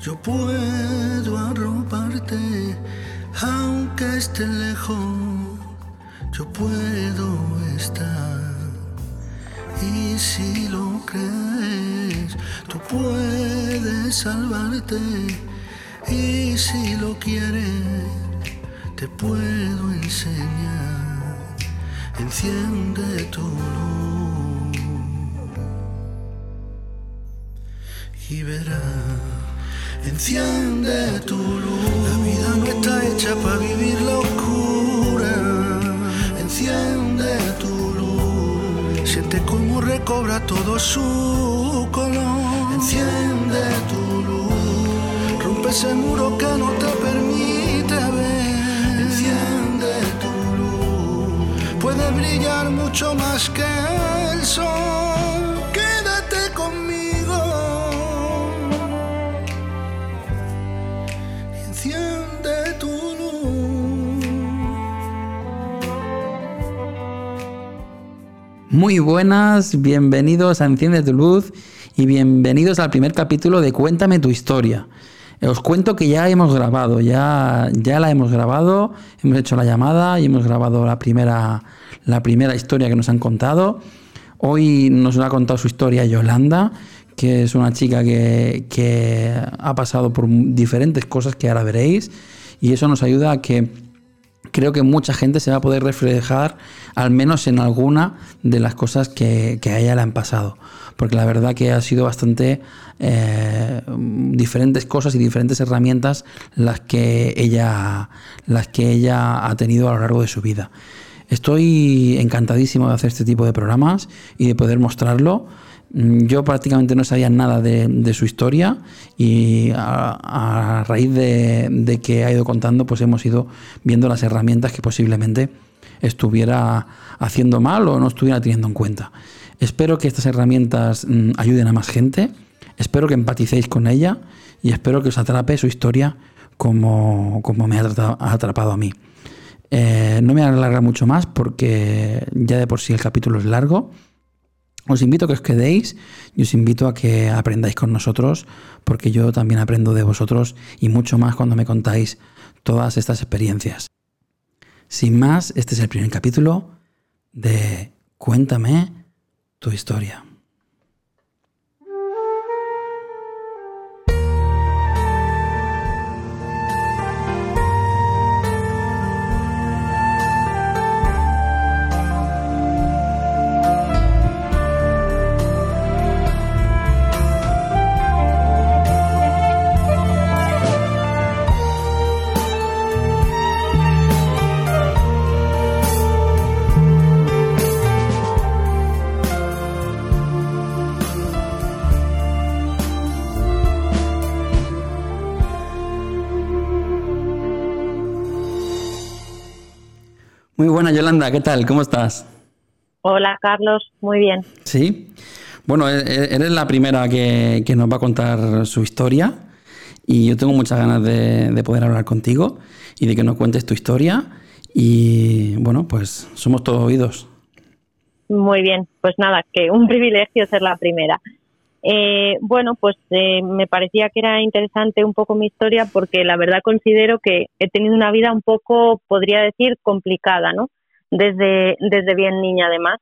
yo puedo arroparte, aunque esté lejos, yo puedo estar. Y si lo crees, tú puedes salvarte. Y si lo quieres, te puedo enseñar. Enciende tu luz y verás. Enciende tu luz. La vida no está hecha para vivir la oscura. Enciende tu luz. Siente cómo recobra todo su color. Enciende tu luz. Rompe ese muro que no te permite ver. Enciende tu luz. Puede brillar mucho más que el sol. Muy buenas, bienvenidos a Enciende tu Luz y bienvenidos al primer capítulo de Cuéntame tu historia. Os cuento que ya hemos grabado, ya, ya la hemos grabado, hemos hecho la llamada y hemos grabado la primera, la primera historia que nos han contado. Hoy nos ha contado su historia Yolanda, que es una chica que, que ha pasado por diferentes cosas que ahora veréis y eso nos ayuda a que creo que mucha gente se va a poder reflejar al menos en alguna de las cosas que, que a ella le han pasado. Porque la verdad que ha sido bastante eh, diferentes cosas y diferentes herramientas las que ella las que ella ha tenido a lo largo de su vida. Estoy encantadísimo de hacer este tipo de programas y de poder mostrarlo. Mm, Yo prácticamente no sabía nada de, su historia y a, raíz de, que ha ido contando, pues hemos ido viendo las herramientas que posiblemente estuviera haciendo mal o no estuviera teniendo en cuenta. Espero que estas herramientas mm, ayuden a más gente, espero que empaticéis con ella y espero que os atrape su historia como, como me ha atrapado a mí. Eh, no me voy a alargar mucho más porque ya de por sí el capítulo es largo. Os invito a que os quedéis y os invito a que aprendáis con nosotros, porque yo también aprendo de vosotros y mucho más cuando me contáis todas estas experiencias. Sin más, este es el primer capítulo de Cuéntame tu historia. Muy buena, Yolanda, ¿qué tal? ¿Cómo estás? Hola Carlos, muy bien. Sí. Bueno, e- e- eres la primera que, que nos va a contar su historia y yo tengo muchas ganas de, de poder hablar contigo y de que nos cuentes tu historia y bueno, pues somos todos oídos. Muy bien, pues nada, que un privilegio ser la primera. Eh, bueno, pues eh, me parecía que era interesante un poco mi historia porque la verdad considero que he tenido una vida un poco, podría decir, complicada, ¿no? Desde, desde bien niña además.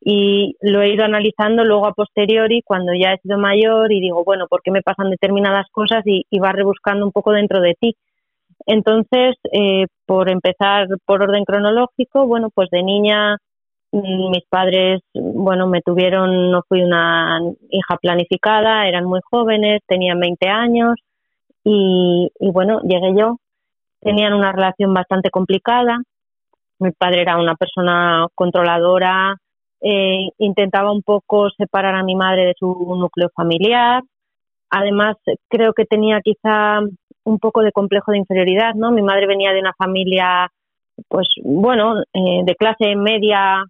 Y lo he ido analizando luego a posteriori cuando ya he sido mayor y digo, bueno, ¿por qué me pasan determinadas cosas? Y, y vas rebuscando un poco dentro de ti. Entonces, eh, por empezar por orden cronológico, bueno, pues de niña mis padres, bueno, me tuvieron, no fui una hija planificada, eran muy jóvenes, tenían 20 años y, y bueno, llegué yo. Tenían una relación bastante complicada. Mi padre era una persona controladora, eh, intentaba un poco separar a mi madre de su núcleo familiar. Además, creo que tenía quizá un poco de complejo de inferioridad, ¿no? Mi madre venía de una familia, pues bueno, eh, de clase media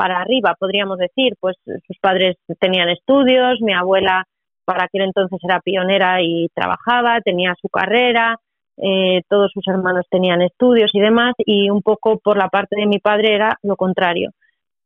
para arriba, podríamos decir. Pues sus padres tenían estudios, mi abuela para aquel entonces era pionera y trabajaba, tenía su carrera, eh, todos sus hermanos tenían estudios y demás, y un poco por la parte de mi padre era lo contrario.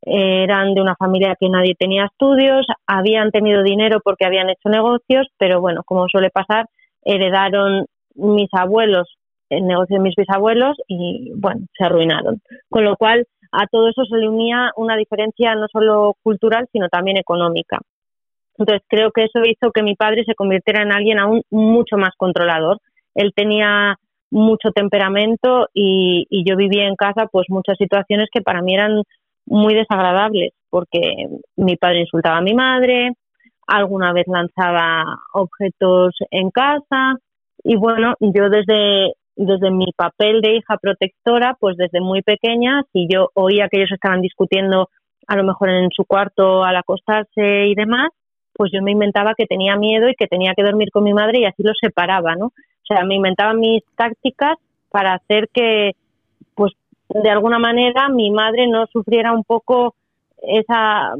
eran de una familia que nadie tenía estudios, habían tenido dinero porque habían hecho negocios, pero bueno, como suele pasar, heredaron mis abuelos el negocio de mis bisabuelos y bueno, se arruinaron. Con lo cual a todo eso se le unía una diferencia no solo cultural, sino también económica. Entonces creo que eso hizo que mi padre se convirtiera en alguien aún mucho más controlador. Él tenía mucho temperamento y, y yo vivía en casa pues muchas situaciones que para mí eran muy desagradables porque mi padre insultaba a mi madre, alguna vez lanzaba objetos en casa y bueno, yo desde, desde mi papel de hija protectora, pues desde muy pequeña, si yo oía que ellos estaban discutiendo a lo mejor en su cuarto al acostarse y demás, pues yo me inventaba que tenía miedo y que tenía que dormir con mi madre y así los separaba, ¿no? O sea, me inventaba mis tácticas para hacer que, pues, de alguna manera mi madre no sufriera un poco esa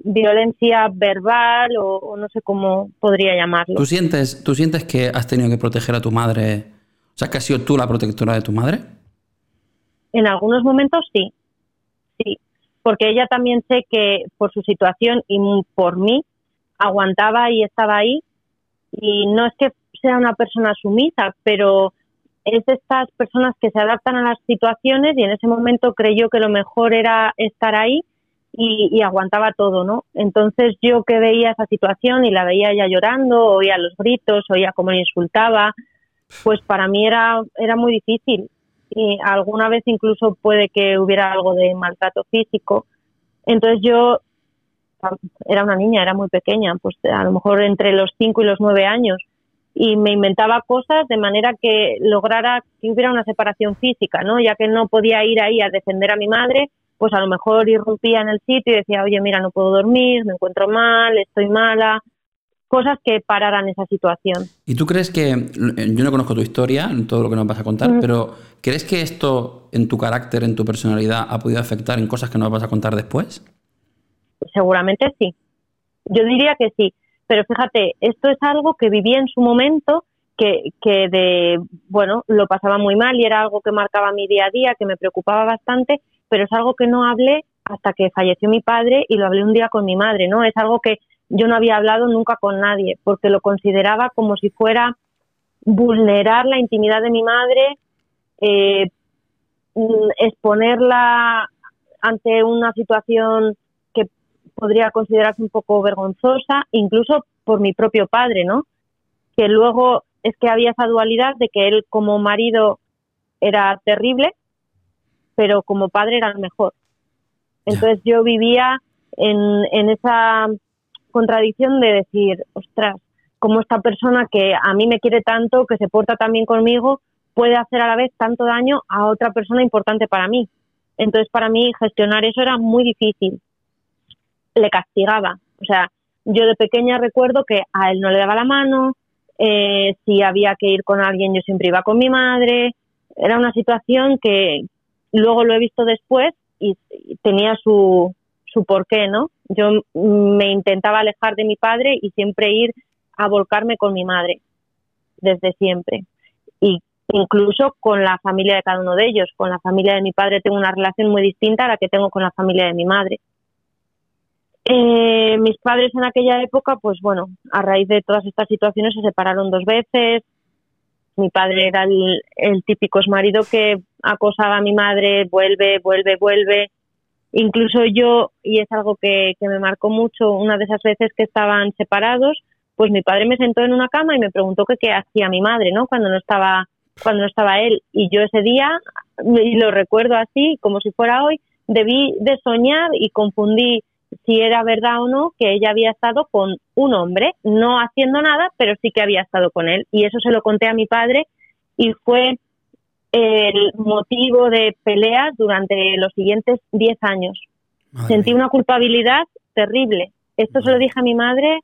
violencia verbal o, no sé cómo podría llamarlo. ¿Tú sientes, ¿Tú sientes que has tenido que proteger a tu madre? O sea, que has sido tú la protectora de tu madre. En algunos momentos sí, sí, porque ella también sé que por su situación y por mí aguantaba y estaba ahí y no es que sea una persona sumisa, pero es de estas personas que se adaptan a las situaciones y en ese momento creyó que lo mejor era estar ahí y, aguantaba todo, ¿no? Entonces yo que veía esa situación y la veía ella llorando, oía los gritos, oía cómo le insultaba, pues para mí era, era muy difícil. Y alguna vez incluso puede que hubiera algo de maltrato físico. Entonces yo era una niña, era muy pequeña, pues a lo mejor entre los 5 y los 9 años, y me inventaba cosas de manera que lograra que hubiera una separación física, ¿no? Ya que no podía ir ahí a defender a mi madre, pues a lo mejor irrumpía en el sitio y decía, oye, mira, no puedo dormir, me encuentro mal, estoy mala, cosas que pararan esa situación. ¿Y tú crees que, yo no conozco tu historia, todo lo que nos vas a contar, pero ¿crees que esto en tu carácter, en tu personalidad, ha podido afectar en cosas que nos vas a contar después? Seguramente sí. Yo diría que sí. Pero fíjate, esto es algo que viví en su momento, que, que de, bueno, lo pasaba muy mal y era algo que marcaba mi día a día, que me preocupaba bastante, pero es algo que no hablé hasta que falleció mi padre y lo hablé un día con mi madre, ¿no? Es algo que yo no había hablado nunca con nadie, porque lo consideraba como si fuera vulnerar la intimidad de mi madre, eh, mm, exponerla ante una situación que podría considerarse un poco vergonzosa, incluso por mi propio padre, ¿no? Que luego es que había esa dualidad de que él como marido era terrible pero como padre era el mejor. Entonces yo vivía en, en esa contradicción de decir, ostras, como esta persona que a mí me quiere tanto, que se porta tan bien conmigo, puede hacer a la vez tanto daño a otra persona importante para mí. Entonces para mí gestionar eso era muy difícil. Le castigaba. O sea, yo de pequeña recuerdo que a él no le daba la mano, eh, si había que ir con alguien yo siempre iba con mi madre. Era una situación que, luego lo he visto después y, tenía su, su porqué, ¿no? Yo me intentaba alejar de mi padre y siempre ir a volcarme con mi madre, desde siempre. Y incluso con la familia de cada uno de ellos. Con la familia de mi padre tengo una relación muy distinta a la que tengo con la familia de mi madre. Eh, mis padres en aquella época, pues bueno, a raíz de todas estas situaciones se separaron dos veces, mi padre era el, típico marido que acosaba a mi madre, vuelve, vuelve, vuelve. Incluso yo, y es algo que, que me marcó mucho, una de esas veces que estaban separados, pues mi padre me sentó en una cama y me preguntó qué hacía mi madre, ¿no? Cuando no estaba cuando no estaba él y yo ese día y lo recuerdo así como si fuera hoy debí de soñar y confundí si era verdad o no que ella había estado con un hombre, no haciendo nada, pero sí que había estado con él. Y eso se lo conté a mi padre y fue el motivo de peleas durante los siguientes 10 años. Sentí una culpabilidad terrible. Esto se lo dije a mi madre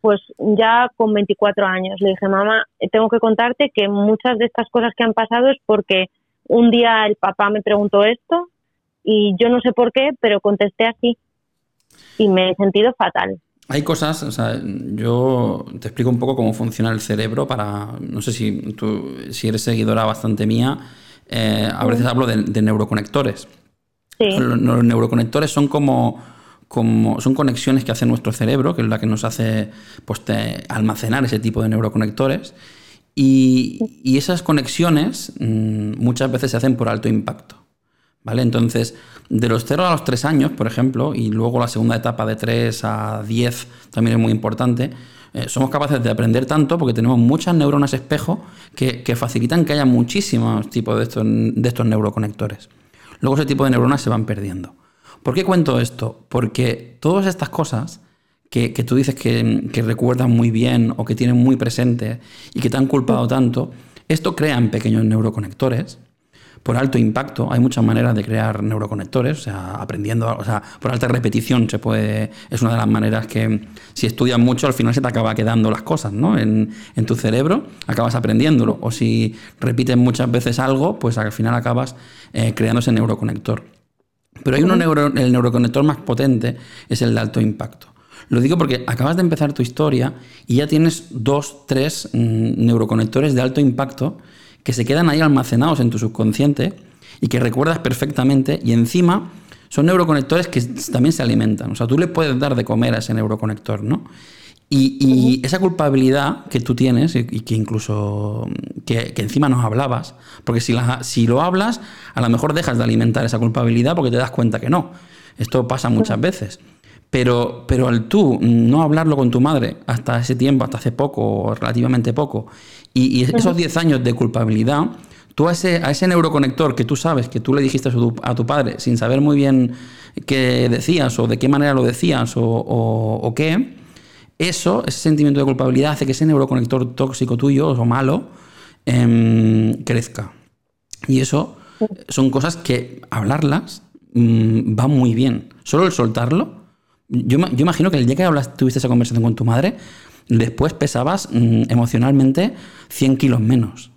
pues ya con 24 años. Le dije, mamá, tengo que contarte que muchas de estas cosas que han pasado es porque un día el papá me preguntó esto y yo no sé por qué, pero contesté así y me he sentido fatal. Hay cosas, o sea, yo te explico un poco cómo funciona el cerebro para, no sé si tú, si eres seguidora bastante mía, eh, a veces hablo de, neuroconectores. Los, neuroconectores son como, como, son conexiones que hace nuestro cerebro, que es la que nos hace pues, almacenar ese tipo de neuroconectores. Y, y esas conexiones mm, muchas veces se hacen por alto impacto. ¿Vale? Entonces, de los 0 a los 3 años, por ejemplo, y luego la segunda etapa de 3 a 10 también es muy importante, eh, somos capaces de aprender tanto porque tenemos muchas neuronas espejo que, facilitan que haya muchísimos tipos de estos, de estos neuroconectores. Luego ese tipo de neuronas se van perdiendo. ¿Por qué cuento esto? Porque todas estas cosas que, tú dices que, que, recuerdas muy bien o que tienes muy presente y que te han culpado tanto, esto crea pequeños neuroconectores por alto impacto. Hay muchas maneras de crear neuroconectores, o sea, aprendiendo, o sea, por alta repetición se puede, es una de las maneras que si estudias mucho al final se te acaba quedando las cosas, ¿no? En, tu cerebro acabas aprendiéndolo. O si repites muchas veces algo, pues al final acabas eh, creando ese neuroconector. Pero hay uno el neuroconector más potente, es el de alto impacto. Lo digo porque acabas de empezar tu historia y ya tienes dos, tres mm, neuroconectores de alto impacto que se quedan ahí almacenados en tu subconsciente y que recuerdas perfectamente y encima son neuroconectores que también se alimentan. O sea, tú le puedes dar de comer a ese neuroconector, ¿no? Y, esa culpabilidad que tú tienes y, que incluso que, encima nos hablabas, porque si, si lo hablas, a lo mejor dejas de alimentar esa culpabilidad porque te das cuenta que no. Esto pasa muchas veces. Pero, pero al tú no hablarlo con tu madre hasta ese tiempo, hasta hace poco o relativamente poco, y, esos 10 años de culpabilidad, tú a ese, a ese neuroconector que tú sabes que tú le dijiste a tu, padre sin saber muy bien qué decías o de qué manera lo decías o, qué, eso, ese sentimiento de culpabilidad hace que ese neuroconector tóxico tuyo o malo em, crezca. Y eso son cosas que hablarlas mm, va muy bien. Solo el soltarlo. Yo, yo imagino que el día que hablas, tuviste esa conversación con tu madre, después pesabas mm, emocionalmente 100 kilos menos.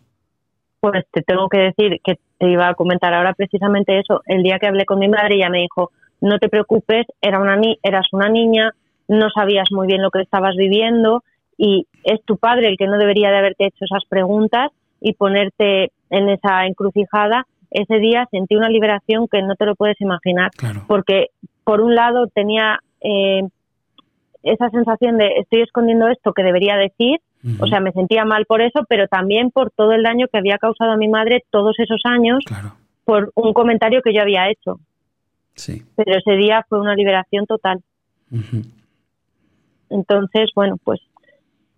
Pues te tengo que decir que te iba a comentar ahora precisamente eso. El día que hablé con mi madre, ella me dijo, no te preocupes, era una ni eras una niña, no sabías muy bien lo que estabas viviendo y es tu padre el que no debería de haberte hecho esas preguntas y ponerte en esa encrucijada. Ese día sentí una liberación que no te lo puedes imaginar, porque por un lado tenía eh, esa sensación de estoy escondiendo esto que debería decir, o sea, me sentía mal por eso, pero también por todo el daño que había causado a mi madre todos esos años por un comentario que yo había hecho. Sí. Pero ese día fue una liberación total. Entonces, bueno, pues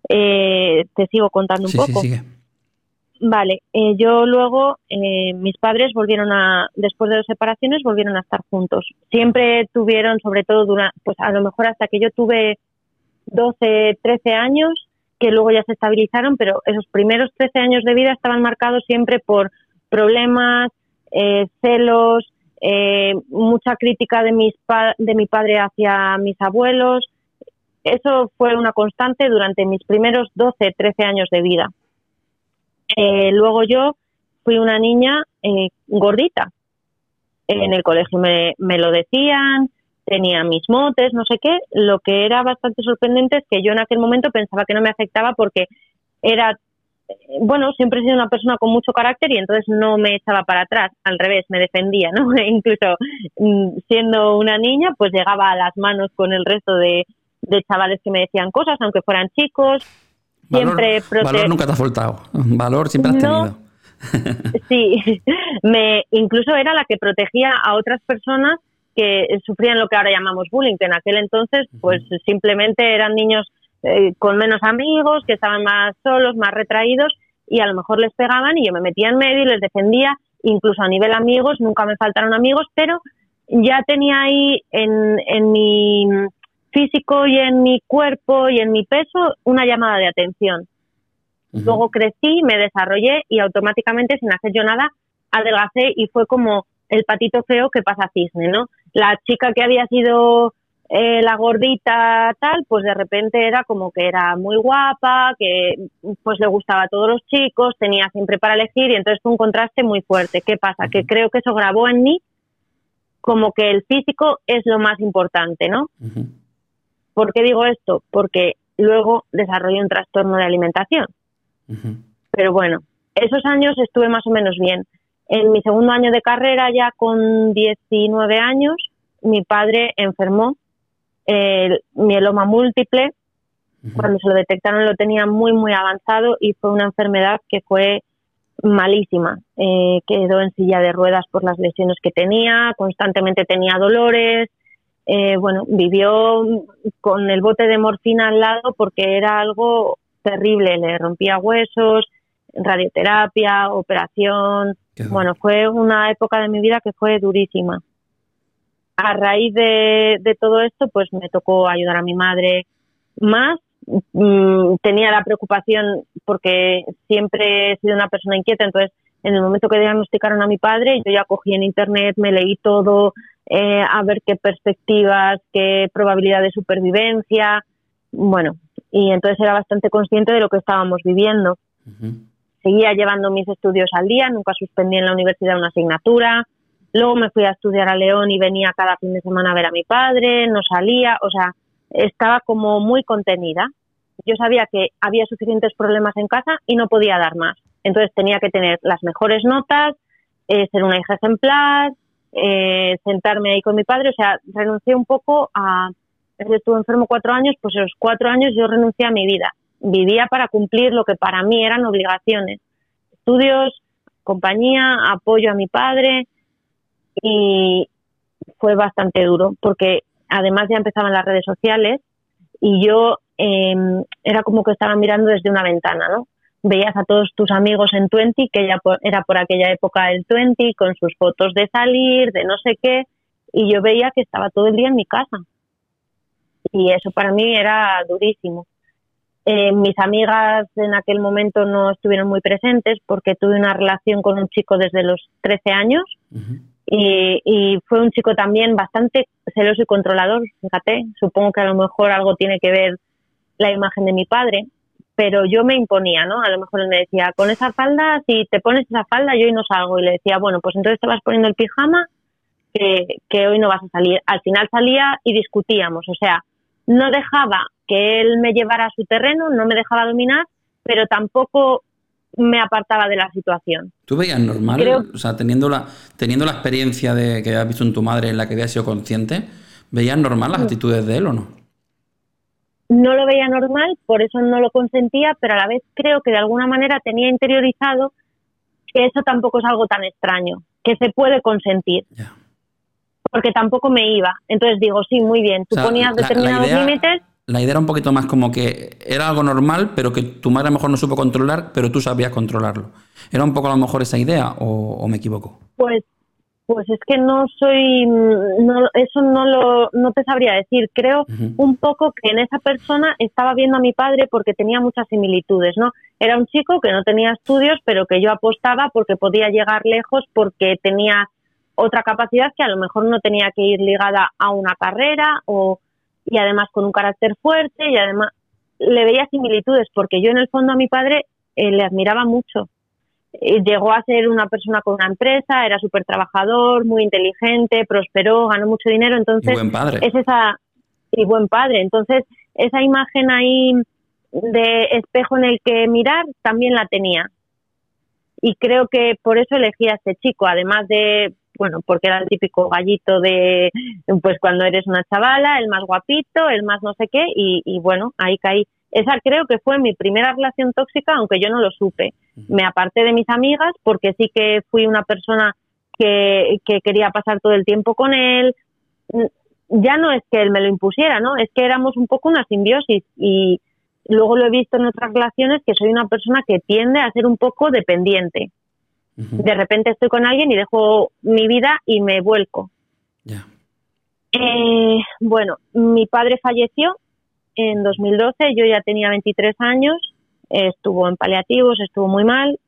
eh, te sigo contando un poco. Sí, Vale, eh, yo luego, eh, mis padres volvieron a, después de dos separaciones, volvieron a estar juntos. Siempre tuvieron, sobre todo, pues a lo mejor hasta que yo tuve 12, 13 años, que luego ya se estabilizaron, pero esos primeros 13 años de vida estaban marcados siempre por problemas, eh, celos, mucha crítica de, mis de mi padre hacia mis abuelos. Eso fue una constante durante mis primeros 12, 13 años de vida eh, luego yo fui una niña eh, gordita. En el colegio me, me lo decían, tenía mis motes, no sé qué. Lo que era bastante sorprendente es que yo en aquel momento pensaba que no me afectaba porque era, eh, bueno, siempre he sido una persona con mucho carácter y entonces no me echaba para atrás, al revés, me defendía, ¿no? Incluso mm, siendo una niña, pues llegaba a las manos con el resto de, de chavales que me decían cosas, aunque fueran chicos, siempre valor, nunca te ha faltado. Valor siempre has tenido. sí, me incluso era la que protegía a otras personas que sufrían lo que ahora llamamos bullying, que en aquel entonces pues simplemente eran niños eh, con menos amigos, que estaban más solos, más retraídos y a lo mejor les pegaban y yo me metía en medio y les defendía, incluso a nivel amigos, nunca me faltaron amigos, pero ya tenía ahí en, en mi físico y en mi cuerpo y en mi peso una llamada de atención. Luego crecí, me desarrollé y automáticamente, sin hacer yo nada, adelgacé y fue como el patito feo que pasa cisne, ¿no? La chica que había sido eh, la gordita tal, pues de repente era como que era muy guapa, que pues le gustaba a todos los chicos, tenía siempre para elegir y entonces fue un contraste muy fuerte. ¿Qué pasa? Que creo que eso grabó en mí como que el físico es lo más importante, ¿no? ¿Por qué digo esto? Porque luego desarrollé un trastorno de alimentación. Pero bueno, esos años estuve más o menos bien. En mi segundo año de carrera, ya con 19 años, mi padre enfermó el mieloma múltiple. Cuando se lo detectaron lo tenía muy, muy avanzado y fue una enfermedad que fue malísima. Eh, quedó en silla de ruedas por las lesiones que tenía, constantemente tenía dolores. Eh, bueno, vivió con el bote de morfina al lado porque era algo terrible. Le rompía huesos, radioterapia, operación. Bueno, fue una época de mi vida que fue durísima a raíz de, todo esto, pues me tocó ayudar a mi madre más. Mm, tenía la preocupación porque siempre he sido una persona inquieta, entonces en el momento que diagnosticaron a mi padre, yo ya cogí en internet, me leí todo, eh, a ver qué perspectivas, qué probabilidad de supervivencia, bueno, y entonces era bastante consciente de lo que estábamos viviendo. Seguía llevando mis estudios al día, nunca suspendí en la universidad una asignatura, Luego me fui a estudiar a León y venía cada fin de semana a ver a mi padre, no salía, o sea, estaba como muy contenida. Yo sabía que había suficientes problemas en casa y no podía dar más. Entonces tenía que tener las mejores notas, eh, ser una hija ejemplar, eh, sentarme ahí con mi padre. O sea, renuncié un poco a. Estuve enfermo cuatro años, pues en los cuatro años yo renuncié a mi vida. Vivía para cumplir lo que para mí eran obligaciones: estudios, compañía, apoyo a mi padre y fue bastante duro porque además ya empezaban las redes sociales y yo em, era como que estaba mirando desde una ventana, ¿no? Veías a todos tus amigos en Twenty, que ya era por aquella época el Twenty, con sus fotos de salir, de no sé qué, y yo veía que estaba todo el día en mi casa. Y eso para mí era durísimo. Eh, mis amigas en aquel momento no estuvieron muy presentes porque tuve una relación con un chico desde los 13 años y, fue un chico también bastante celoso y controlador, fíjate, supongo que a lo mejor algo tiene que ver la imagen de mi padre, pero yo me imponía, ¿no? A lo mejor él me decía, con esa falda, si te pones esa falda, yo hoy no salgo. Y le decía, bueno, pues entonces te vas poniendo el pijama, que, que hoy no vas a salir. Al final salía y discutíamos, o sea, no dejaba que él me llevara a su terreno, no me dejaba dominar, pero tampoco me apartaba de la situación. ¿Tú veías normal? O sea, teniendo la, teniendo la experiencia de que has visto en tu madre en la que habías sido consciente, ¿veías normal las actitudes de él o no? No lo veía normal, por eso no lo consentía, pero a la vez creo que de alguna manera tenía interiorizado que eso tampoco es algo tan extraño, que se puede consentir. Porque tampoco me iba. Entonces digo, sí, muy bien, tú ponías determinados límites la idea era un poquito más como que era algo normal, pero que tu madre a lo mejor no supo controlar, pero tú sabías controlarlo. ¿Era un poco a lo mejor esa idea o, me equivoco? Pues, pues es que no soy, eso no lo, no te sabría decir. Creo un poco que en esa persona estaba viendo a mi padre porque tenía muchas similitudes, ¿no? Era un chico que no tenía estudios, pero que yo apostaba porque podía llegar lejos, porque tenía otra capacidad que a lo mejor no tenía que ir ligada a una carrera o y además con un carácter fuerte y además le veía similitudes porque yo en el fondo a mi padre eh, le admiraba mucho. Eh, llegó a ser una persona con una empresa, era súper trabajador, muy inteligente, prosperó, ganó mucho dinero, entonces buen padre. es esa y buen padre, entonces esa imagen ahí de espejo en el que mirar también la tenía. Y creo que por eso elegí a este chico, además de bueno, porque era el típico gallito de, pues cuando eres una chavala, el más guapito, el más no sé qué, y, bueno, ahí caí. Esa creo que fue mi primera relación tóxica, aunque yo no lo supe. Me aparté de mis amigas porque sí que fui una persona que, que quería pasar todo el tiempo con él. Ya no es que él me lo impusiera, ¿no? Es que éramos un poco una simbiosis y luego lo he visto en otras relaciones que soy una persona que tiende a ser un poco dependiente. De repente estoy con alguien y dejo mi vida y me vuelco. Eh, bueno, mi padre falleció en 2012, yo ya tenía 23 años, estuvo en paliativos, estuvo muy mal,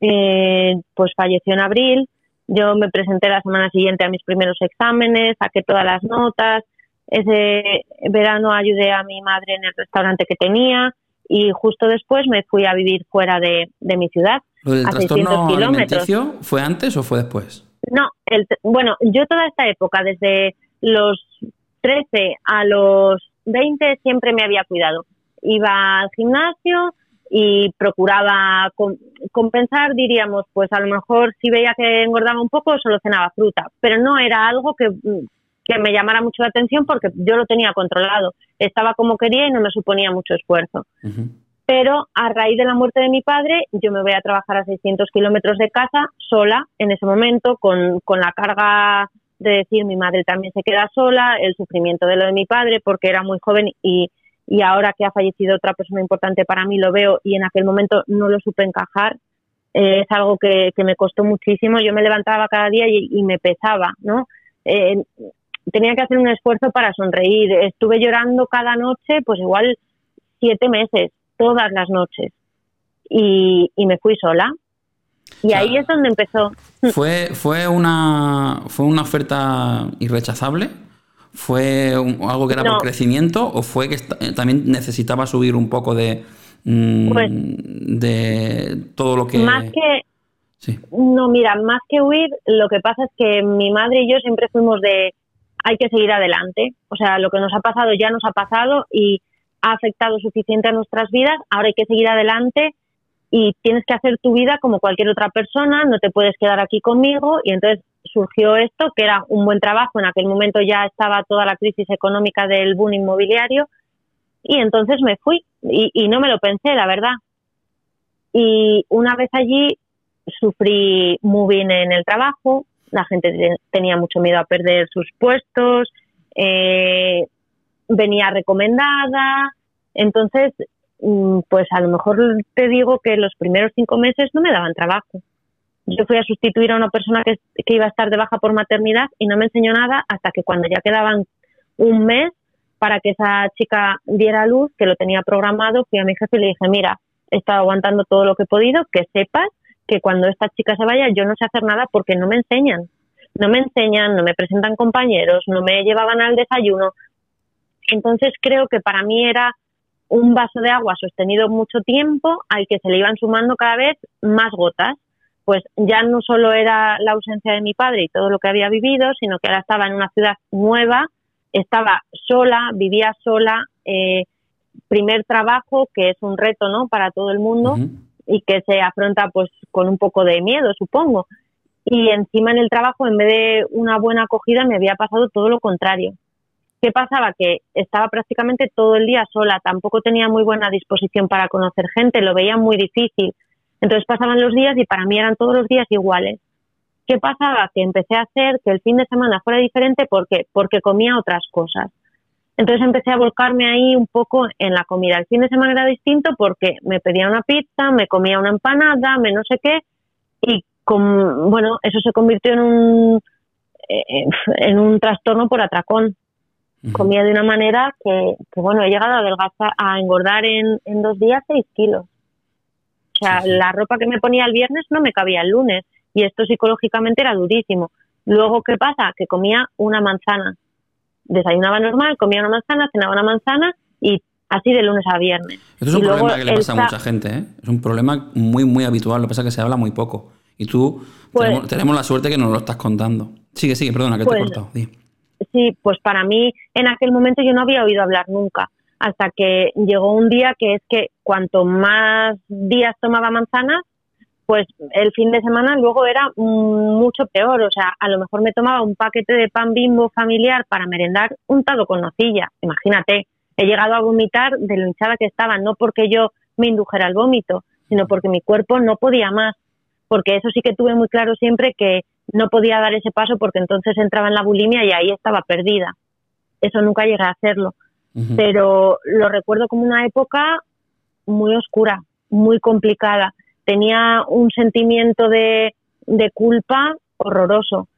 eh, pues falleció en abril, yo me presenté la semana siguiente a mis primeros exámenes, saqué todas las notas, ese verano ayudé a mi madre en el restaurante que tenía y justo después me fui a vivir fuera de mi ciudad. ¿Lo del trastorno alimenticio fue antes o fue después? No, el, bueno, yo toda esta época, desde los 13 a los 20, siempre me había cuidado. Iba al gimnasio y procuraba compensar, diríamos, pues a lo mejor si veía que engordaba un poco, solo cenaba fruta, pero no era algo que, que me llamara mucho la atención porque yo lo tenía controlado, estaba como quería y no me suponía mucho esfuerzo. Pero a raíz de la muerte de mi padre, yo me voy a trabajar a 600 kilómetros de casa, sola, en ese momento, con, con la carga de decir mi madre también se queda sola, el sufrimiento de lo de mi padre, porque era muy joven y y ahora que ha fallecido otra persona importante para mí lo veo y en aquel momento no lo supe encajar. Eh, es algo que, me costó muchísimo. Yo me levantaba cada día y, me pesaba, ¿no? Eh, tenía que hacer un esfuerzo para sonreír. Estuve llorando cada noche, pues igual siete meses, todas las noches. Y, me fui sola. Y ahí es donde empezó. ¿Fue, fue, una, ¿Fue una oferta irrechazable? ¿Fue algo que era por crecimiento o fue que eh, también necesitaba subir un poco de, mm, pues de todo lo que... Más que... No, mira, más que huir, lo que pasa es que mi madre y yo siempre fuimos de hay que seguir adelante. O sea, lo que nos ha pasado ya nos ha pasado y ha afectado suficiente a nuestras vidas, ahora hay que seguir adelante y tienes que hacer tu vida como cualquier otra persona, no te puedes quedar aquí conmigo y entonces surgió esto, que era un buen trabajo. En aquel momento ya estaba toda la crisis económica del boom inmobiliario y entonces me fui y, no me lo pensé, la verdad. Y una vez allí sufrí moving en el trabajo, la gente tenía mucho miedo a perder sus puestos, eh, venía recomendada, entonces, mm, pues a lo mejor te digo que los primeros cinco meses no me daban trabajo yo fui a sustituir a una persona que, iba a estar de baja por maternidad y no me enseñó nada hasta que cuando ya quedaban un mes para que esa chica diera luz, que lo tenía programado, fui a mi jefe y le dije, mira, he estado aguantando todo lo que he podido, que sepas que cuando esta chica se vaya yo no sé hacer nada porque no me enseñan. No me enseñan, no me presentan compañeros, no me llevaban al desayuno. Entonces creo que para mí era un vaso de agua sostenido mucho tiempo al que se le iban sumando cada vez más gotas pues ya no solo era la ausencia de mi padre y todo lo que había vivido, sino que ahora estaba en una ciudad nueva, estaba sola, vivía sola, eh, primer trabajo, que es un reto, ¿no? Para todo el mundo y que se afronta pues con un poco de miedo, supongo. Y encima en el trabajo, en vez de una buena acogida, me había pasado todo lo contrario. ¿Qué pasaba? Que estaba prácticamente todo el día sola, tampoco tenía muy buena disposición para conocer gente, lo veía muy difícil entonces pasaban los días y para mí eran todos los días iguales. ¿Qué pasaba? Que empecé a hacer que el fin de semana fuera diferente ¿por qué? porque comía otras cosas. Entonces empecé a volcarme ahí un poco en la comida. El fin de semana era distinto porque me pedía una pizza, me comía una empanada, me no sé qué, y con, bueno, eso se convirtió en un, eh, en un trastorno por atracón. Comía de una manera que, bueno, he llegado a adelgazar, a engordar en, en dos días seis kilos. O sea, la ropa que me ponía el viernes no me cabía el lunes y esto psicológicamente era durísimo. Luego, ¿qué pasa? Que comía una manzana. Desayunaba normal, comía una manzana, cenaba una manzana y así de lunes a viernes. Esto es un problema que le pasa a mucha gente, ¿eh? Es un problema muy, muy habitual, lo que pasa es que se habla muy poco. Y tú, pues tenemos, la suerte que nos lo estás contando. Sigue, sigue, perdona, que te he pues cortado. Sí, pues para mí en aquel momento yo no había oído hablar nunca hasta que llegó un día que es que cuanto más días tomaba manzanas, pues el fin de semana luego era mucho peor. O sea, a lo mejor me tomaba un paquete de pan bimbo familiar para merendar untado con nocilla. Imagínate, he llegado a vomitar de lo hinchada que estaba, no porque yo me indujera al vómito, sino porque mi cuerpo no podía más. Porque eso sí que tuve muy claro siempre que no podía dar ese paso porque entonces entraba en la bulimia y ahí estaba perdida. Eso nunca llegué a hacerlo pero lo recuerdo como una época muy oscura, muy complicada. Tenía un sentimiento de, culpa horroroso.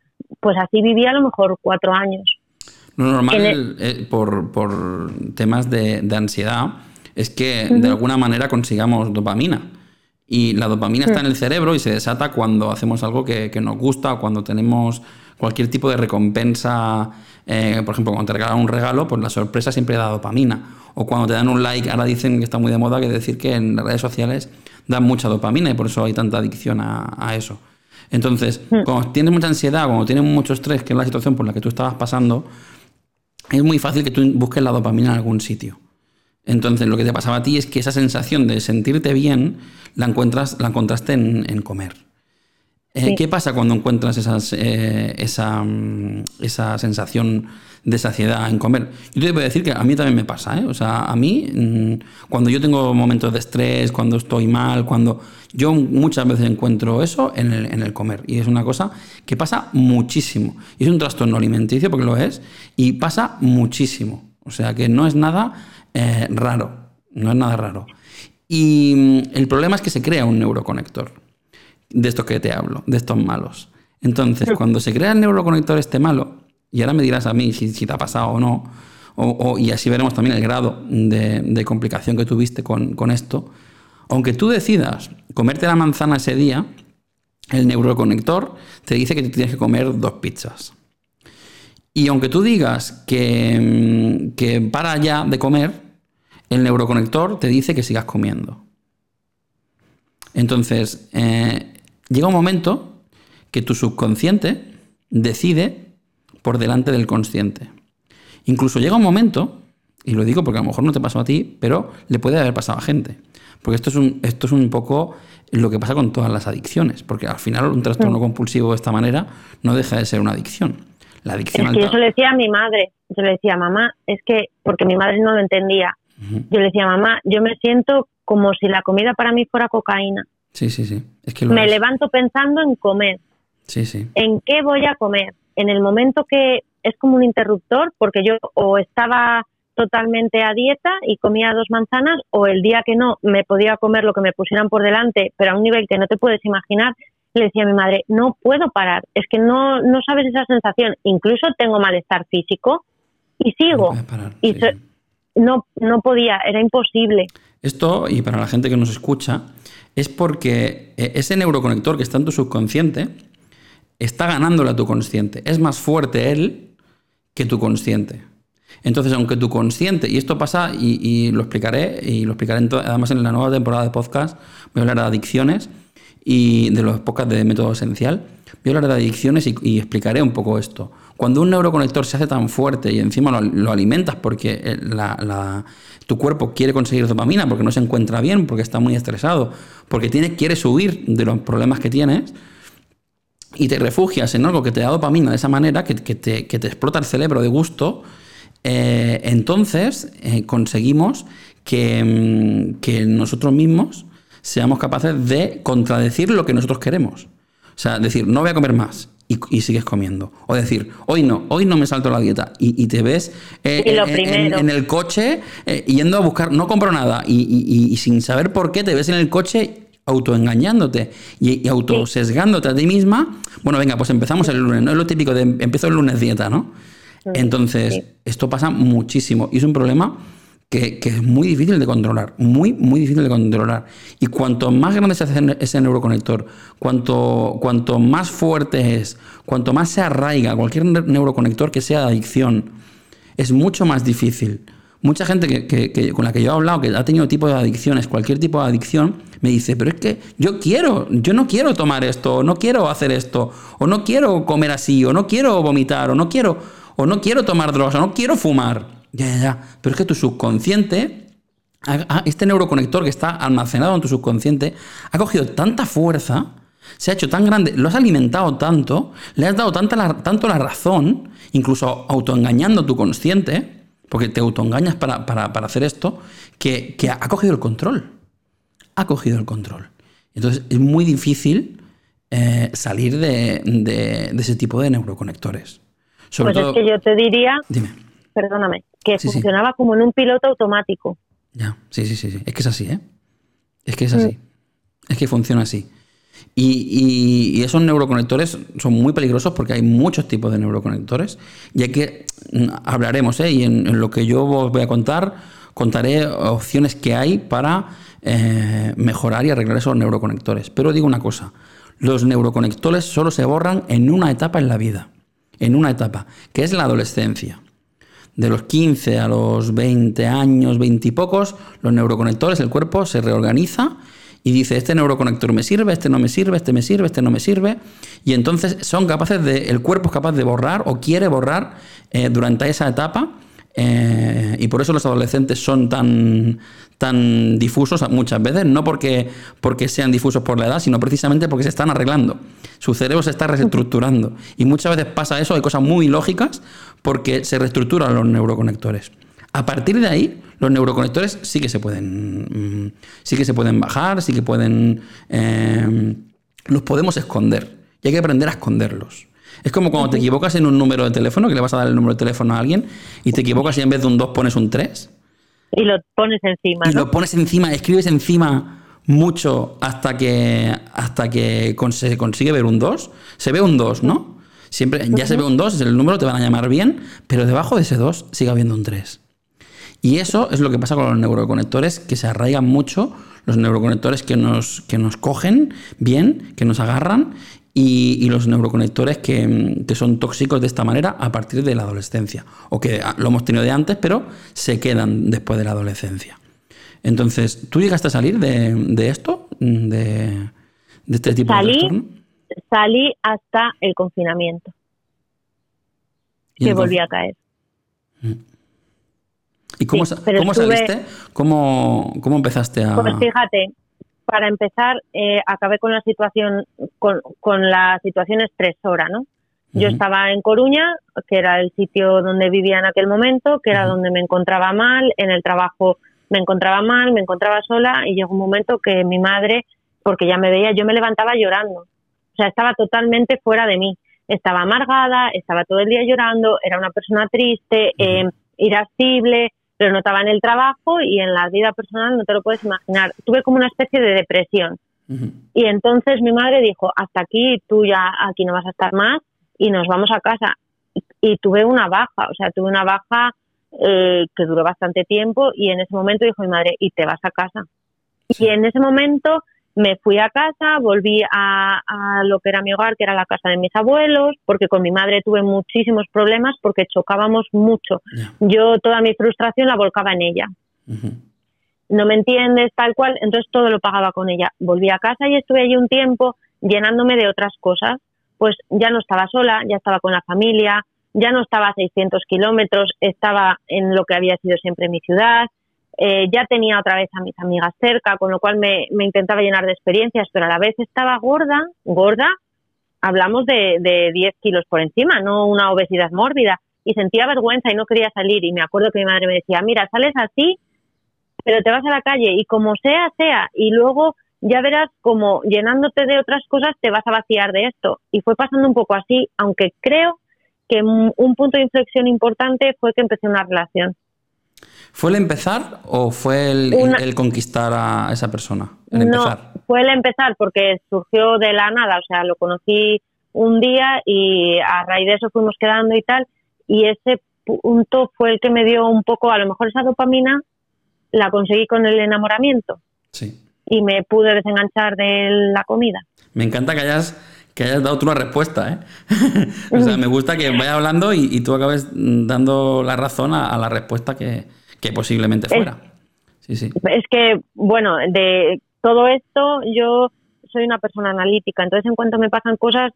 Pues así vivía a lo mejor cuatro años. Lo normal eh, por, temas de, ansiedad es que de alguna manera consigamos dopamina. Y la dopamina está en el cerebro y se desata cuando hacemos algo que, que nos gusta o cuando tenemos cualquier tipo de recompensa, eh, por ejemplo, cuando te regalan un regalo, pues la sorpresa siempre da dopamina. O cuando te dan un like, ahora dicen que está muy de moda que decir que en las redes sociales dan mucha dopamina y por eso hay tanta adicción a, eso. Entonces, hmm. cuando tienes mucha ansiedad, cuando tienes mucho estrés, que es la situación por la que tú estabas pasando, es muy fácil que tú busques la dopamina en algún sitio. Entonces, lo que te pasaba a ti es que esa sensación de sentirte bien la, encuentras, la encontraste en, comer. ¿Qué pasa cuando encuentras esas, eh, esa, mm, esa, sensación de saciedad en comer? Yo te voy a decir que a mí también me pasa. ¿eh? O sea, a mí, mm, cuando yo tengo momentos de estrés, cuando estoy mal, cuando yo muchas veces encuentro eso en el, en el comer. Y es una cosa que pasa muchísimo. Y es un trastorno alimenticio, porque lo es, y pasa muchísimo. O sea, que no es nada eh, raro, no es nada raro. Y mm, el problema es que se crea un neuroconector, de esto que te hablo, de estos malos. Entonces, cuando se crea el neuroconector este malo, y ahora me dirás a mí si, te ha pasado o no, o, y así veremos también el grado de, complicación que tuviste con, con, esto, aunque tú decidas comerte la manzana ese día, el neuroconector te dice que te tienes que comer dos pizzas. Y aunque tú digas que, que para ya de comer, el neuroconector te dice que sigas comiendo. Entonces, eh, llega un momento que tu subconsciente decide por delante del consciente. Incluso llega un momento, y lo digo porque a lo mejor no te pasó a ti, pero le puede haber pasado a gente. Porque esto es un, esto es un poco lo que pasa con todas las adicciones. Porque al final un trastorno compulsivo de esta manera no deja de ser una adicción. La adicción es que yo decía a mi madre, yo le decía, mamá, es que, porque mi madre no lo entendía, yo le decía, mamá, yo me siento como si la comida para mí fuera cocaína. Sí, sí, sí. me levanto pensando en comer. Sí, sí. ¿En qué voy a comer? En el momento que es como un interruptor, porque yo o estaba totalmente a dieta y comía dos manzanas, o el día que no me podía comer lo que me pusieran por delante, pero a un nivel que no te puedes imaginar, le decía a mi madre, no puedo parar, es que no, no sabes esa sensación, incluso tengo malestar físico y sigo. y no, no podía, era imposible. Esto, y para la gente que nos escucha, es porque eh, ese neuroconector que está en tu subconsciente está ganándole a tu consciente. Es más fuerte él que tu consciente. Entonces, aunque tu consciente, y esto pasa, y, lo explicaré, y lo explicaré además en la nueva temporada de podcast, voy a hablar de adicciones y de los podcasts de método esencial, voy a hablar de adicciones y explicaré un poco esto. Cuando un neuroconector se hace tan fuerte y encima lo, alimentas porque eh, tu cuerpo quiere conseguir dopamina, porque no se encuentra bien, porque está muy estresado, porque tiene, quieres huir de los problemas que tienes, y te refugias en algo que te da dopamina de esa manera, que, te, explota el cerebro de gusto, eh, entonces eh, conseguimos mm, que nosotros mismos seamos capaces de contradecir lo que nosotros queremos. O sea, decir, no voy a comer más y, sigues comiendo. O decir, hoy no, hoy no me salto la dieta. Y, te ves eh, en, el coche eh, yendo a buscar, no compro nada. Y, sin saber por qué te ves en el coche autoengañándote y, autosesgándote a ti misma. Bueno, venga, pues empezamos el lunes. No es lo típico de empiezo el lunes dieta, ¿no? Entonces, esto pasa muchísimo y es un problema que, es muy difícil de controlar, muy, muy difícil de controlar. Y cuanto más grande hace ese neuroconector, cuanto, cuanto más fuerte es, cuanto más se arraiga cualquier neuroconector que sea de adicción, es mucho más difícil. Mucha gente que, con la que yo he hablado, que ha tenido tipo de adicciones, cualquier tipo de adicción, me dice, pero es que yo quiero, yo no quiero tomar esto, o no quiero hacer esto, o no quiero comer así, o no quiero vomitar, o no quiero, o no quiero tomar drogas, o no quiero fumar. Ya, ya, ya. Pero es que tu subconsciente, este neuroconector que está almacenado en tu subconsciente, ha cogido tanta fuerza, se ha hecho tan grande, lo has alimentado tanto, le has dado tanta la, tanto la razón, incluso autoengañando tu consciente, porque te autoengañas para, para, para hacer esto, que, ha cogido el control. Ha cogido el control. Entonces es muy difícil eh, salir de, ese tipo de neuroconectores. Sobre pues es que yo te diría, dime. perdóname, que funcionaba como en un piloto automático. Ya, sí, sí, sí, Es que es así, ¿eh? Es que es así. Mm. Es que funciona así. Y, esos neuroconectores son muy peligrosos porque hay muchos tipos de neuroconectores. Y hay que mm, hablaremos, ¿eh? Y en, lo que yo os voy a contar, contaré opciones que hay para eh, mejorar y arreglar esos neuroconectores. Pero digo una cosa: los neuroconectores solo se borran en una etapa en la vida. En una etapa, que es la adolescencia de los 15 a los 20 años, 20 y pocos, los neuroconectores, el cuerpo se reorganiza y dice, este neuroconector me sirve, este no me sirve, este me sirve, este no me sirve. Y entonces son capaces de, el cuerpo es capaz de borrar o quiere borrar eh, durante esa etapa Eh, y por eso los adolescentes son tan, tan difusos muchas veces, no porque, porque sean difusos por la edad, sino precisamente porque se están arreglando. Su cerebro se está reestructurando. Y muchas veces pasa eso, hay cosas muy lógicas porque se reestructuran los neuroconectores. A partir de ahí, los neuroconectores sí que se pueden, mm, sí que se pueden bajar, sí que pueden, eh, los podemos esconder. Y hay que aprender a esconderlos. Es como cuando te equivocas en un número de teléfono, que le vas a dar el número de teléfono a alguien, y te equivocas y en vez de un 2 pones un 3. Y lo pones encima. Y lo pones encima, escribes encima mucho hasta que hasta que se consigue ver un 2. Se ve un 2, ¿no? Siempre, ya se ve un 2, es el número, te van a llamar bien, pero debajo de ese 2 sigue habiendo un 3. Y eso es lo que pasa con los neuroconectores, que se arraigan mucho, los neuroconectores que nos, que nos cogen bien, que nos agarran, y, los neuroconectores que, son tóxicos de esta manera a partir de la adolescencia, o que lo hemos tenido de antes, pero se quedan después de la adolescencia. Entonces, ¿tú llegaste a salir de, esto, de, este tipo salí, de trastorno? Salí hasta el confinamiento, que volví a caer. Mm. ¿Y cómo, saliste? ¿Cómo, ¿Cómo, empezaste a...? Pues fíjate, para empezar, eh, acabé con la situación, con, con la situación estresora, ¿no? Yo estaba en Coruña, que era el sitio donde vivía en aquel momento, que era donde me encontraba mal, en el trabajo me encontraba mal, me encontraba sola y llegó un momento que mi madre, porque ya me veía, yo me levantaba llorando. O sea, estaba totalmente fuera de mí. Estaba amargada, estaba todo el día llorando, era una persona triste, eh, irascible, pero notaba en el trabajo y en la vida personal no te lo puedes imaginar. Tuve como una especie de depresión. Y entonces mi madre dijo, hasta aquí, tú ya aquí no vas a estar más y nos vamos a casa. Y, tuve una baja, o sea, tuve una baja eh, que duró bastante tiempo y en ese momento dijo mi madre, y te vas a casa. Y en ese momento me fui a casa, volví a, lo que era mi hogar, que era la casa de mis abuelos, porque con mi madre tuve muchísimos problemas porque chocábamos mucho. Yo toda mi frustración la volcaba en ella. No me entiendes, tal cual, entonces todo lo pagaba con ella. Volví a casa y estuve allí un tiempo llenándome de otras cosas. Pues ya no estaba sola, ya estaba con la familia, ya no estaba a 600 kilómetros, estaba en lo que había sido siempre mi ciudad, eh, ya tenía otra vez a mis amigas cerca, con lo cual me, intentaba llenar de experiencias, pero a la vez estaba gorda, gorda, hablamos de, de 10 kilos por encima, no una obesidad mórbida, y sentía vergüenza y no quería salir. Y me acuerdo que mi madre me decía, mira, sales así, pero te vas a la calle y como sea, sea, y luego ya verás como llenándote de otras cosas te vas a vaciar de esto. Y fue pasando un poco así, aunque creo que un punto de inflexión importante fue que empecé una relación. ¿Fue el empezar o fue el, conquistar a esa persona? no, fue el empezar porque surgió de la nada, o sea, lo conocí un día y a raíz de eso fuimos quedando y tal, y ese punto fue el que me dio un poco, a lo mejor esa dopamina la conseguí con el enamoramiento. Sí. Y me pude desenganchar de la comida. Me encanta que hayas que hayas dado tú una respuesta, ¿eh? o sea, me gusta que vayas hablando y, tú acabes dando la razón a la respuesta que, que posiblemente fuera. Es, sí, sí. Es que, bueno, de todo esto yo soy una persona analítica, entonces en cuanto me pasan cosas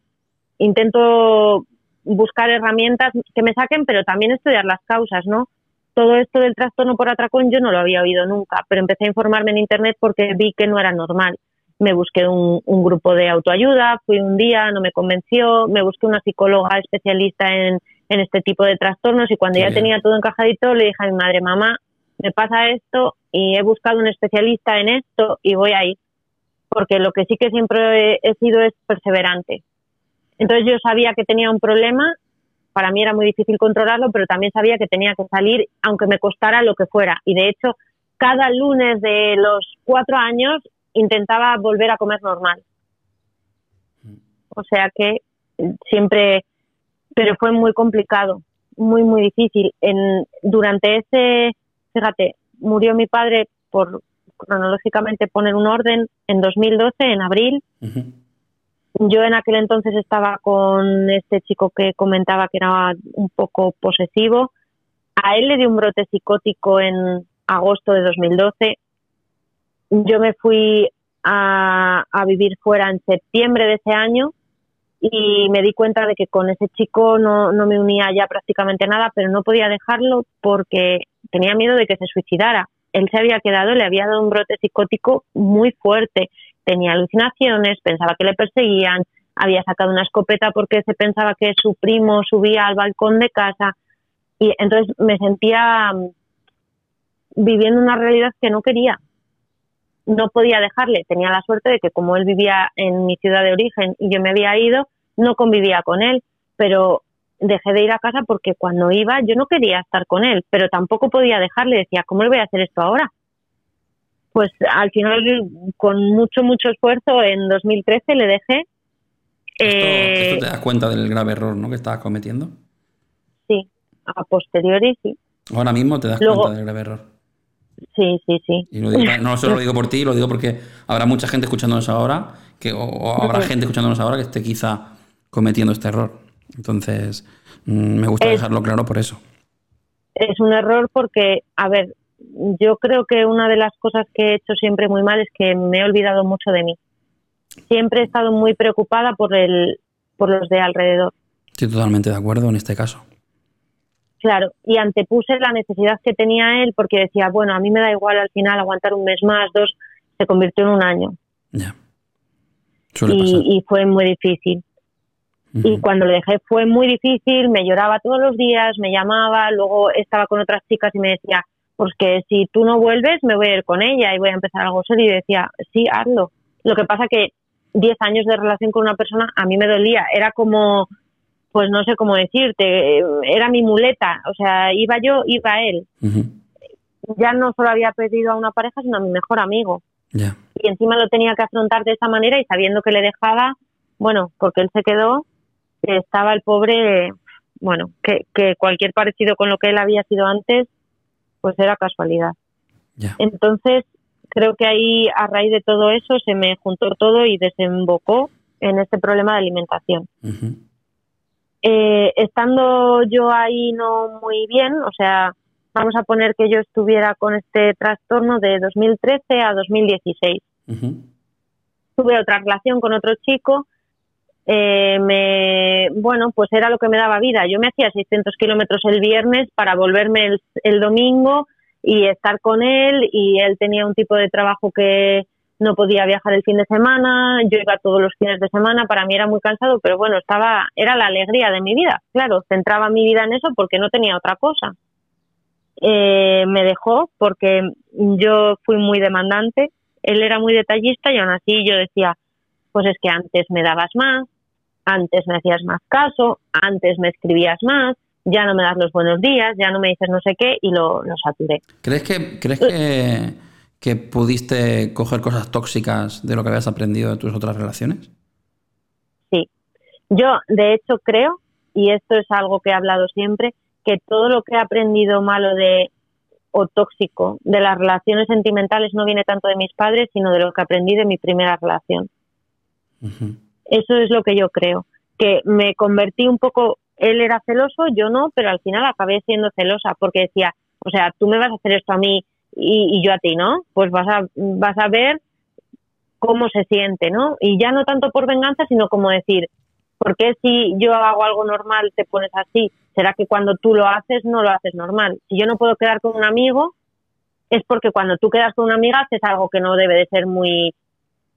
intento buscar herramientas que me saquen, pero también estudiar las causas, ¿no? Todo esto del trastorno por atracón yo no lo había oído nunca, pero empecé a informarme en Internet porque vi que no era normal. Me busqué un, grupo de autoayuda, fui un día, no me convenció, me busqué una psicóloga especialista en, en este tipo de trastornos y cuando ya tenía todo encajadito le dije a mi madre, mamá, me pasa esto y he buscado un especialista en esto y voy ahí, porque lo que sí que siempre he, sido es perseverante. Entonces yo sabía que tenía un problema, para mí era muy difícil controlarlo, pero también sabía que tenía que salir aunque me costara lo que fuera. Y de hecho, cada lunes de los cuatro años intentaba volver a comer normal. O sea que siempre pero fue muy complicado, muy, muy difícil. En, durante ese, fíjate, murió mi padre por cronológicamente poner un orden en 2012, en abril. Yo en aquel entonces estaba con este chico que comentaba que era un poco posesivo. A él le dio un brote psicótico en agosto de 2012. Yo me fui a, a vivir fuera en septiembre de ese año y me di cuenta de que con ese chico no, no me unía ya prácticamente nada, pero no podía dejarlo porque tenía miedo de que se suicidara. Él se había quedado, le había dado un brote psicótico muy fuerte, tenía alucinaciones, pensaba que le perseguían, había sacado una escopeta porque se pensaba que su primo subía al balcón de casa y entonces me sentía mm, viviendo una realidad que no quería. No podía dejarle. Tenía la suerte de que como él vivía en mi ciudad de origen y yo me había ido, no convivía con él, pero dejé de ir a casa porque cuando iba yo no quería estar con él, pero tampoco podía dejarle. Decía, ¿cómo le voy a hacer esto ahora? Pues al final, con mucho, mucho esfuerzo, en 2013 le dejé. Esto, eh, te das cuenta del grave error ¿no? que estabas cometiendo? Sí, a posteriori sí. Ahora mismo te das cuenta del grave error. Sí, sí, sí. Y no solo lo digo por ti, lo digo porque habrá mucha gente escuchándonos ahora, que, o, habrá gente escuchándonos ahora que esté quizá cometiendo este error. Entonces, mm, me gusta dejarlo claro por eso. Es un error porque, a ver, yo creo que una de las cosas que he hecho siempre muy mal es que me he olvidado mucho de mí. Siempre he estado muy preocupada por, el, por los de alrededor. Estoy totalmente de acuerdo en este caso. Claro, y antepuse la necesidad que tenía él porque decía, bueno, a mí me da igual al final aguantar un mes más, dos, se convirtió en un año. Ya. Y, y, fue muy difícil. Y cuando le dejé fue muy difícil, me lloraba todos los días, me llamaba, luego estaba con otras chicas y me decía, pues que si tú no vuelves me voy a ir con ella y voy a empezar algo serio. Y decía, sí, hazlo. Lo que pasa que 10 años de relación con una persona a mí me dolía, era como pues no sé cómo decirte, era mi muleta, o sea, iba yo, iba él. Ya no solo había pedido a una pareja, sino a mi mejor amigo. Y encima lo tenía que afrontar de esa manera y sabiendo que le dejaba, bueno, porque él se quedó, estaba el pobre, bueno, que, que cualquier parecido con lo que él había sido antes, pues era casualidad. Entonces, creo que ahí, a raíz de todo eso, se me juntó todo y desembocó en este problema de alimentación. Eh, estando yo ahí no muy bien, o sea, vamos a poner que yo estuviera con este trastorno de 2013 a 2016. Tuve otra relación con otro chico, eh, me, bueno, pues era lo que me daba vida. Yo me hacía 600 kilómetros el viernes para volverme el domingo y estar con él y él tenía un tipo de trabajo que no podía viajar el fin de semana, yo iba todos los fines de semana, para mí era muy cansado, pero bueno, estaba, era la alegría de mi vida, claro, centraba mi vida en eso porque no tenía otra cosa. Eh, me dejó porque yo fui muy demandante, él era muy detallista y aún así yo decía, pues es que antes me dabas más, antes me hacías más caso, antes me escribías más, ya no me das los buenos días, ya no me dices no sé qué y lo, lo saturé. ¿Crees que, crees que que pudiste coger cosas tóxicas de lo que habías aprendido de tus otras relaciones? Sí, yo de hecho creo, y esto es algo que he hablado siempre, que todo lo que he aprendido malo de o tóxico de las relaciones sentimentales no viene tanto de mis padres, sino de lo que aprendí de mi primera relación. Eso es lo que yo creo, que me convertí un poco, él era celoso, yo no, pero al final acabé siendo celosa porque decía, o sea, tú me vas a hacer esto a mí y, yo a ti, ¿no? Pues vas a, vas a ver cómo se siente, ¿no? Y ya no tanto por venganza, sino como decir, ¿por qué si yo hago algo normal te pones así? ¿Será que cuando tú lo haces no lo haces normal? Si yo no puedo quedar con un amigo, es porque cuando tú quedas con una amiga haces algo que no debe de ser muy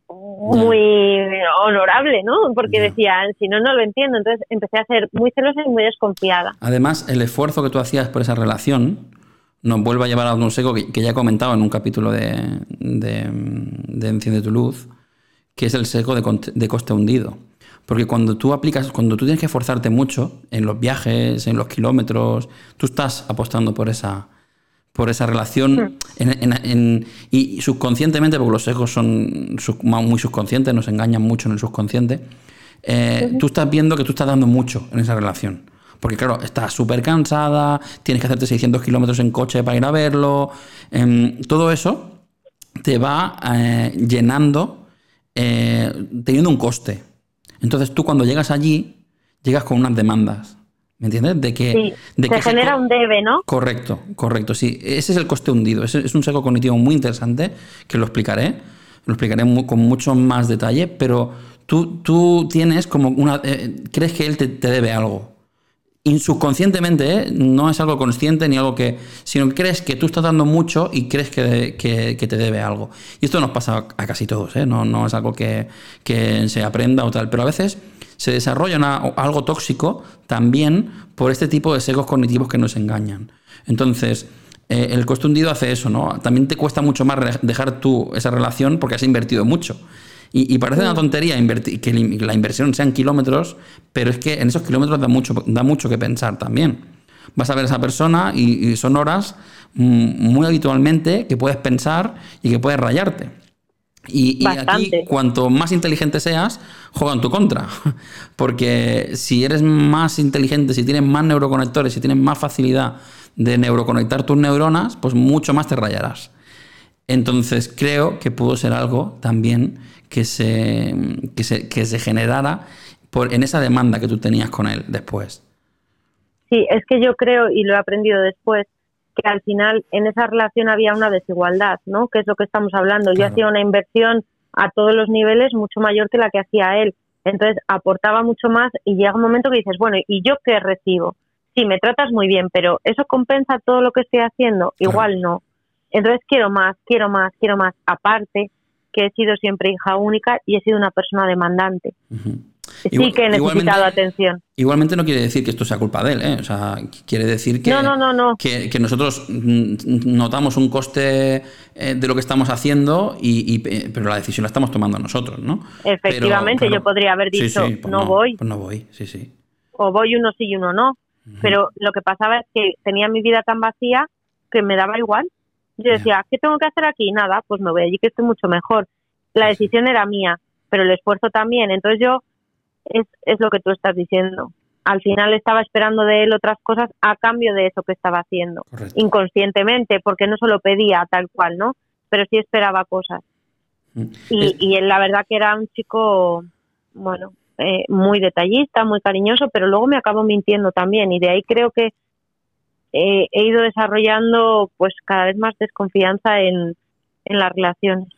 muy honorable, ¿no? Porque decía, si no, no lo entiendo. Entonces empecé a ser muy celosa y muy desconfiada. Además, el esfuerzo que tú hacías por esa relación nos vuelve a llevar a un seco que, ya he comentado en un capítulo de, de, Enciende tu luz, que es el seco de, coste hundido. Porque cuando tú aplicas, cuando tú tienes que esforzarte mucho en los viajes, en los kilómetros, tú estás apostando por esa, por esa relación hmm. y subconscientemente, porque los secos son muy subconscientes, nos engañan mucho en el subconsciente, eh, tú estás viendo que tú estás dando mucho en esa relación. Porque claro, estás súper cansada, tienes que hacerte 600 kilómetros en coche para ir a verlo. Em, todo eso te va eh, llenando, eh, teniendo un coste. Entonces tú cuando llegas allí, llegas con unas demandas. ¿Me entiendes? De que, sí, de se genera un debe, ¿no? Correcto, correcto. Sí, ese es el coste hundido. es un seco cognitivo muy interesante que lo explicaré. Lo explicaré con mucho más detalle, pero tú, tú tienes como una... eh, crees que él te, te debe algo. Insubconscientemente, ¿eh? no es algo consciente ni algo que... sino que crees que tú estás dando mucho y crees que, te debe algo. Y esto nos pasa a casi todos, ¿eh? no, es algo que, se aprenda o tal. Pero a veces se desarrolla algo tóxico también por este tipo de sesgos cognitivos que nos engañan. Entonces, eh, el coste hundido hace eso, ¿no? También te cuesta mucho más dejar tú esa relación porque has invertido mucho. Y, y parece una tontería invertir, que la inversión sean kilómetros, pero es que en esos kilómetros da mucho, da mucho que pensar también. Vas a ver a esa persona y, y son horas mm, muy habitualmente que puedes pensar y que puedes rayarte. Y, y aquí, cuanto más inteligente seas, juega en tu contra. Porque si eres más inteligente, si tienes más neuroconectores, si tienes más facilidad de neuroconectar tus neuronas, pues mucho más te rayarás. Entonces creo que pudo ser algo también que se, que se, que se generara por, en esa demanda que tú tenías con él después. Sí, es que yo creo, y lo he aprendido después, que al final en esa relación había una desigualdad, ¿no? Que es lo que estamos hablando. Yo hacía una inversión a todos los niveles mucho mayor que la que hacía él. Entonces aportaba mucho más y llega un momento que dices, bueno, ¿y yo qué recibo? Sí, me tratas muy bien, pero ¿eso compensa todo lo que estoy haciendo? Claro. Igual no. Entonces quiero más, quiero más, quiero más. Aparte que he sido siempre hija única y he sido una persona demandante. Sí Igual- que he necesitado atención. Igualmente no quiere decir que esto sea culpa de él, ¿eh? O sea, quiere decir que, No, no, no, no. que, que nosotros mm, notamos un coste eh, de lo que estamos haciendo, y, y, eh, pero la decisión la estamos tomando nosotros, ¿no? Efectivamente, Pero, claro, yo podría haber dicho, sí, pues no, voy, Pues no voy, sí, sí. o voy uno sí y uno no. Pero lo que pasaba es que tenía mi vida tan vacía que me daba igual. Yo decía, ¿qué tengo que hacer aquí? Nada, pues me voy allí que estoy mucho mejor. La decisión era mía, pero el esfuerzo también. Entonces yo, es, es lo que tú estás diciendo. Al final estaba esperando de él otras cosas a cambio de eso que estaba haciendo. Correcto. Inconscientemente, porque no solo pedía tal cual, ¿no? Pero sí esperaba cosas. Mm. Y, y él, la verdad que era un chico, bueno, eh, muy detallista, muy cariñoso, pero luego me acabo mintiendo también y de ahí creo que eh, he ido desarrollando pues cada vez más desconfianza en, en las relaciones.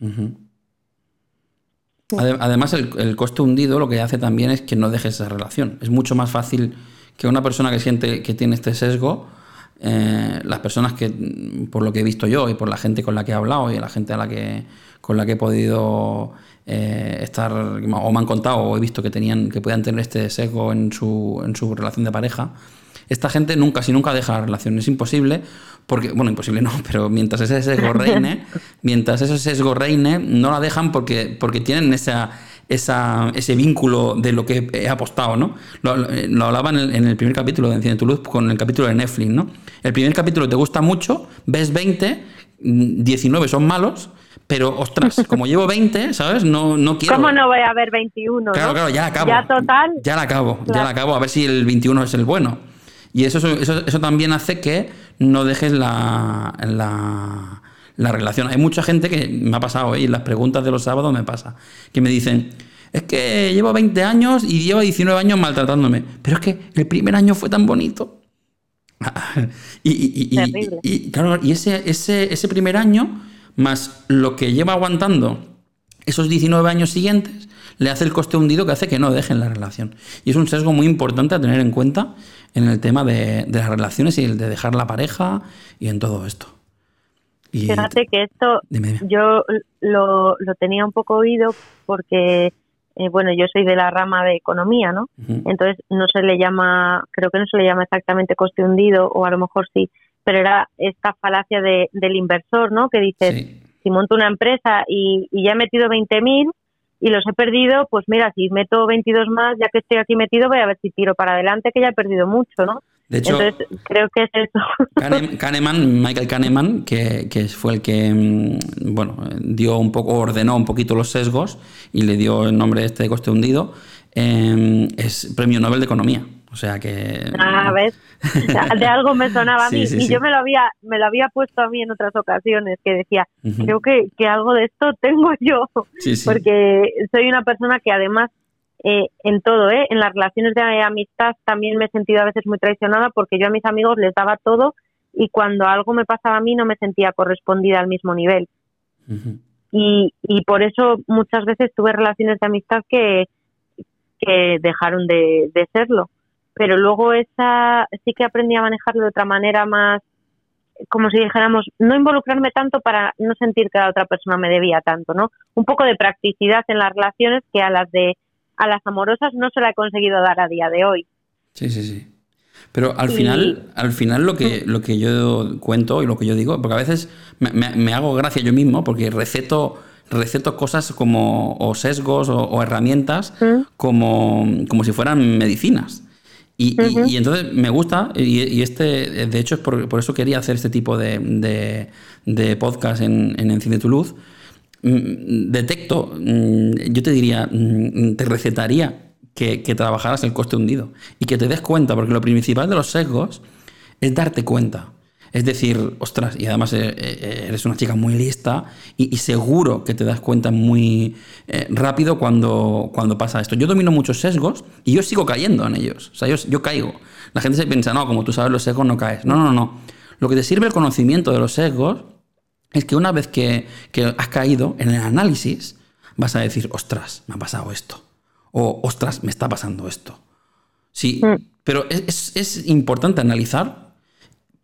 Además, el, el coste hundido lo que hace también es que no dejes esa relación. Es mucho más fácil que una persona que siente que tiene este sesgo, eh, las personas que, por lo que he visto yo y por la gente con la que he hablado y la gente a la que, con la que he podido eh, estar, o me han contado o he visto que tenían, que podían tener este sesgo en su, en su relación de pareja, esta gente nunca, si nunca deja la relación, es imposible, porque, bueno, imposible no, pero mientras ese sesgo reine, mientras ese sesgo reine, no la dejan porque, porque tienen esa, esa, ese vínculo de lo que he apostado, ¿no? Lo, lo- lo hablaba en el, en el primer capítulo de Enciende tu Luz con el capítulo de Netflix, ¿no? El primer capítulo te gusta mucho, ves 20, mm, 19 son malos, pero ostras, como llevo 20, ¿sabes? No, no quiero. ¿Cómo no voy a ver 21? Claro, no? claro, ya la acabo. Ya total. Ya la acabo, ya la acabo, a ver si el 21 es el bueno. Y eso, eso, eso también hace que no dejes la, la, la relación. Hay mucha gente que me ha pasado, ¿eh? y las preguntas de los sábados me pasa, que me dicen, es que llevo 20 años y llevo 19 años maltratándome, pero es que el primer año fue tan bonito. y, y, claro, y ese, ese, ese primer año, más lo que lleva aguantando esos 19 años siguientes, le hace el coste hundido que hace que no dejen la relación. Y es un sesgo muy importante a tener en cuenta en el tema de, de las relaciones y el de dejar la pareja y en todo esto. Y Fíjate que esto Dime, dime. yo lo, lo tenía un poco oído porque, eh, bueno, yo soy de la rama de economía, ¿no? Entonces no se le llama, creo que no se le llama exactamente coste hundido, o a lo mejor sí, pero era esta falacia de, del inversor, ¿no? Que dices, Sí. si monto una empresa y, y ya he metido 20.000 y los he perdido, pues mira, si meto 22 más, ya que estoy aquí metido, voy a ver si tiro para adelante, que ya he perdido mucho, ¿no? De hecho, Entonces creo que es eso. Kahne- Kahneman, Michael Kahneman, que, que fue el que mm, bueno, dio un poco, ordenó un poquito los sesgos y le dio el nombre este de coste hundido, eh, es premio Nobel de Economía. O sea que. A ver, de algo me sonaba a mí sí, y sí. yo me lo había me lo había puesto a mí en otras ocasiones que decía, creo que, que algo de esto tengo yo, porque soy una persona que además eh, en todo, ¿eh? en las relaciones de amistad también me he sentido a veces muy traicionada porque yo a mis amigos les daba todo y cuando algo me pasaba a mí no me sentía correspondida al mismo nivel. Y, y por eso muchas veces tuve relaciones de amistad que, que dejaron de, de serlo. Pero luego esa sí que aprendí a manejarlo de otra manera más, como si dijéramos, no involucrarme tanto para no sentir que la otra persona me debía tanto, ¿no? Un poco de practicidad en las relaciones que a las de a las amorosas no se la he conseguido dar a día de hoy. Sí, sí, sí. Pero al final, al final lo que, lo que yo cuento y lo que yo digo, porque a veces me, hago gracia yo mismo porque receto, receto cosas como o sesgos o, herramientas como, como si fueran medicinas. Y, entonces me gusta, y, este, de hecho, es por, eso quería hacer este tipo de, de, podcast en, en Enciende tu Luz. Mm, detecto, mm, yo te diría, mm, te recetaría que, trabajaras el coste hundido y que te des cuenta, porque lo principal de los sesgos es darte cuenta. Es decir, ostras, y además eh, eh, eres una chica muy lista y, seguro que te das cuenta muy eh, rápido cuando, cuando pasa esto. Yo domino muchos sesgos y yo sigo cayendo en ellos. O sea, yo, yo caigo. La gente se piensa, no, como tú sabes los sesgos no caes. No, no, no. Lo que te sirve el conocimiento de los sesgos es que una vez que, que has caído en el análisis, vas a decir, ostras, me ha pasado esto o ostras, me está pasando esto. Sí, mm. pero es, importante analizar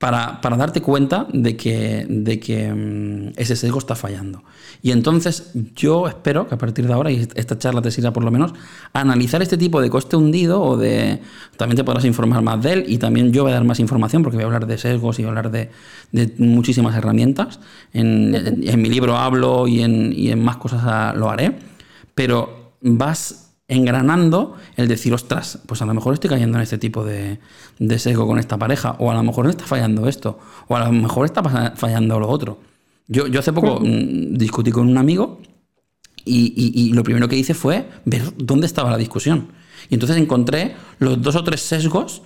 para, darte cuenta de que, de que mm, ese sesgo está fallando. Y entonces yo espero que a partir de ahora, y esta charla te sirva por lo menos, analizar este tipo de coste hundido o de... También te podrás informar más de él y también yo voy a dar más información porque voy a hablar de sesgos y voy a hablar de, muchísimas herramientas. En, mi libro hablo y en, y en más cosas lo haré, pero vas engranando el decir, ostras, pues a lo mejor estoy cayendo en este tipo de, de sesgo con esta pareja, o a lo mejor está fallando esto, o a lo mejor está fallando lo otro. Yo, yo hace poco mm, discutí con un amigo y, lo primero que hice fue ver dónde estaba la discusión. Y entonces encontré los dos o tres sesgos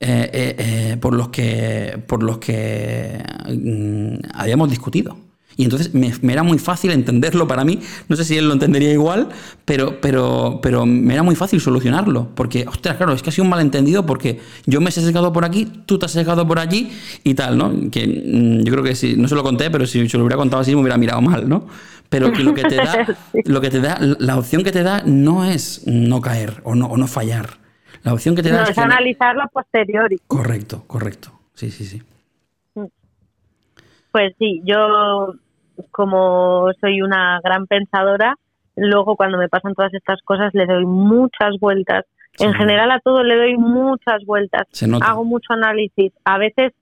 eh, eh, eh, por los que, por los que mm, habíamos discutido. Y entonces me, era muy fácil entenderlo para mí. No sé si él lo entendería igual, pero, pero, pero me era muy fácil solucionarlo. Porque, ostras, claro, es que ha sido un malentendido porque yo me he sesgado por aquí, tú te has sesgado por allí y tal, ¿no? Que mm, yo creo que si, no se lo conté, pero si se lo hubiera contado así me hubiera mirado mal, ¿no? Pero que lo que te da, lo que te da, la opción que te da no es no caer o no, o no fallar. La opción que te da es, analizarlo a posteriori. Correcto, correcto. Sí, sí, sí. Pues sí, yo como soy una gran pensadora, luego cuando me pasan todas estas cosas le doy muchas vueltas. En general a todo le doy muchas vueltas. Hago mucho análisis. A veces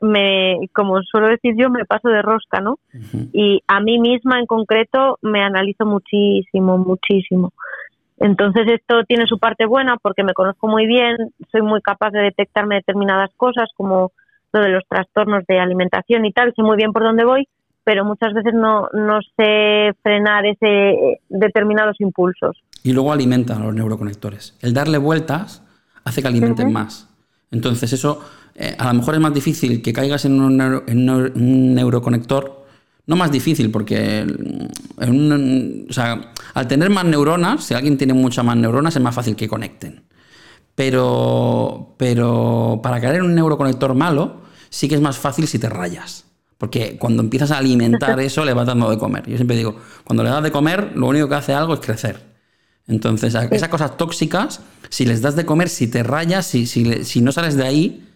me, como suelo decir yo, me paso de rosca, ¿no? Y a mí misma en concreto me analizo muchísimo, muchísimo. Entonces esto tiene su parte buena porque me conozco muy bien, soy muy capaz de detectarme determinadas cosas como lo de los trastornos de alimentación y tal, sé muy bien por dónde voy, pero muchas veces no, no sé frenar ese determinados impulsos. Y luego alimenta a los neuroconectores. El darle vueltas hace que alimenten más. Entonces eso eh, a lo mejor es más difícil que caigas en un, neuroconector. No más difícil, porque en o sea, al tener más neuronas, si alguien tiene muchas más neuronas, es más fácil que conecten. Pero, pero para caer en un neuroconector malo, sí que es más fácil si te rayas. Porque cuando empiezas a alimentar eso, le vas dando de comer. Yo siempre digo, cuando le das de comer, lo único que hace algo es crecer. Entonces, esas cosas tóxicas, si les das de comer, si te rayas, si, si, no sales de ahí,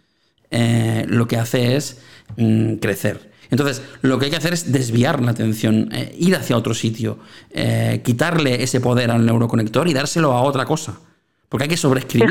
eh, lo que hace es mm, crecer. Entonces, lo que hay que hacer es desviar la atención, eh, ir hacia otro sitio, eh, quitarle ese poder al neuroconector y dárselo a otra cosa. Porque hay que sobreescribir.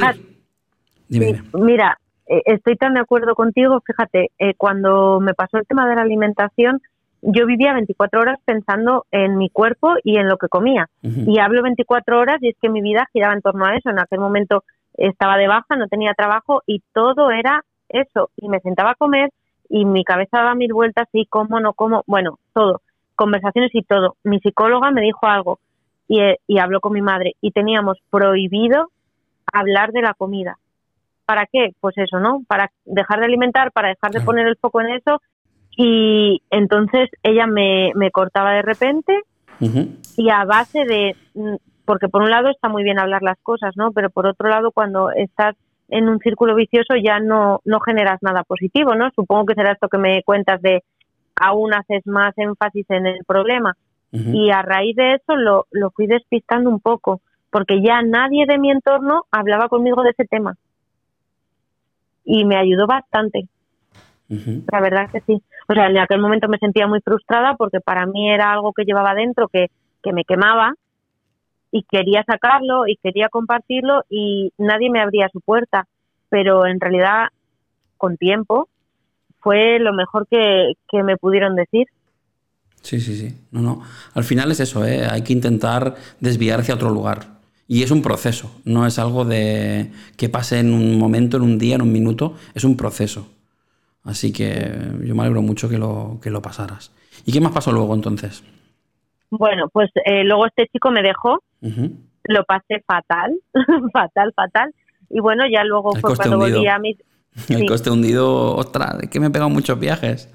Mira, eh, estoy tan de acuerdo contigo, fíjate, eh, cuando me pasó el tema de la alimentación, yo vivía 24 horas pensando en mi cuerpo y en lo que comía. Y hablo 24 horas y es que mi vida giraba en torno a eso. En aquel momento estaba de baja, no tenía trabajo y todo era eso. Y me sentaba a comer y mi cabeza daba mil vueltas y cómo, no como, bueno, todo. Conversaciones y todo. Mi psicóloga me dijo algo y, eh, y habló con mi madre y teníamos prohibido hablar de la comida ¿Para qué? Pues eso, ¿no? Para dejar de alimentar, para dejar de poner el foco en eso. Y entonces ella me, me cortaba de repente y a base de, mm, porque por un lado está muy bien hablar las cosas, ¿no? Pero por otro lado, cuando estás en un círculo vicioso ya no, no generas nada positivo, ¿no? Supongo que será esto que me cuentas de aún haces más énfasis en el problema. Y a raíz de eso lo, lo fui despistando un poco porque ya nadie de mi entorno hablaba conmigo de ese tema. Y me ayudó bastante. La verdad que sí. O sea, en aquel momento me sentía muy frustrada porque para mí era algo que llevaba dentro que, que me quemaba y quería sacarlo y quería compartirlo y nadie me abría su puerta. Pero en realidad, con tiempo, fue lo mejor que, que me pudieron decir. Sí, sí, sí. No, no. Al final es eso, ¿eh? hay que intentar desviar hacia otro lugar. Y es un proceso, no es algo de que pase en un momento, en un día, en un minuto, es un proceso. Así que yo me alegro mucho que lo, que lo pasaras. ¿Y qué más pasó luego entonces? Bueno, pues eh, luego este chico me dejó, lo pasé fatal, fatal, fatal. Y bueno, ya luego fue cuando volví a mi... El coste hundido, ostras, es que me he pegado muchos viajes.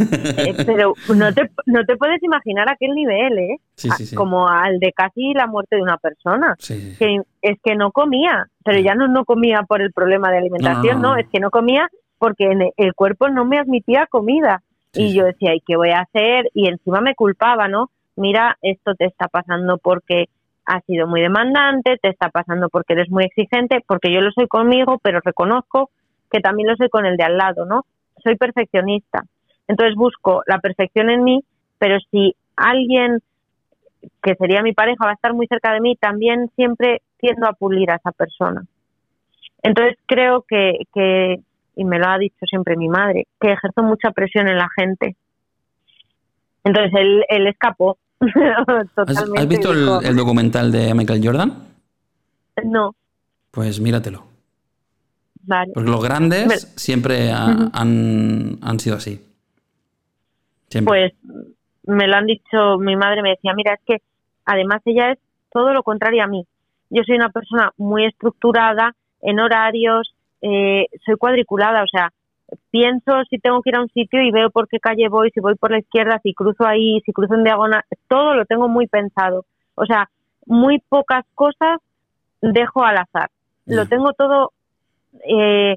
Eh, pero no te, no te puedes imaginar aquel nivel, ¿eh? Como al de casi la muerte de una persona. Que es que no comía, pero ya no, no comía por el problema de alimentación, no, es que no comía porque el cuerpo no me admitía comida. y yo decía, ¿y qué voy a hacer? Y encima me culpaba, ¿no? Mira, esto te está pasando porque has sido muy demandante, te está pasando porque eres muy exigente, porque yo lo soy conmigo, pero reconozco que también lo soy con el de al lado, ¿no? Soy perfeccionista. Entonces busco la perfección en mí, pero si alguien que sería mi pareja va a estar muy cerca de mí, también siempre tiendo a pulir a esa persona. Entonces creo que, que, y me lo ha dicho siempre mi madre, que ejerzo mucha presión en la gente. Entonces él, él escapó. ¿Has, visto el, documental de Michael Jordan? No. Pues míratelo. Porque los grandes siempre han, han sido así. Pues me lo han dicho, mi madre me decía, mira, es que además ella es todo lo contrario a mí. Yo soy una persona muy estructurada en horarios, eh, soy cuadriculada, o sea, pienso si tengo que ir a un sitio y veo por qué calle voy, si voy por la izquierda, si cruzo ahí, si cruzo en diagonal, todo lo tengo muy pensado. O sea, muy pocas cosas dejo al azar. Lo tengo todo eh,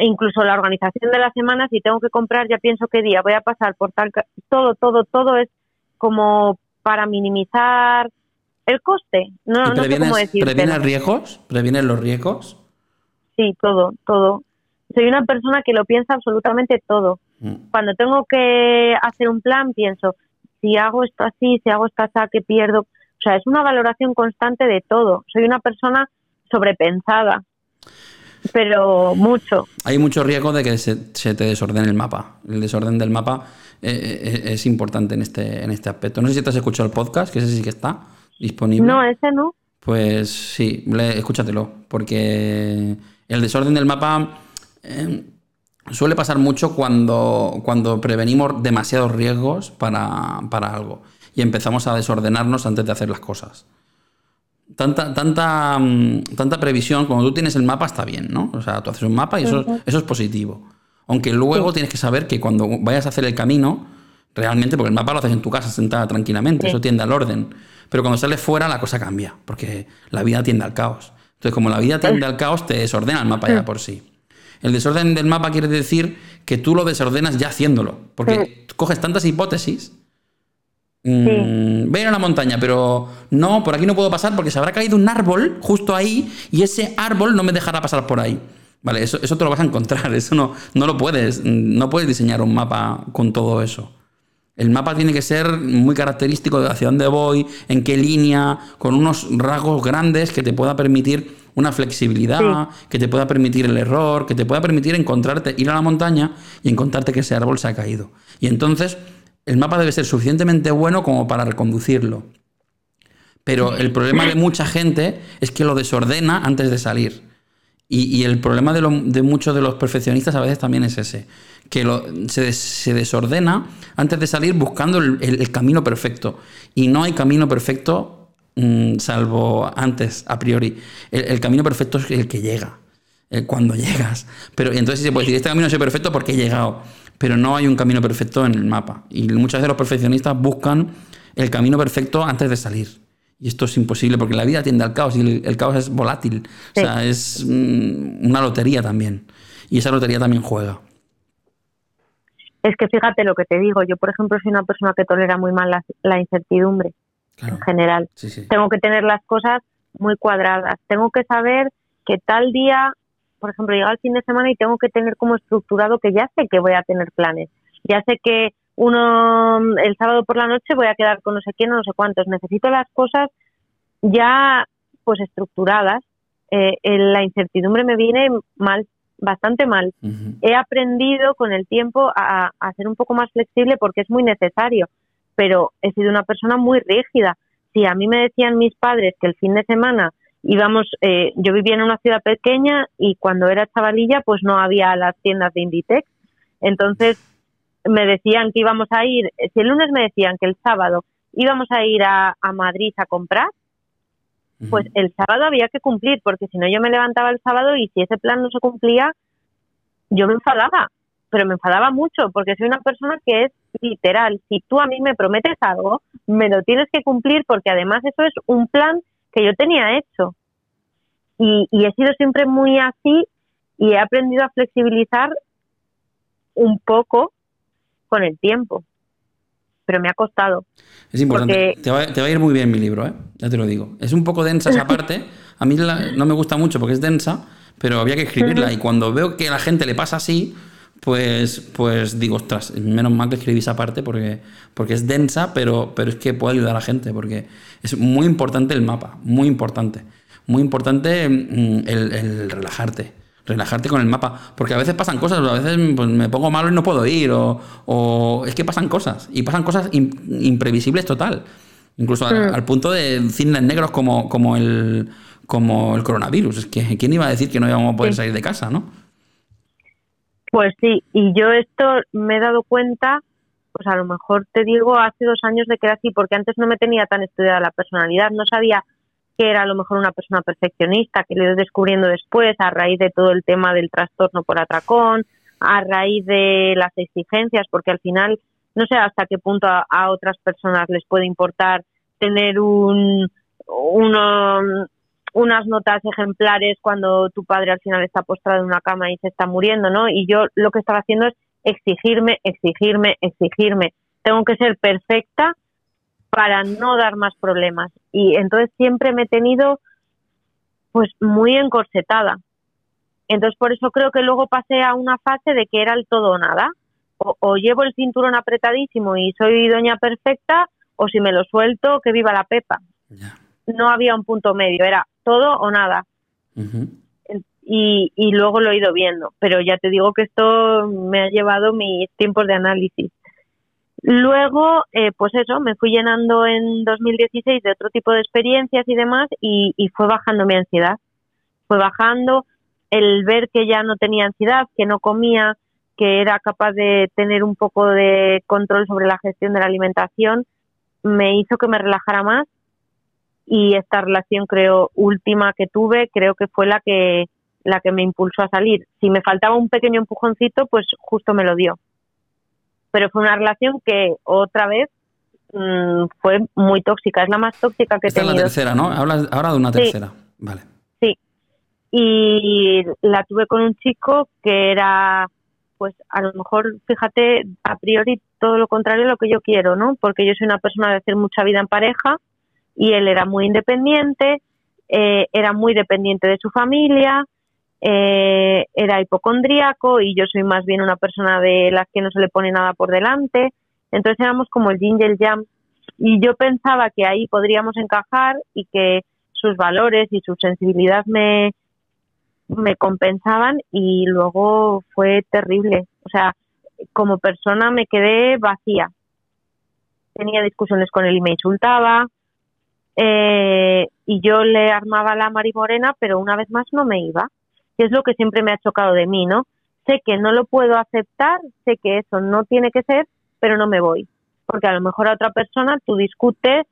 incluso la organización de la semana, si tengo que comprar, ya pienso qué día voy a pasar por tal. Todo, todo, todo es como para minimizar el coste. No, no sé cómo decir. ¿Previenes riesgos? ¿Previenes los riesgos? Sí, todo, todo. Soy una persona que lo piensa absolutamente todo. Mm. Cuando tengo que hacer un plan, pienso, si hago esto así, si hago esto así, ¿qué pierdo? O sea, es una valoración constante de todo. Soy una persona sobrepensada pero mucho. Hay mucho riesgo de que se, te desordene el mapa. El desorden del mapa eh, eh, es importante en este, en este aspecto. No sé si te has escuchado el podcast, que ese sí que está disponible. No, ese no. Pues sí, escúchatelo, porque el desorden del mapa eh, suele pasar mucho cuando, cuando prevenimos demasiados riesgos para, para algo y empezamos a desordenarnos antes de hacer las cosas tanta, tanta, mm, tanta previsión, cuando tú tienes el mapa está bien, ¿no? O sea, tú haces un mapa y eso, eso es positivo. Aunque luego tienes que saber que cuando vayas a hacer el camino, realmente, porque el mapa lo haces en tu casa sentada tranquilamente, eso tiende al orden. Pero cuando sales fuera la cosa cambia, porque la vida tiende al caos. Entonces, como la vida tiende al caos, te desordena el mapa ya por sí. El desorden del mapa quiere decir que tú lo desordenas ya haciéndolo, porque coges tantas hipótesis Mm, voy a ir a la montaña, pero no, por aquí no puedo pasar porque se habrá caído un árbol justo ahí y ese árbol no me dejará pasar por ahí. Vale, eso, eso te lo vas a encontrar, eso no, no lo puedes, no puedes diseñar un mapa con todo eso. El mapa tiene que ser muy característico de hacia dónde voy, en qué línea, con unos rasgos grandes que te pueda permitir una flexibilidad, que te pueda permitir el error, que te pueda permitir encontrarte, ir a la montaña y encontrarte que ese árbol se ha caído. Y entonces el mapa debe ser suficientemente bueno como para reconducirlo. Pero el problema de mucha gente es que lo desordena antes de salir. Y, el problema de, muchos de los perfeccionistas a veces también es ese, que se, desordena antes de salir buscando el, camino perfecto. Y no hay camino perfecto mm, salvo antes, a priori. El, camino perfecto es el que llega, cuando llegas. Pero entonces se puede decir, este camino es perfecto porque he llegado pero no hay un camino perfecto en el mapa. Y muchas veces los perfeccionistas buscan el camino perfecto antes de salir. Y esto es imposible porque la vida tiende al caos y el, caos es volátil. O sea, es mm, una lotería también. Y esa lotería también juega. Es que fíjate lo que te digo. Yo, por ejemplo, soy una persona que tolera muy mal la, incertidumbre en general. Tengo que tener las cosas muy cuadradas. Tengo que saber que tal día, por ejemplo, llega el fin de semana y tengo que tener como estructurado que ya sé que voy a tener planes. Ya sé que uno el sábado por la noche voy a quedar con no sé quién o no sé cuántos. Necesito las cosas ya pues estructuradas. Eh, la incertidumbre me viene mal, bastante mal. He aprendido con el tiempo a, a ser un poco más flexible porque es muy necesario, pero he sido una persona muy rígida. Si a mí me decían mis padres que el fin de semana íbamos, eh, yo vivía en una ciudad pequeña y cuando era chavalilla pues no había las tiendas de Inditex, entonces me decían que íbamos a ir, si el lunes me decían que el sábado íbamos a ir a, a Madrid a comprar, pues el sábado había que cumplir, porque si no yo me levantaba el sábado y si ese plan no se cumplía, yo me enfadaba, pero me enfadaba mucho, porque soy una persona que es literal, si tú a mí me prometes algo, me lo tienes que cumplir, porque además eso es un plan que yo tenía hecho. Y, y he sido siempre muy así y he aprendido a flexibilizar un poco con el tiempo pero me ha costado. Es importante. Te, va, a ir muy bien mi libro, ¿eh? ya te lo digo. Es un poco densa esa parte. A mí no me gusta mucho porque es densa, pero había que escribirla. Y cuando veo que a la gente le pasa así, pues, pues digo, ostras, menos mal que escribí esa parte porque, porque es densa, pero, pero es que puede ayudar a la gente porque es muy importante el mapa, muy importante. Muy importante mm, el relajarte relajarte con el mapa. Porque a veces pasan cosas, a veces pues, me pongo malo y no puedo ir, o, es que pasan cosas, y pasan cosas imprevisibles total. Incluso mm. al, punto de cines negros como, como, el, como el coronavirus. Es que, ¿quién iba a decir que no íbamos a poder salir de casa, no? Pues sí, y yo esto me he dado cuenta, pues a lo mejor te digo hace dos años de que era así, porque antes no me tenía tan estudiada la personalidad, no sabía que era a lo mejor una persona perfeccionista, que lo he descubriendo después a raíz de todo el tema del trastorno por atracón, a raíz de las exigencias, porque al final no sé hasta qué punto a, otras personas les puede importar tener un, unas notas ejemplares cuando tu padre al final está postrado en una cama y se está muriendo, ¿no? Y yo lo que estaba haciendo es exigirme, exigirme, exigirme. Tengo que ser perfecta para no dar más problemas. Y entonces siempre me he tenido pues muy encorsetada. Entonces por eso creo que luego pasé a una fase de que era el todo o nada. O, llevo el cinturón apretadísimo y soy doña perfecta, o si me lo suelto, que viva la pepa. No había un punto medio, era todo o nada. y, y luego lo he ido viendo. Pero ya te digo que esto me ha llevado mis tiempos de análisis. Luego, eh, pues eso, me fui llenando en 2016 de otro tipo de experiencias y demás y, fue bajando mi ansiedad. Fue bajando el ver que ya no tenía ansiedad, que no comía, que era capaz de tener un poco de control sobre la gestión de la alimentación, me hizo que me relajara más y esta relación creo última que tuve creo que fue la que la que me impulsó a salir. Si me faltaba un pequeño empujoncito, pues justo me lo dio pero fue una relación que otra vez mm, fue muy tóxica, es la más tóxica que he tenido. es la tercera, ¿no? Hablas ahora de una tercera, vale. Sí, y la tuve con un chico que era, pues a lo mejor, fíjate, a priori todo lo contrario a lo que yo quiero, ¿no? Porque yo soy una persona de hacer mucha vida en pareja y él era muy independiente, eh, era muy dependiente de su familia, eh, era hipocondríaco y yo soy más bien una persona de las que no se le pone nada por delante. Entonces éramos como el yin y el. Y yo pensaba que ahí podríamos encajar y que sus valores y su sensibilidad me, me compensaban y luego fue terrible. O sea, como persona me quedé vacía. Tenía discusiones con él y me insultaba. Eh, y yo le armaba la marimorena, pero una vez más no me iba que es lo que siempre me ha chocado de mí, ¿no? Sé que no lo puedo aceptar, sé que eso no tiene que ser, pero no me voy. Porque a lo mejor a otra persona tú discutes,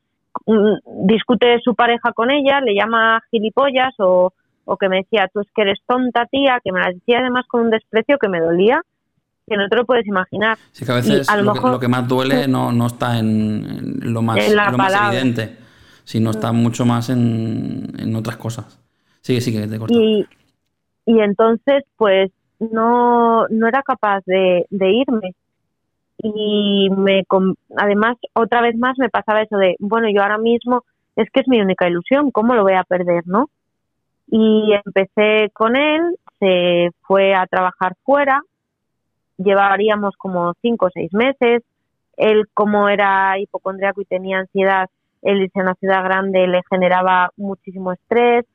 mm, discute su pareja con ella, le llama gilipollas o, o que me decía, tú es que eres tonta, tía, que me la decía además con un desprecio que me dolía, que no te lo puedes imaginar. Sí, que a veces lo, que, más duele no, no está en, lo, más, lo más evidente, sino está mucho más en, en otras cosas. Sigue, sigue, te corto y entonces pues no, no era capaz de, irme. Y me, además, otra vez más me pasaba eso de, bueno, yo ahora mismo es que es mi única ilusión, ¿cómo lo voy a perder, no? Y empecé con él, se fue a trabajar fuera, llevaríamos como cinco o seis meses. Él, como era hipocondríaco y tenía ansiedad, él irse a una ciudad grande le generaba muchísimo estrés,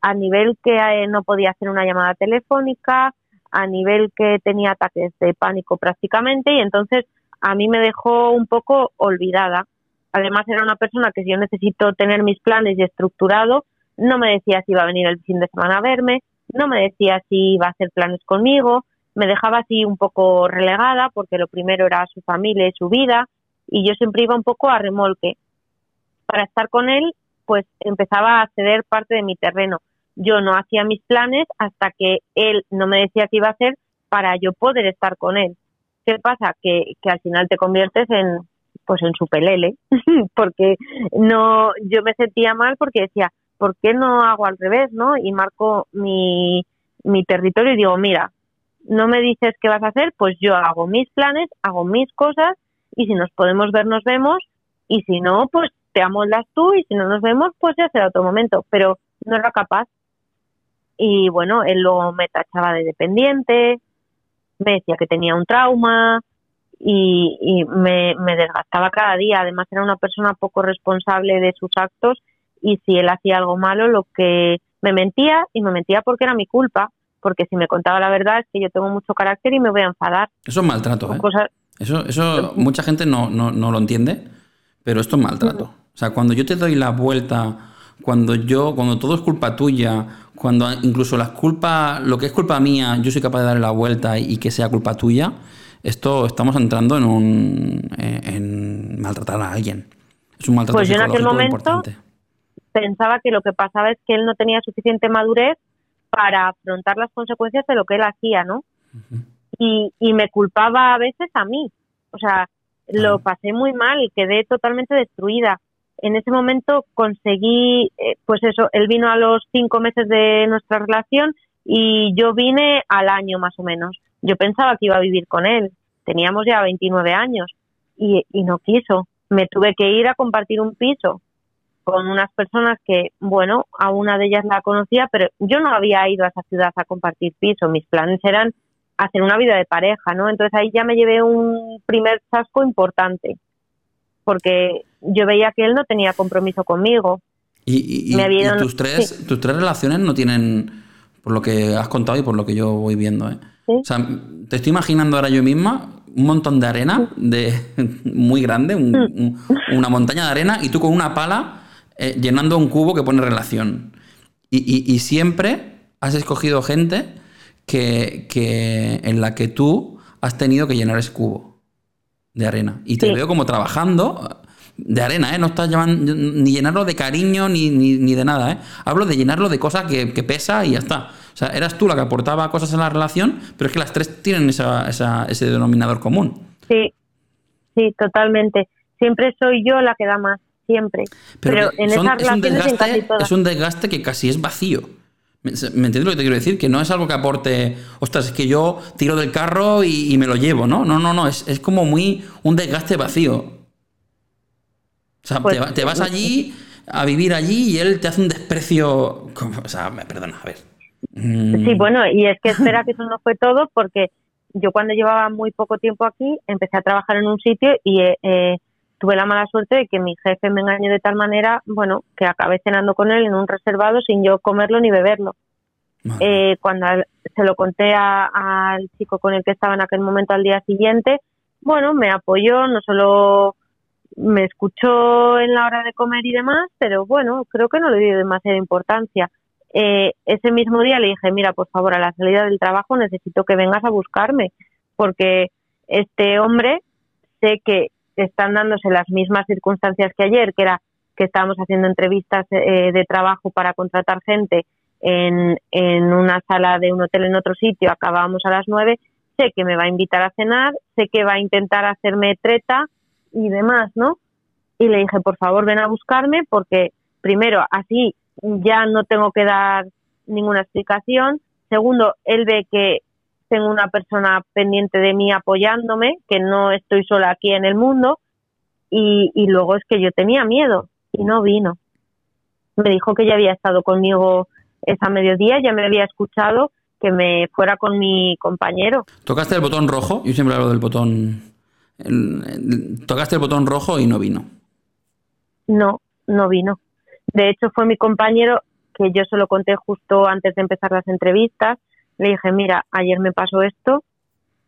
a nivel que eh, no podía hacer una llamada telefónica, a nivel que tenía ataques de pánico prácticamente, y entonces a mí me dejó un poco olvidada. Además era una persona que si yo necesito tener mis planes y estructurado, no me decía si iba a venir el fin de semana a verme, no me decía si iba a hacer planes conmigo, me dejaba así un poco relegada porque lo primero era su familia y su vida y yo siempre iba un poco a remolque. Para estar con él, pues empezaba a ceder parte de mi terreno. Yo no hacía mis planes hasta que él no me decía qué iba a hacer para yo poder estar con él. ¿Qué pasa? Que, que al final te conviertes en pues en su pelele, porque no, yo me sentía mal porque decía, ¿por qué no hago al revés, no? Y marco mi, mi territorio y digo, mira, no me dices qué vas a hacer, pues yo hago mis planes, hago mis cosas y si nos podemos ver, nos vemos y si no, pues te amoldas tú y si no nos vemos, pues ya será otro momento, pero no era capaz. Y bueno, él luego me tachaba de dependiente, me decía que tenía un trauma y, me, me desgastaba cada día. Además era una persona poco responsable de sus actos y si él hacía algo malo, lo que me mentía y me mentía porque era mi culpa porque si me contaba la verdad es que yo tengo mucho carácter y me voy a enfadar. Eso es maltrato, ¿eh? Eso, eso mucha gente no, no, no, lo entiende, pero esto es maltrato. O sea, cuando yo te doy la vuelta, cuando yo, cuando todo es culpa tuya, cuando incluso las culpas, lo que es culpa mía, yo soy capaz de darle la vuelta y que sea culpa tuya, esto estamos entrando en un en maltratar a alguien. Es un maltrato pues yo en aquel momento pensaba que lo que pasaba es que él no tenía suficiente madurez para afrontar las consecuencias de lo que él hacía, ¿no? y, y me culpaba a veces a mí. O sea, lo pasé muy mal, quedé totalmente destruida. En ese momento conseguí, eh, pues eso, él vino a los cinco meses de nuestra relación y yo vine al año más o menos. Yo pensaba que iba a vivir con él. Teníamos ya 29 años y, y no quiso. Me tuve que ir a compartir un piso con unas personas que, bueno, a una de ellas la conocía, pero yo no había ido a esa ciudad a compartir piso. Mis planes eran hacer una vida de pareja, ¿no? Entonces ahí ya me llevé un primer chasco importante, porque yo veía que él no tenía compromiso conmigo. Y, tus, tres, tus tres relaciones no tienen, por lo que has contado y por lo que yo voy viendo, ¿eh? O sea, te estoy imaginando ahora yo misma un montón de arena de muy grande, una montaña de arena, y tú con una pala eh, llenando un cubo que pone relación. Y, siempre has escogido gente que, en la que tú has tenido que llenar ese cubo de arena. Y te veo como trabajando de arena, ¿eh? No estás llevando, ni llenarlo de cariño ni, ni, de nada, ¿eh? Hablo de llenarlo de cosas que, pesa y ya está. O sea, eras tú la que aportaba cosas en la relación, pero es que las tres tienen esa, ese denominador común. Sí, sí, totalmente. Siempre soy yo la que da más siempre. Pero, en esas relaciones es un, desgaste, es un desgaste que casi es vacío. ¿Me, entiendes lo que te quiero decir? Que no es algo que aporte, ostras, es que yo tiro del carro y, me lo llevo, ¿no? No, no, no, es, es, como muy un desgaste vacío. O sea, te, pues, vas allí a vivir allí y él te hace un desprecio. O sea, perdona, a ver. Mm. Sí, bueno, y es que espera que eso no fue todo porque yo cuando llevaba muy poco tiempo aquí empecé a trabajar en un sitio y eh, tuve la mala suerte de que mi jefe me engañó de tal manera, bueno, que acabé cenando con él en un reservado sin yo comerlo ni beberlo. Eh, cuando se lo conté al chico con el que estaba en aquel momento al día siguiente, bueno, me apoyó, no solo me escuchó en la hora de comer y demás, pero bueno, creo que no le dio demasiada importancia. Eh, ese mismo día le dije, mira, por favor, a la salida del trabajo necesito que vengas a buscarme, porque este hombre sé que están dándose las mismas circunstancias que ayer, que era que estábamos haciendo entrevistas eh, de trabajo para contratar gente en, en una sala de un hotel en otro sitio, acabábamos a las nueve, sé que me va a invitar a cenar, sé que va a intentar hacerme treta y demás, ¿no? Y le dije, por favor, ven a buscarme porque, primero, así ya no tengo que dar ninguna explicación. Segundo, él ve que tengo una persona pendiente de mí apoyándome, que no estoy sola aquí en el mundo, y, luego es que yo tenía miedo y no vino. me dijo que ya había estado conmigo esa mediodía, ya me había escuchado que me fuera con mi compañero. ¿Tocaste el botón rojo? Yo siempre hablo del botón... tocaste el botón rojo y no vino. No, no vino. De hecho, fue mi compañero que yo se lo conté justo antes de empezar las entrevistas. Le dije, mira, ayer me pasó esto,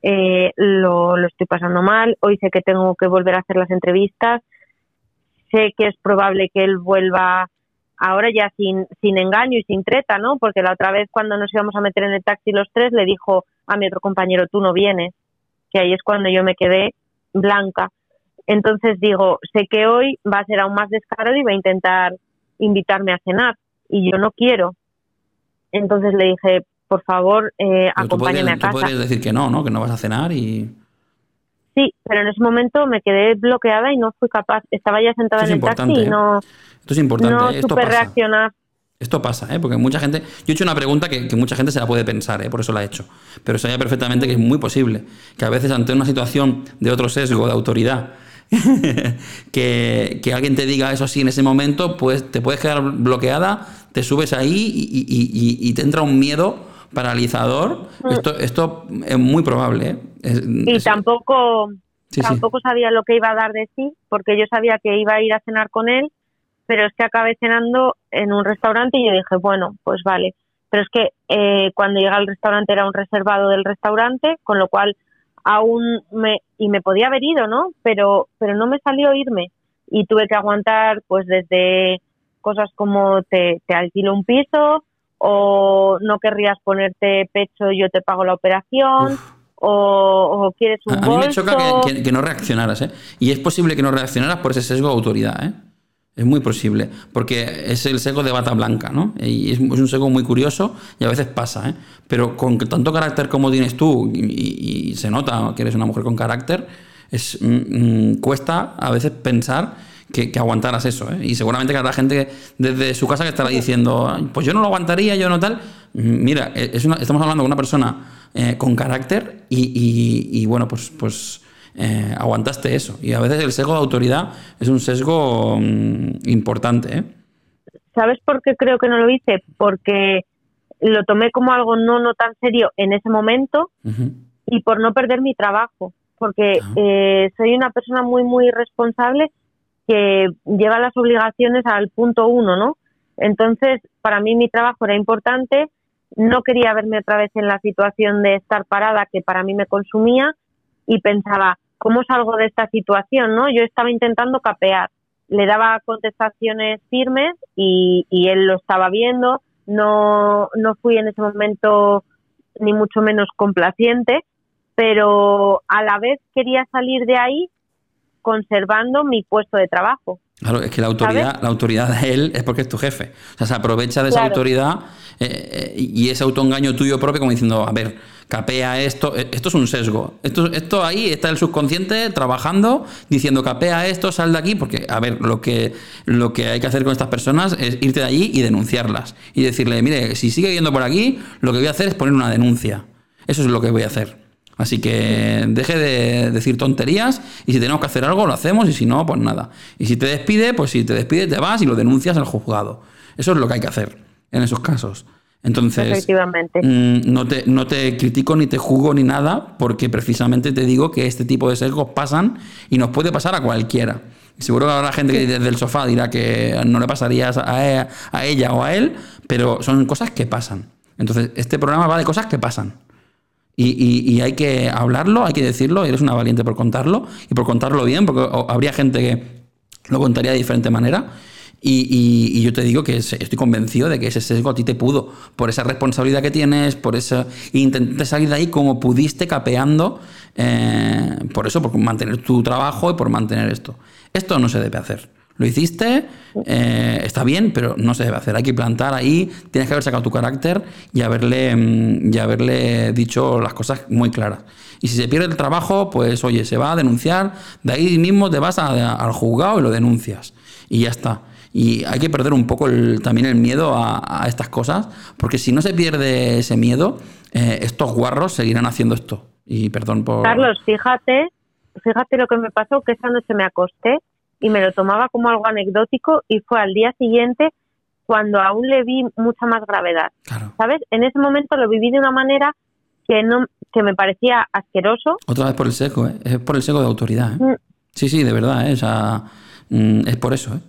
eh, lo, lo estoy pasando mal, hoy sé que tengo que volver a hacer las entrevistas, sé que es probable que él vuelva ahora ya sin, sin engaño y sin treta, ¿no? Porque la otra vez cuando nos íbamos a meter en el taxi los tres le dijo a mi otro compañero, tú no vienes, que ahí es cuando yo me quedé blanca. Entonces digo, sé que hoy va a ser aún más descarado y va a intentar invitarme a cenar y yo no quiero. Entonces le dije, por favor, eh, acompáñame a casa. Tú podrías decir que no, ¿no? Que no vas a cenar y... Sí, pero en ese momento me quedé bloqueada y no fui capaz. Estaba ya sentada en el taxi y ¿eh? no. Esto es importante. No ¿eh? Esto supe reaccionar. Esto pasa, ¿eh? porque mucha gente. Yo he hecho una pregunta que, mucha gente se la puede pensar, ¿eh? por eso la he hecho. Pero sabía perfectamente que es muy posible que a veces ante una situación de otro sesgo, de autoridad, que, alguien te diga eso así en ese momento, pues te puedes quedar bloqueada, te subes ahí y, te entra un miedo paralizador. Mm. Esto, esto es muy probable. ¿eh? y tampoco, tampoco sabía lo que iba a dar de sí, porque yo sabía que iba a ir a cenar con él, pero es que acabé cenando en un restaurante y yo dije, bueno, pues vale. Pero es que eh, cuando llegué al restaurante era un reservado del restaurante, con lo cual aún me y me podía haber ido, ¿no? Pero pero no me salió irme y tuve que aguantar pues desde cosas como te, te alquilo un piso o no querrías ponerte pecho yo te pago la operación o, quieres un a, a mí me choca que, que, no reaccionaras, ¿eh? Y es posible que no reaccionaras por ese sesgo de autoridad, ¿eh? Es muy posible, porque es el sesgo de bata blanca, ¿no? Y es, un sesgo muy curioso y a veces pasa, ¿eh? Pero con tanto carácter como tienes tú, y, se nota que eres una mujer con carácter, es, mm, mm, cuesta a veces pensar que, aguantaras eso, ¿eh? Y seguramente que habrá gente desde su casa que estará diciendo, pues yo no lo aguantaría, yo no tal. Mira, es estamos hablando de una persona eh, con carácter y, bueno, pues, pues eh, aguantaste eso. Y a veces el sesgo de autoridad es un sesgo mm, importante. ¿eh? ¿Sabes por qué creo que no lo hice? Porque lo tomé como algo no, no tan serio en ese momento y por no perder mi trabajo. Porque ah. soy una persona muy, muy responsable que lleva las obligaciones al punto uno, ¿no? Entonces, para mí mi trabajo era importante no quería verme otra vez en la situación de estar parada que para mí me consumía y pensaba, ¿cómo salgo de esta situación? ¿no? Yo estaba intentando capear, le daba contestaciones firmes y, él lo estaba viendo, no, no fui en ese momento ni mucho menos complaciente, pero a la vez quería salir de ahí conservando mi puesto de trabajo. Claro, es que la autoridad, la autoridad de él es porque es tu jefe. O sea, se aprovecha de esa autoridad eh, eh, y ese autoengaño tuyo propio como diciendo, a ver, capea esto, eh, esto es un sesgo. Esto, esto ahí está el subconsciente trabajando, diciendo capea esto, sal de aquí, porque, a ver, lo que, lo que hay que hacer con estas personas es irte de allí y denunciarlas. Y decirle, mire, si sigue yendo por aquí, lo que voy a hacer es poner una denuncia. Eso es lo que voy a hacer. Así que deje de decir tonterías y si tenemos que hacer algo lo hacemos y si no, pues nada. Y si te despide, pues si te despide te vas y lo denuncias al juzgado. Eso es lo que hay que hacer en esos casos. Entonces, mm, no, te, no te critico ni te juzgo ni nada porque precisamente te digo que este tipo de sesgos pasan y nos puede pasar a cualquiera. Seguro que habrá gente que desde el sofá dirá que no le pasaría a, a ella o a él, pero son cosas que pasan. Entonces, este programa va de cosas que pasan. Y, hay que hablarlo, hay que decirlo, eres una valiente por contarlo y por contarlo bien, porque habría gente que lo contaría de diferente manera. Y, yo te digo que estoy convencido de que ese sesgo a ti te pudo, por esa responsabilidad que tienes, por eso intenté salir de ahí como pudiste, capeando, eh, por eso, por mantener tu trabajo y por mantener esto. Esto no se debe hacer. Lo hiciste, eh, está bien, pero no se debe hacer. Hay que plantar ahí, tienes que haber sacado tu carácter y haberle, mm, y haberle dicho las cosas muy claras. Y si se pierde el trabajo, pues oye, se va a denunciar, de ahí mismo te vas al juzgado y lo denuncias. Y ya está. Y hay que perder un poco también el miedo a, estas cosas, porque si no se pierde ese miedo, eh, estos guarros seguirán haciendo esto. Y perdón por... Carlos, fíjate, fíjate lo que me pasó, que esa noche me acosté y me lo tomaba como algo anecdótico y fue al día siguiente cuando aún le vi mucha más gravedad. Claro. ¿Sabes? En ese momento lo viví de una manera que no que me parecía asqueroso. Otra vez por el seco, ¿eh? Es por el seco de autoridad, ¿eh? Mm. Sí, sí, de verdad, ¿eh? O sea, mm, es por eso, ¿eh?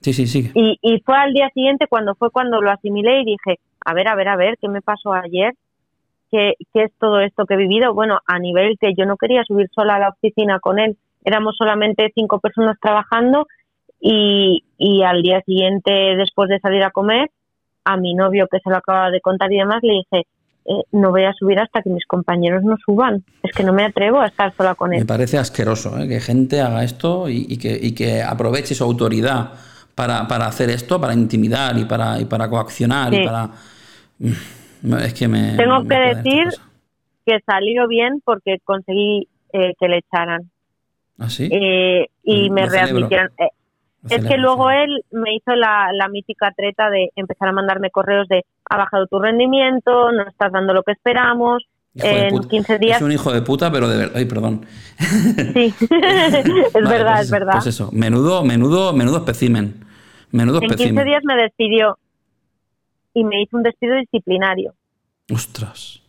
Sí, sí, sigue. Y, y fue al día siguiente cuando fue cuando lo asimilé y dije, a ver, a ver, a ver, ¿qué me pasó ayer? ¿Qué, qué es todo esto que he vivido? Bueno, a nivel que yo no quería subir sola a la oficina con él, éramos solamente cinco personas trabajando y, y al día siguiente, después de salir a comer, a mi novio que se lo acaba de contar y demás, le dije, eh, no voy a subir hasta que mis compañeros no suban. Es que no me atrevo a estar sola con Me él. parece asqueroso ¿eh? que gente haga esto y, y que, y que aproveche su autoridad para, para hacer esto, para intimidar y para, y para coaccionar y Sí. para... Mm, Es que me... Tengo me que decir-. Que salió bien porque conseguí eh, que le echaran. ¿Ah, sí? Eh, y me readmitieron. Eh, Es que luego él me hizo la, la mítica treta de empezar a mandarme correos de ha bajado tu rendimiento, no estás dando lo que esperamos, Hijo en puta. 15 días... Es un hijo de puta, pero de verdad... Ay, perdón. Sí, es Vale, verdad, pues es eso, verdad. Pues eso, menudo, menudo, menudo especimen. Menudo en 15 especimen. días me despidió y me hizo un despido disciplinario. Ostras.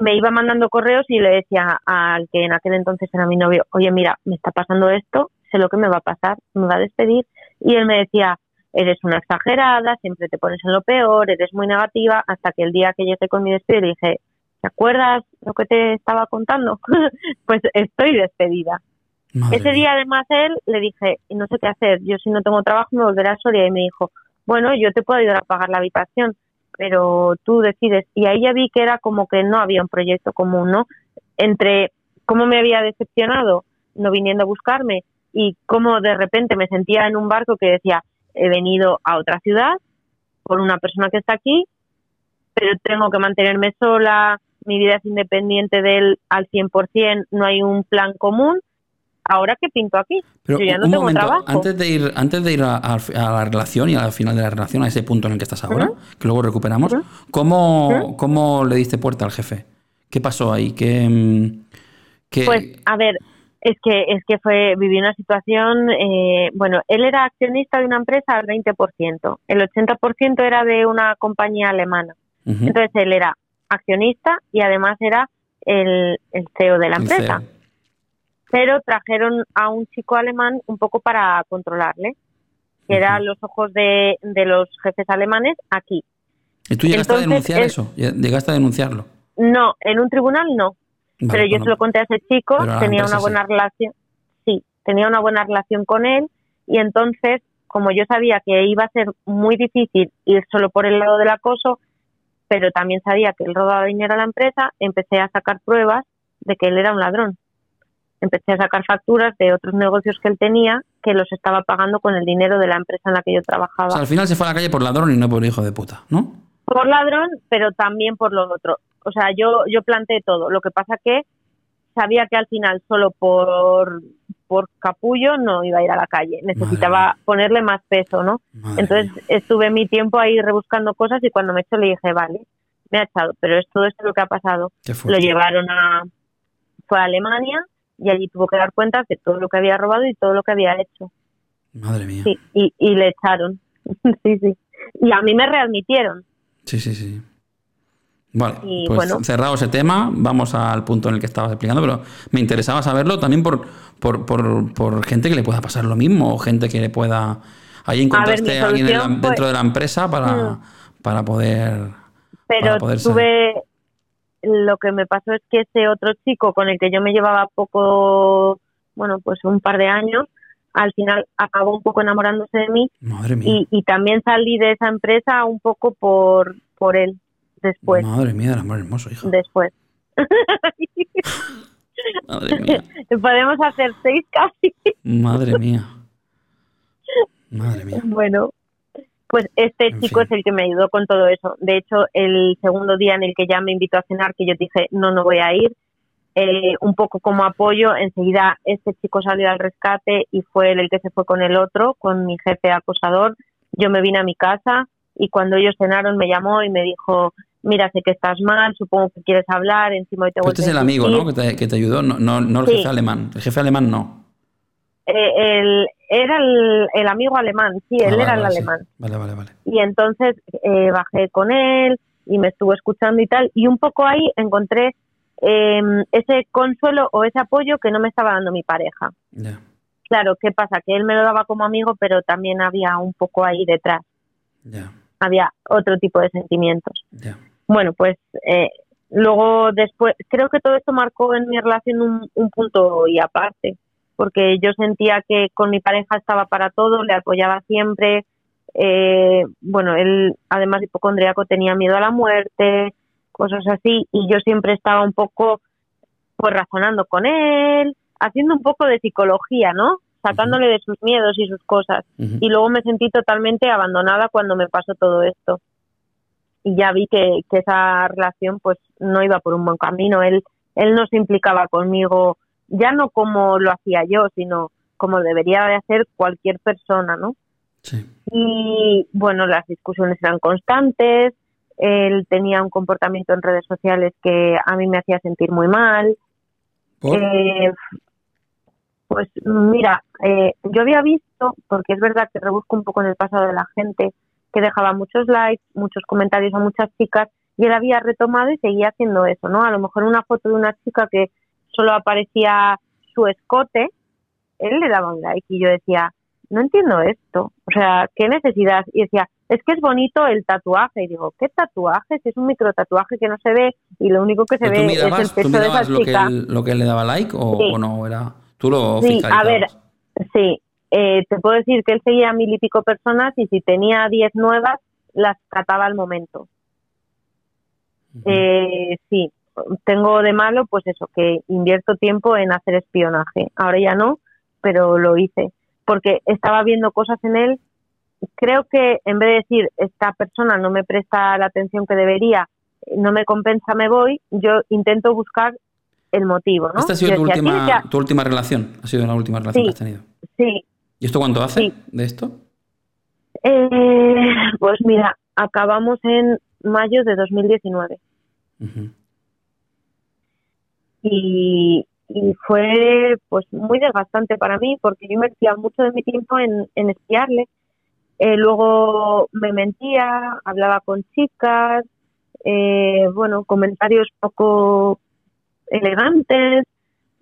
Me iba mandando correos y le decía al que en aquel entonces era mi novio, oye, mira, me está pasando esto, sé lo que me va a pasar, me va a despedir. Y él me decía, eres una exagerada, siempre te pones en lo peor, eres muy negativa, hasta que el día que llegué con mi despido le dije, ¿te acuerdas lo que te estaba contando? pues estoy despedida. Madre Ese día además él le dije, no sé qué hacer, yo si no tengo trabajo me volveré a Soria y me dijo, bueno, yo te puedo ayudar a pagar la habitación, pero tú decides. Y ahí ya vi que era como que no había un proyecto común, ¿no? Entre cómo me había decepcionado no viniendo a buscarme y cómo de repente me sentía en un barco que decía, he venido a otra ciudad por una persona que está aquí, pero tengo que mantenerme sola, mi vida es independiente de él al 100%, no hay un plan común. Ahora qué pinto aquí? Pero Yo ya no un tengo momento, trabajo. antes de ir, antes de ir a, a- a la relación y al final de la relación, a ese punto en el que estás ahora, que luego recuperamos, Ujú. ¿cómo, ¿cómo le diste puerta al jefe? ¿Qué pasó ahí? ¿Qué, mm, qué- Pues a ver, es que es que fue viví una situación, eh, bueno, él era accionista de una empresa al 20%, el 80% era de una compañía alemana. Entonces él era accionista y además era el, el CEO de la empresa. Pero trajeron a un chico alemán un poco para controlarle, que era Ujú. los ojos de, de los jefes alemanes aquí. ¿Y tú llegaste a denunciar eso? ¿Llegaste a denunciarlo? No, en un tribunal no, Vale, pero yo bueno, se lo conté a ese chico, a tenía una buena sí. relación, sí, tenía una buena relación con él y entonces, como yo sabía que iba a ser muy difícil ir solo por el lado del acoso, pero también sabía que él robaba dinero a la empresa, empecé a sacar pruebas de que él era un ladrón. Empecé a sacar facturas de otros negocios que él tenía que los estaba pagando con el dinero de la empresa en la que yo trabajaba. O sea, al final se fue a la calle por ladrón y no por hijo de puta, ¿no? por ladrón, pero también por lo otro. O sea, yo yo planteé todo. Lo que pasa que sabía que al final solo por por capullo no iba a ir a la calle. Necesitaba ponerle más peso, ¿no? Madre Entonces mía. estuve mi tiempo ahí rebuscando cosas y cuando me echó le dije, vale, me ha echado, pero es todo esto lo que ha pasado. Qué Lo llevaron a fue a Alemania y allí tuvo que dar cuentas de todo lo que había robado y todo lo que había hecho. Madre mía. Sí, y, y le echaron. sí, sí. Y a mí me readmitieron. Sí, sí, sí. Vale, Y pues bueno. cerrado ese tema, vamos al punto en el que estabas explicando, pero me interesaba saberlo también por, por, por, por gente que le pueda pasar lo mismo, o gente que le pueda... Ahí encontraste a alguien en la- dentro de la empresa para, Mm. para poder... pero para poder ser. Lo que me pasó es que ese otro chico con el que yo me llevaba poco bueno pues un par de años al final acabó un poco enamorándose de mí Madre mía. y, y también salí de esa empresa un poco por por él después Madre mía, el amor hermoso, hija. después Madre mía. podemos hacer seis casi Madre mía. Madre mía. bueno pues este En chico fin. es el que me ayudó con todo eso de hecho el segundo día en el que ya me invitó a cenar que yo dije no no voy a ir eh, un poco como apoyo, enseguida este chico salió al rescate y fue él el que se fue con el otro, con mi jefe acosador. Yo me vine a mi casa y cuando ellos cenaron me llamó y me dijo, mira, sé que estás mal, supongo que quieres hablar, encima hoy te Pero este es el amigo, ¿no? Que te, que te ayudó, no, no, no el Sí. jefe alemán. El jefe alemán no. Eh, el, era el, amigo alemán, sí, él Ah, era el vale, sí. alemán. Vale, vale, vale. Y entonces eh, bajé con él y me estuvo escuchando y tal. Y un poco ahí encontré eh, ese consuelo o ese apoyo que no me estaba dando mi pareja. Claro, ¿qué pasa? Que él me lo daba como amigo, pero también había un poco ahí detrás, había otro tipo de sentimientos. Bueno, pues eh, luego después, creo que todo esto marcó en mi relación un, un punto y aparte, porque yo sentía que con mi pareja estaba para todo, le apoyaba siempre. eh, bueno, él, además de hipocondríaco, tenía miedo a la muerte, cosas así, y yo siempre estaba un poco, pues razonando con él, haciendo un poco de psicología, ¿no? Sacándole de sus miedos y sus cosas. Y luego me sentí totalmente abandonada cuando me pasó todo esto. Y ya vi que, que esa relación pues no iba por un buen camino. Él él no se implicaba conmigo ya no como lo hacía yo sino como debería de hacer cualquier persona no Sí. y bueno las discusiones eran constantes él tenía un comportamiento en redes sociales que a mí me hacía sentir muy mal eh, pues mira, eh, yo había visto, porque es verdad que rebusco un poco en el pasado de la gente, que dejaba muchos likes, muchos comentarios a muchas chicas, y él había retomado y seguía haciendo eso, ¿no? A lo mejor una foto de una chica que solo aparecía su escote, él le daba un like y yo decía, no entiendo esto, o sea, ¿qué necesidad? Y decía, es que es bonito el tatuaje, y digo, ¿qué tatuaje? Si es un micro tatuaje que no se ve y lo único que se ¿Pero ve ¿Tú es el pecho de esa que chica. él, lo que él le daba like o, Sí. o no? Era, tú lo Sí, a ver, sí, eh, te puedo decir que él seguía a mil y pico personas y si tenía diez nuevas, las trataba al momento. Eh, sí, tengo de malo, pues eso, que invierto tiempo en hacer espionaje. Ahora ya no, pero lo hice, porque estaba viendo cosas en él. Creo que en vez de decir, esta persona no me presta la atención que debería, no me compensa, me voy, yo intento buscar el motivo, ¿no? ¿Esta ha sido tu decía, última, "Tienes que- tu última relación? ¿Ha sido la última relación Sí. que has tenido? Sí, ¿Y esto cuánto hace Sí. de esto? Eh, pues mira, acabamos en mayo de 2019 Ujú. Y, fue pues muy desgastante para mí porque yo invertía mucho de mi tiempo en, en espiarle. Eh, luego me mentía, hablaba con chicas, eh, bueno, comentarios poco elegantes.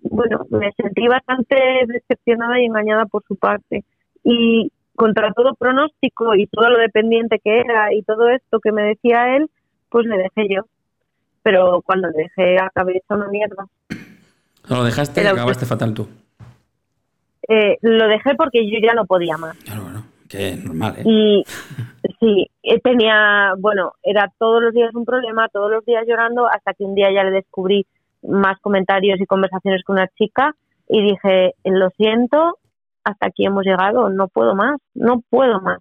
Bueno, me sentí bastante decepcionada y engañada por su parte. Y contra todo pronóstico y todo lo dependiente que era y todo esto que me decía él, pues le dejé yo. Pero cuando dejé acabé hecha una mierda. Lo dejaste y acabaste fatal tú. Eh, lo dejé porque yo ya no podía más. Claro, bueno, que normal, ¿eh? Y sí, eh, tenía, bueno, era todos los días un problema, todos los días llorando, hasta que un día ya le descubrí más comentarios y conversaciones con una chica y dije, lo siento, hasta aquí hemos llegado, no puedo más, no puedo más.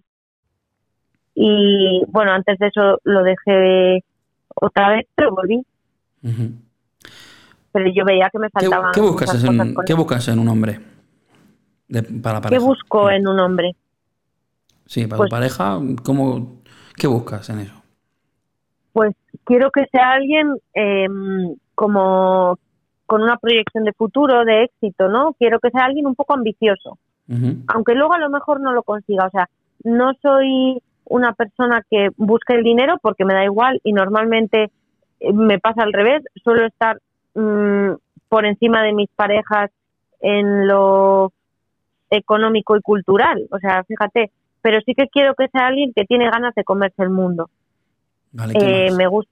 Y bueno, antes de eso lo dejé otra vez, pero volví. Pero yo veía que me ¿Qué, faltaban qué buscas muchas en, cosas con ¿Qué buscas en un hombre? De- para ¿Qué busco en un hombre? Sí, para Pues- tu pareja, ¿cómo, ¿qué buscas en eso? pues quiero que sea alguien eh, como con una proyección de futuro, de éxito, ¿no? Quiero que sea alguien un poco ambicioso, aunque luego a lo mejor no lo consiga. O sea, no soy una persona que busque el dinero porque me da igual y normalmente eh, me pasa al revés. Suelo estar mm, por encima de mis parejas en lo económico y cultural. O sea, fíjate, pero sí que quiero que sea alguien que tiene ganas de comerse el mundo. Vale, ¿qué Eh, me, gus-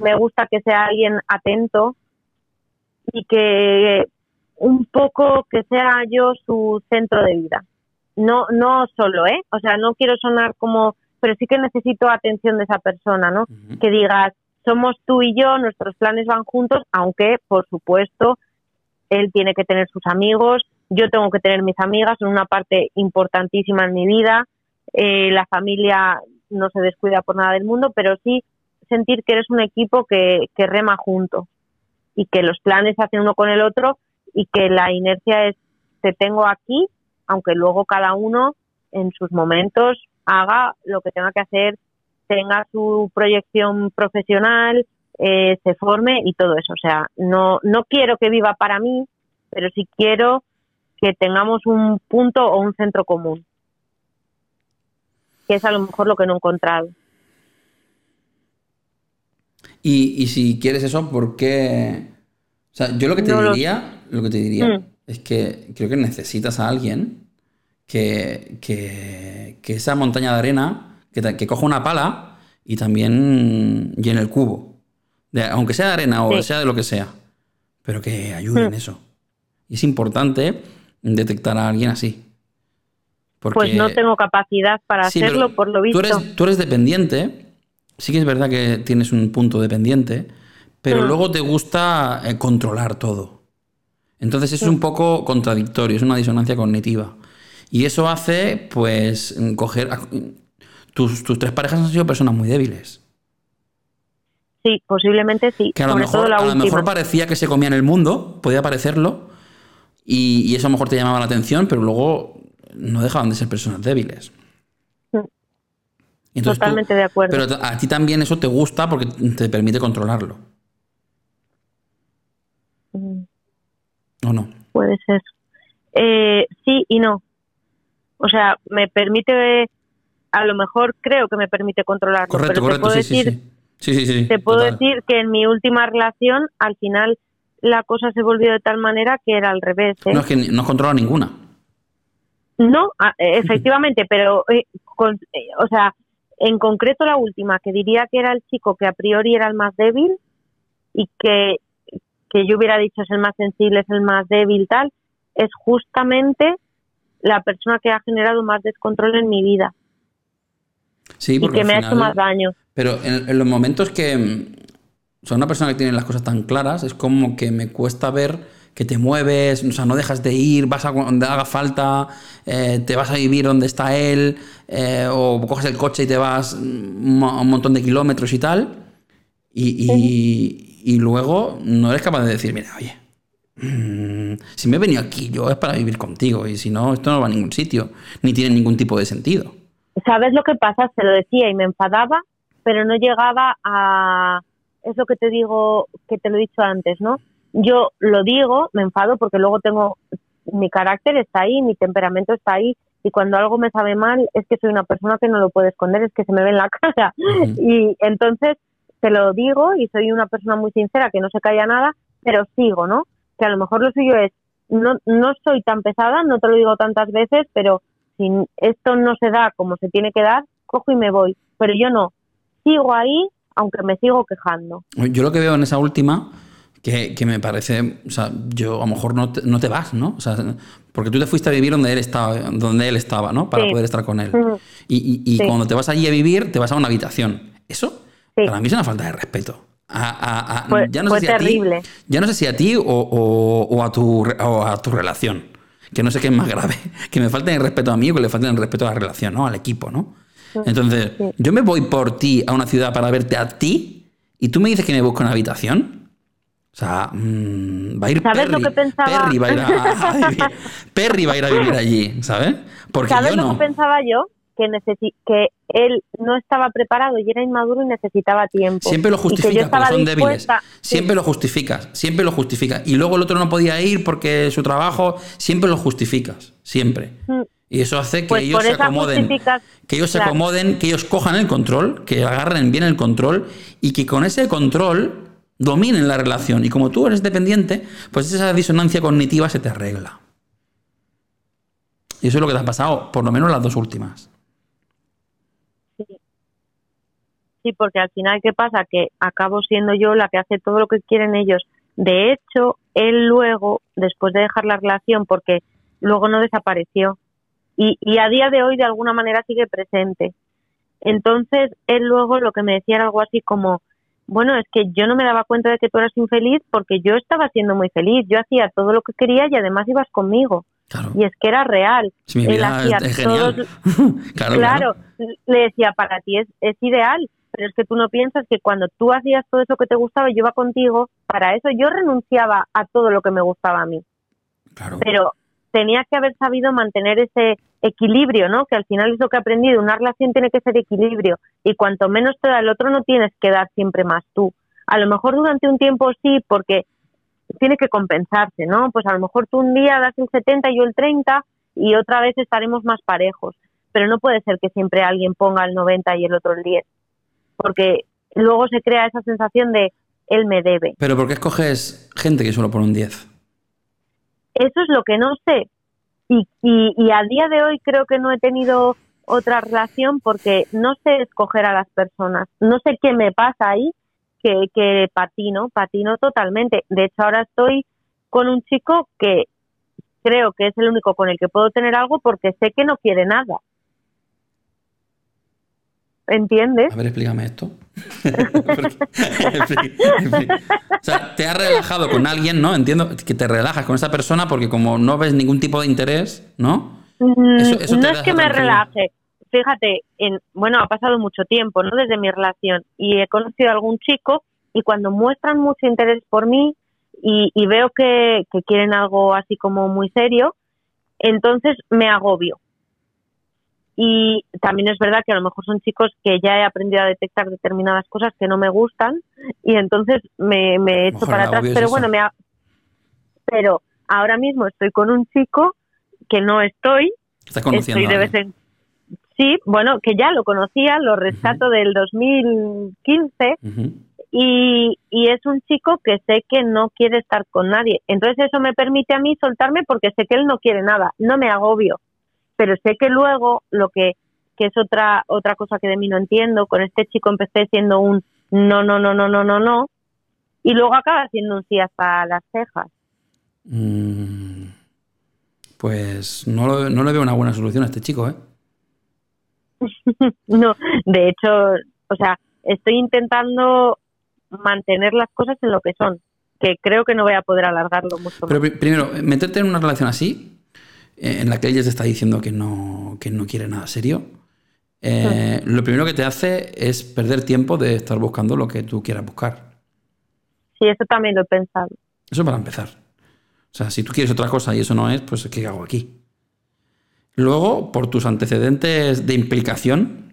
me gusta que sea alguien atento y que un poco que sea yo su centro de vida. No, no solo, ¿eh? O sea, no quiero sonar como, pero sí que necesito atención de esa persona, ¿no? Que digas, somos tú y yo, nuestros planes van juntos, aunque, por supuesto, él tiene que tener sus amigos, yo tengo que tener mis amigas, son una parte importantísima en mi vida. Eh, la familia no se descuida por nada del mundo, pero sí sentir que eres un equipo que, que rema junto y que los planes se hacen uno con el otro y que la inercia es te tengo aquí, aunque luego cada uno en sus momentos haga lo que tenga que hacer, tenga su proyección profesional, eh, se forme y todo eso. O sea, no, no quiero que viva para mí, pero sí quiero que tengamos un punto o un centro común, que es a lo mejor lo que no he encontrado. Y, y si quieres eso, ¿por qué? O sea, yo lo que te No lo- diría, lo que te diría Mm. es que creo que necesitas a alguien que, que, que esa montaña de arena, que, que coja una pala y también llene el cubo. De- aunque sea de arena o Sí. sea de lo que sea. Pero que ayude en Mm. eso. Y es importante detectar a alguien así. Porque, Pues no tengo capacidad para Sí, hacerlo, por lo visto. Tú eres, tú eres dependiente. Sí que es verdad que tienes un punto dependiente, pero Mm. luego te gusta eh, controlar todo. Entonces es un poco contradictorio, es una disonancia cognitiva. Y eso hace, pues, coger... Tus, tus tres parejas han sido personas muy débiles. Sí, posiblemente sí. Que a lo, mejor, a lo parecía que se comían el mundo, podía parecerlo, y, y eso a lo mejor te llamaba la atención, pero luego no dejaban de ser personas débiles. Mm. Tú- Totalmente de acuerdo. Pero a ti también eso te gusta porque te permite controlarlo, Mm, ¿o no? Puede ser. Eh, sí y no. O sea, me permite, a lo mejor creo que me permite controlarlo. Correcto, pero correcto, te puedo sí, decir, sí, sí. Te puedo decir que en mi última relación, al final, la cosa se volvió de tal manera que era al revés. ¿eh? No es que no has controlado ninguna. No, a- eh, efectivamente, pero, eh, con- eh, o sea, en concreto la última, que diría que era el chico que a priori era el más débil y que, que yo hubiera dicho es el más sensible, es el más débil, tal, es justamente la persona que ha generado más descontrol en mi vida Sí, y porque que me ha hecho más daño. Pero en, en los momentos que. mm, O sea, una persona que tiene las cosas tan claras, es como que me cuesta ver que te mueves, o sea, no dejas de ir, vas a donde haga falta, eh, te vas a vivir donde está él, eh, o coges el coche y te vas mm, a un montón de kilómetros y tal. Y, y- y luego no eres capaz de decir, mira, oye, mm, si me he venido aquí yo es para vivir contigo, y si no, esto no va a ningún sitio, ni tiene ningún tipo de sentido. ¿Sabes lo que pasa? Se lo decía y me enfadaba, pero no llegaba a... Es lo que te digo, que te lo he dicho antes, ¿no? Yo lo digo, me enfado porque luego tengo... Mi carácter está ahí, mi temperamento está ahí, y cuando algo me sabe mal es que soy una persona que no lo puede esconder, es que se me ve en la cara. Y entonces te lo digo y soy una persona muy sincera que no se calla nada, pero sigo, ¿no? Que a lo mejor lo suyo es, no, no soy tan pesada, no te lo digo tantas veces, pero si esto no se da como se tiene que dar, cojo y me voy. Pero yo no, sigo ahí aunque me sigo quejando. Yo lo que veo en esa última, que, que me parece, o sea, yo a lo mejor no te, no te vas, ¿no? O sea, porque tú te fuiste a vivir donde él estaba, donde él estaba, ¿no? Para Sí. poder estar con él. Y, y- y Sí. cuando te vas allí a vivir, te vas a una habitación. Eso, Sí. para mí es una falta de respeto. A- a- a- Fue- ya no fue sé si a ti- terrible. ya no sé si a ti o, o- o a tu, o a tu relación. Que no sé qué es más grave. Que me falten el respeto a mí o que le falten el respeto a la relación, ¿no? Al equipo, ¿no? Entonces, Sí. yo me voy por ti a una ciudad para verte a ti y tú me dices que me busco una habitación. O sea, mm, va a ir ¿Sabes Perry. lo que pensaba? Perry va a ir a, a vivir. Perry va a ir a vivir allí, ¿sabes? Porque ¿Sabes yo lo no. que pensaba yo? Que, él no estaba preparado y era inmaduro y necesitaba tiempo. Siempre lo justificas porque son débiles. Siempre lo justificas, siempre lo justificas. Y luego el otro no podía ir porque su trabajo, siempre lo justificas, siempre. Mm. Y eso hace que Pues ellos se acomoden, que ellos se acomoden, que ellos cojan el control, que agarren bien el control y que con ese control dominen la relación. Y como tú eres dependiente, pues esa disonancia cognitiva se te arregla. Y eso es lo que te ha pasado, por lo menos las dos últimas. Sí, porque al final, ¿qué pasa? Que acabo siendo yo la que hace todo lo que quieren ellos. De hecho, él luego, después de dejar la relación, porque luego no desapareció, y, y a día de hoy de alguna manera sigue presente. Entonces, él luego lo que me decía era algo así como, bueno, es que yo no me daba cuenta de que tú eras infeliz porque yo estaba siendo muy feliz, yo hacía todo lo que quería y además ibas conmigo. Claro. Y es que era real. Si mi Él hacía es, es todos- genial. claro, Claro, le decía, para ti es, es ideal, pero es que tú no piensas que cuando tú hacías todo eso que te gustaba yo iba contigo, para eso yo renunciaba a todo lo que me gustaba a mí. claro. Pero tenía que haber sabido mantener ese equilibrio, ¿no? Que al final es lo que he aprendido, una relación tiene que ser equilibrio y cuanto menos te da el otro no tienes que dar siempre más tú. A lo mejor durante un tiempo sí, porque tiene que compensarse, ¿no? Pues a lo mejor tú un día das el 70 y yo el 30 y otra vez estaremos más parejos, pero no puede ser que siempre alguien ponga el 90 y el otro el 10, porque luego se crea esa sensación de él me debe. Pero ¿por qué escoges gente que solo pone un 10? Eso es lo que no sé. Y, y, y a día de hoy creo que no he tenido otra relación porque no sé escoger a las personas. No sé qué me pasa ahí que, que patino, patino totalmente. De hecho, ahora estoy con un chico que creo que es el único con el que puedo tener algo porque sé que no quiere nada. ¿Entiendes? A ver, explícame esto. o sea, te has relajado con alguien, ¿no? Entiendo que te relajas con esa persona porque como no ves ningún tipo de interés, ¿no? Mm, no es que me relaje. Fíjate, en, bueno, ha pasado mucho tiempo, ¿no? Desde mi relación y he conocido a algún chico y cuando muestran mucho interés por mí y, veo que, que quieren algo así como muy serio, entonces me agobio y también es verdad que a lo mejor son chicos que ya he aprendido a detectar determinadas cosas que no me gustan y entonces me, me echo para atrás pero bueno me pero ahora mismo estoy con un chico que no estoy estoy de vez en sí bueno que ya lo conocía lo rescato del 2015 y, y es un chico que sé que no quiere estar con nadie. Entonces eso me permite a mí soltarme porque sé que él no quiere nada no me agobio pero sé que luego lo que, que es otra otra cosa que de mí no entiendo, con este chico empecé siendo un no, no, no, no, no, no, no, y luego acaba siendo un sí hasta las cejas. Mm, pues no, lo, no le veo una buena solución a este chico, ¿eh? no, de hecho, o sea, estoy intentando mantener las cosas en lo que son, que creo que no voy a poder alargarlo mucho. Pero primero, meterte en una relación así en la que ella te está diciendo que no, que no quiere nada serio, eh, lo primero que te hace es perder tiempo de estar buscando lo que tú quieras buscar. Sí, eso también lo he pensado. Eso para empezar. O sea, si tú quieres otra cosa y eso no es, pues ¿qué hago aquí? Luego, por tus antecedentes de implicación,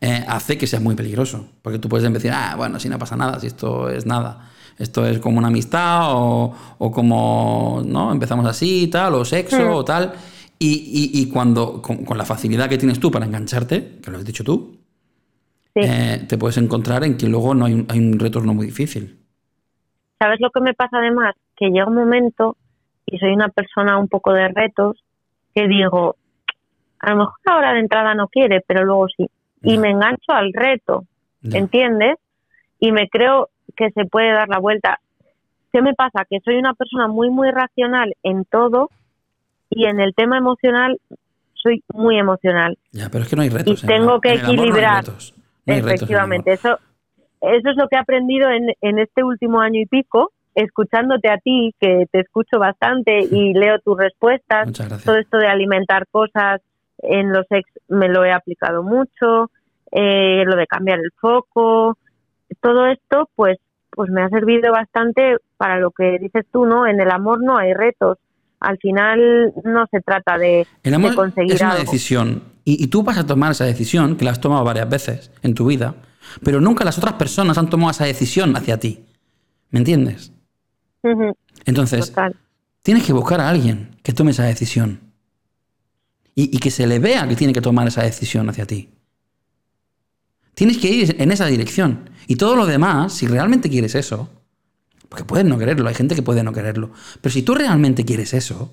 eh, hace que sea muy peligroso. Porque tú puedes decir, ah, bueno, si no pasa nada, si esto es nada esto es como una amistad o, como, ¿no? Empezamos así, tal, o sexo hmm. o tal. Y, cuando, con, la facilidad que tienes tú para engancharte, que lo has dicho tú, eh, te puedes encontrar en que luego no hay un, hay un retorno muy difícil. ¿Sabes lo que me pasa además? Que llega un momento, y soy una persona un poco de retos, que digo, a lo mejor ahora de entrada no quiere, pero luego sí. Y me engancho al reto, ¿entiendes? Y me creo que se puede dar la vuelta. ¿Qué me pasa? Que soy una persona muy, muy racional en todo y en el tema emocional soy muy emocional. Ya, pero es que no hay retos. Y tengo que equilibrar. Efectivamente, eso, eso es lo que he aprendido en, en este último año y pico, escuchándote a ti, que te escucho bastante y leo tus respuestas. Todo esto de alimentar cosas en los ex me lo he aplicado mucho, eh, lo de cambiar el foco, todo esto pues pues me ha servido bastante para lo que dices tú, ¿no? En el amor no hay retos. Al final no se trata de, el amor conseguir es una decisión y, tú vas a tomar esa decisión que la has tomado varias veces en tu vida, pero nunca las otras personas han tomado esa decisión hacia ti. ¿Me entiendes? Entonces, tienes que buscar a alguien que tome esa decisión y, y que se le vea que tiene que tomar esa decisión hacia ti. Tienes que ir en esa dirección. Y todo lo demás, si realmente quieres eso, porque puedes no quererlo, hay gente que puede no quererlo, pero si tú realmente quieres eso,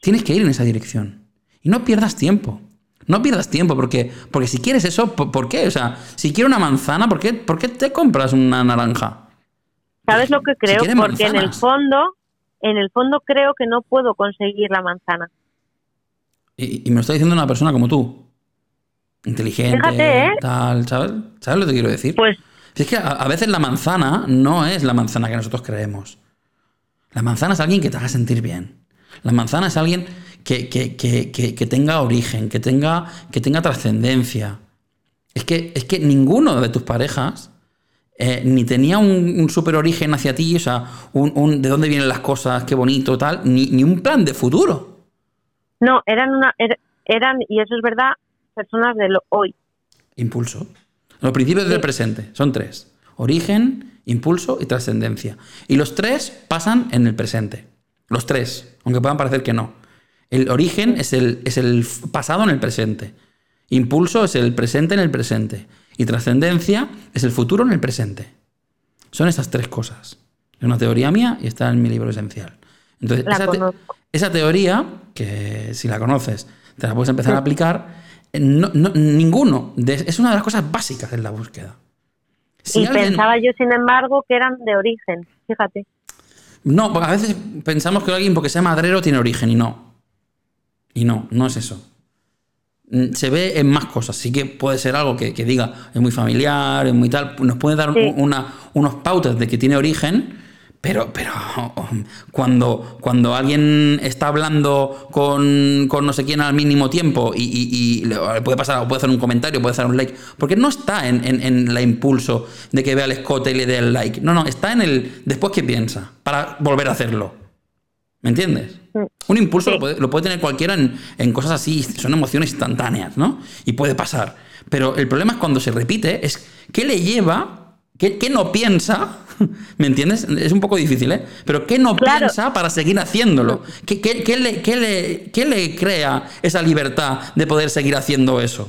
tienes que ir en esa dirección. Y no pierdas tiempo. No pierdas tiempo, porque, porque si quieres eso, ¿por, qué? O sea, si quiero una manzana, ¿por qué, ¿por qué te compras una naranja? ¿Sabes lo que creo? porque en el fondo, en el fondo creo que no puedo conseguir la manzana. Y, y me lo está diciendo una persona como tú inteligente, ¿eh? tal, ¿sabes? ¿Sabes lo que quiero decir? Pues es que a, veces la manzana no es la manzana que nosotros creemos. La manzana es alguien que te haga sentir bien. La manzana es alguien que, que, tenga origen, que tenga, que tenga trascendencia. Es que, es que ninguno de tus parejas eh, ni tenía un, super origen hacia ti, o sea, un, de dónde vienen las cosas, qué bonito, tal, ni, ni un plan de futuro. No, eran una, er, eran, y eso es verdad, personas de lo hoy. Impulso. Los principios del presente son tres. Origen, impulso y trascendencia. Y los tres pasan en el presente. Los tres, aunque puedan parecer que no. El origen es el, es el pasado en el presente. Impulso es el presente en el presente. Y trascendencia es el futuro en el presente. Son estas tres cosas. Es una teoría mía y está en mi libro esencial. Entonces, esa, teoría, que si la conoces, te la puedes empezar a aplicar, eh, ninguno. es una de las cosas básicas en la búsqueda. y pensaba yo, sin embargo, que eran de origen, fíjate. No, porque a veces pensamos que alguien porque sea madrero tiene origen y no. Y no, no es eso. Mm, se ve en más cosas. Sí que puede ser algo que, diga es muy familiar, es muy tal. Nos puede dar una, unos pautas de que tiene origen, pero, pero cuando, cuando alguien está hablando con, no sé quién al mínimo tiempo y, puede pasar, puede hacer un comentario, puede hacer un like, porque no está en, en, la impulso de que vea el escote y le dé el like. No, no, está en el después que piensa, para volver a hacerlo. ¿Me entiendes? Mm. Un impulso lo, puede, tener cualquiera en, cosas así, son emociones instantáneas, ¿no? Y puede pasar. Pero el problema es cuando se repite, es qué le lleva, qué, no piensa, ¿me entiendes? Es un poco difícil, ¿eh? Pero qué no piensa para seguir haciéndolo. ¿Qué, qué, le, le, ¿Qué le crea esa libertad de poder seguir haciendo eso?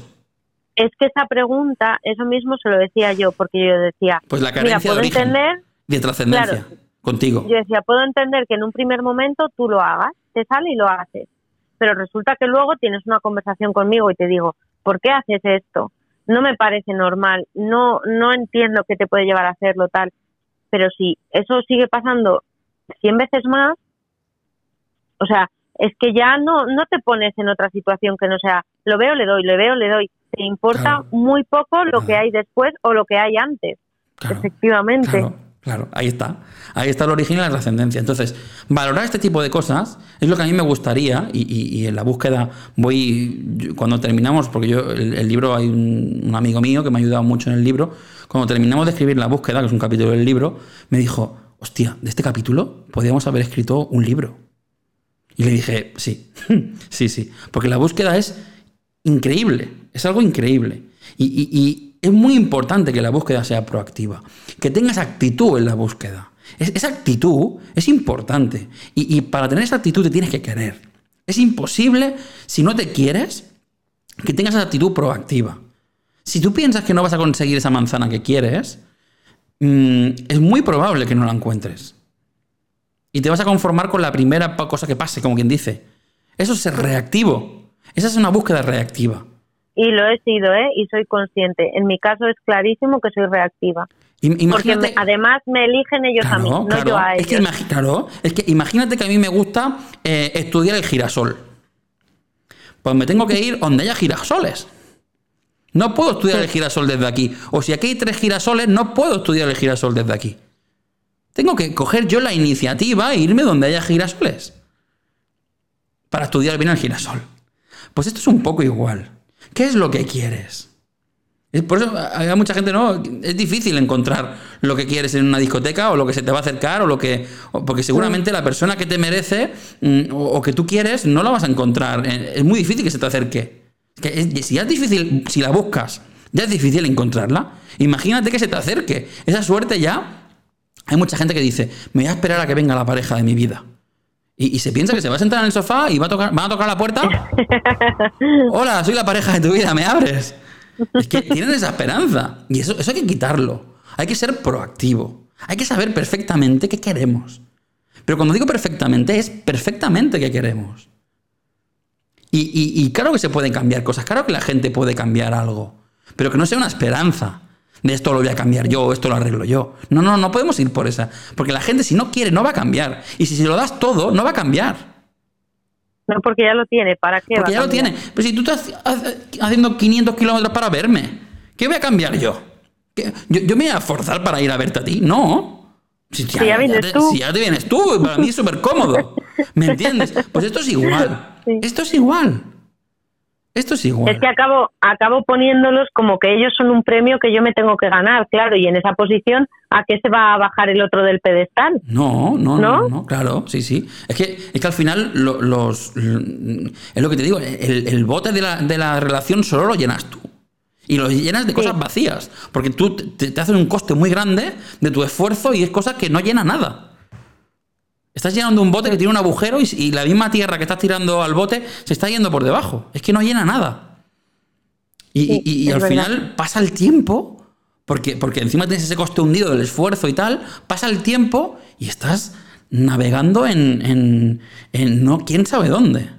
Es que esa pregunta, eso mismo se lo decía yo, porque yo decía, pues la carencia de origen, entender, de trascendencia contigo. Yo decía, puedo entender que en un primer momento tú lo hagas, te sale y lo haces, pero resulta que luego tienes una conversación conmigo y te digo, ¿por qué haces esto? No me parece normal, no, no entiendo qué te puede llevar a hacerlo tal, pero si eso sigue pasando 100 veces más, o sea, es que ya no, no te pones en otra situación que no sea, lo veo, le doy, le veo, le doy. Te importa muy poco lo que hay después o lo que hay antes. Efectivamente. Claro, ahí está. Ahí está el origen y la trascendencia. Entonces, valorar este tipo de cosas es lo que a mí me gustaría y, en la búsqueda voy, cuando terminamos, porque yo, el, libro, hay un, amigo mío que me ha ayudado mucho en el libro, cuando terminamos de escribir la búsqueda, que es un capítulo del libro, me dijo, hostia, de este capítulo podríamos haber escrito un libro. Y le dije, sí, sí, sí, porque la búsqueda es increíble, es algo increíble. y es muy importante que la búsqueda sea proactiva, que tengas actitud en la búsqueda. esa actitud es importante y, para tener esa actitud te tienes que querer. Es imposible, si no te quieres, que tengas esa actitud proactiva. Si tú piensas que no vas a conseguir esa manzana que quieres, mm, es muy probable que no la encuentres. Y te vas a conformar con la primera cosa que pase, como quien dice. Eso es ser reactivo. Esa es una búsqueda reactiva. Y lo he sido, ¿eh? Y soy consciente. En mi caso es clarísimo que soy reactiva. Porque además me eligen ellos a mí, no yo a ellos. Es que, claro, es que imagínate que a mí me gusta eh, estudiar el girasol. Pues me tengo que ir donde haya girasoles. No puedo estudiar el girasol desde aquí. O si aquí hay tres girasoles, no puedo estudiar el girasol desde aquí. Tengo que coger yo la iniciativa e irme donde haya girasoles. Para estudiar bien el girasol. Pues esto es un poco igual. ¿Qué es lo que quieres? Por eso hay mucha gente, no, es difícil encontrar lo que quieres en una discoteca o lo que se te va a acercar o lo que... Porque seguramente la persona que te merece mm, o, que tú quieres no la vas a encontrar. Eh, es muy difícil que se te acerque. si ya es difícil, si la buscas, ya es difícil encontrarla. Imagínate que se te acerque. Esa suerte ya... Hay mucha gente que dice, me voy a esperar a que venga la pareja de mi vida. Y, se piensa que se va a sentar en el sofá y va a tocar, van a tocar la puerta. Hola, soy la pareja de tu vida, ¿me abres? Es que tienen esa esperanza. Y eso, eso hay que quitarlo. Hay que ser proactivo. Hay que saber perfectamente qué queremos. Pero cuando digo perfectamente, es perfectamente qué queremos. Y, y, claro que se pueden cambiar cosas, claro que la gente puede cambiar algo, pero que no sea una esperanza de esto lo voy a cambiar yo, esto lo arreglo yo. No, no, no podemos ir por esa. Porque la gente si no quiere no va a cambiar. Y si se lo das todo, no va a cambiar. No, porque ya lo tiene. ¿Para qué? Porque ya lo tiene. Pero si tú estás haciendo 500 kilómetros para verme, ¿qué voy a cambiar yo? yo? yo? me voy a forzar para ir a verte a ti. No. Si ya, vienes tú. Si ya te vienes tú, para mí es súper cómodo. ¿Me entiendes? Pues esto es igual. Esto es igual. Esto es igual. Es que acabo, acabo poniéndolos como que ellos son un premio que yo me tengo que ganar, claro, y en esa posición, ¿a qué se va a bajar el otro del pedestal? No, no, no, no, claro, sí, sí. Es que, es que al final los, es lo que te digo, el, bote de la, de la relación solo lo llenas tú. Y lo llenas de cosas vacías. Porque tú te, te haces un coste muy grande de tu esfuerzo y es cosa que no llena nada. Estás llenando un bote que tiene un agujero y, la misma tierra que estás tirando al bote se está yendo por debajo. Es que no llena nada. Y, al final pasa el tiempo, porque, porque encima tienes ese coste hundido del esfuerzo y tal, pasa el tiempo y estás navegando en, no quién sabe dónde.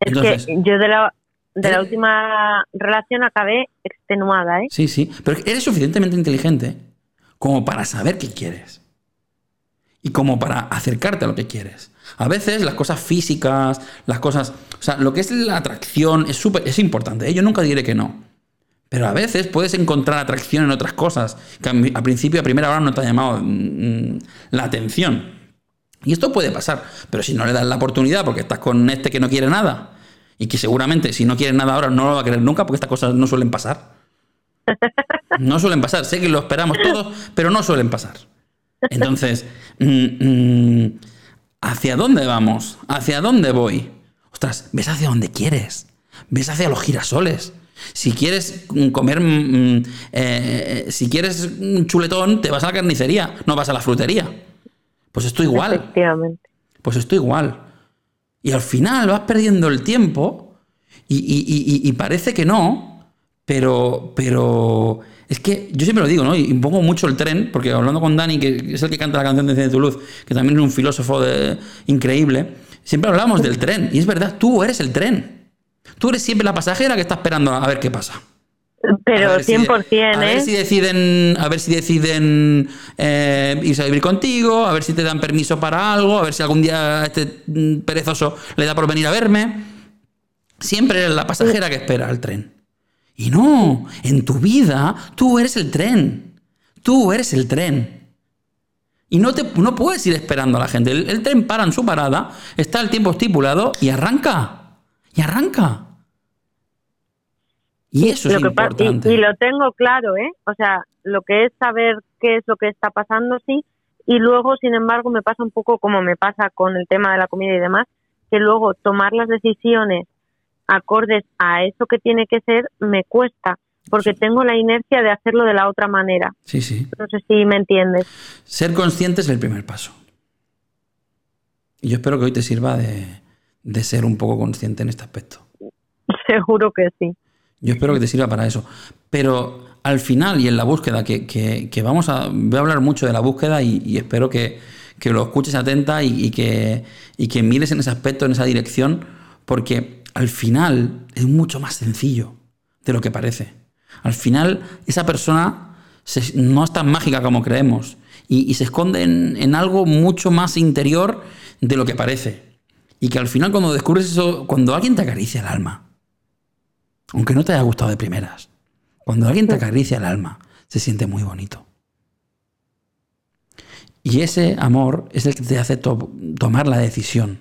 Es que yo de la, de la ¿Eh? última relación acabé extenuada, ¿eh? Sí, sí, pero eres suficientemente inteligente como para saber qué quieres y como para acercarte a lo que quieres. A veces las cosas físicas, las cosas, o sea, lo que es la atracción es súper es importante, ¿eh? yo nunca diré que no. Pero a veces puedes encontrar atracción en otras cosas que a, principio, a primera hora no te ha llamado mm, la atención. Y esto puede pasar, pero si no le das la oportunidad porque estás con este que no quiere nada y que seguramente si no quiere nada ahora no lo va a querer nunca porque estas cosas no suelen pasar. No suelen pasar, sé que lo esperamos todos, pero no suelen pasar. Entonces, mm, mm, ¿hacia dónde vamos? ¿Hacia dónde voy? Ostras, ves hacia donde quieres. Ves hacia los girasoles. Si quieres comer, mm, eh, si quieres un chuletón, te vas a la carnicería, no vas a la frutería. Pues esto igual. Efectivamente. Pues esto igual. Y al final vas perdiendo el tiempo y, parece que no, pero, pero es que yo siempre lo digo, ¿no? Y pongo mucho el tren, porque hablando con Dani, que es el que canta la canción de Cine de Toulouse, que también es un filósofo increíble, siempre hablamos del tren. Y es verdad, tú eres el tren. Tú eres siempre la pasajera que está esperando a ver qué pasa. Pero 100%, ¿eh? A ver si deciden, a ver si deciden eh, irse a vivir contigo, a ver si te dan permiso para algo, a ver si algún día este mm, perezoso le da por venir a verme. Siempre eres la pasajera que espera al tren. Y no, en tu vida tú eres el tren. Tú eres el tren. Y no, te, no puedes ir esperando a la gente. El, tren para en su parada, está el tiempo estipulado y arranca. Y arranca. Y eso es importante. Y, lo tengo claro, ¿eh? O sea, lo que es saber qué es lo que está pasando, sí. Y luego, sin embargo, me pasa un poco como me pasa con el tema de la comida y demás, que luego tomar las decisiones acordes a eso que tiene que ser me cuesta porque tengo la inercia de hacerlo de la otra manera. Sí, sí. No sé si me entiendes. Ser consciente es el primer paso. Y yo espero que hoy te sirva de, ser un poco consciente en este aspecto. Seguro que sí. Yo espero que te sirva para eso. Pero al final y en la búsqueda, que, vamos a, voy a hablar mucho de la búsqueda y, espero que, lo escuches atenta y, que, y que mires en ese aspecto, en esa dirección, porque al final es mucho más sencillo de lo que parece. Al final esa persona no es tan mágica como creemos y, se esconde en, algo mucho más interior de lo que parece. Y que al final cuando descubres eso, cuando alguien te acaricia el alma, aunque no te haya gustado de primeras, cuando alguien te acaricia el alma, se siente muy bonito. Y ese amor es el que te hace tomar la decisión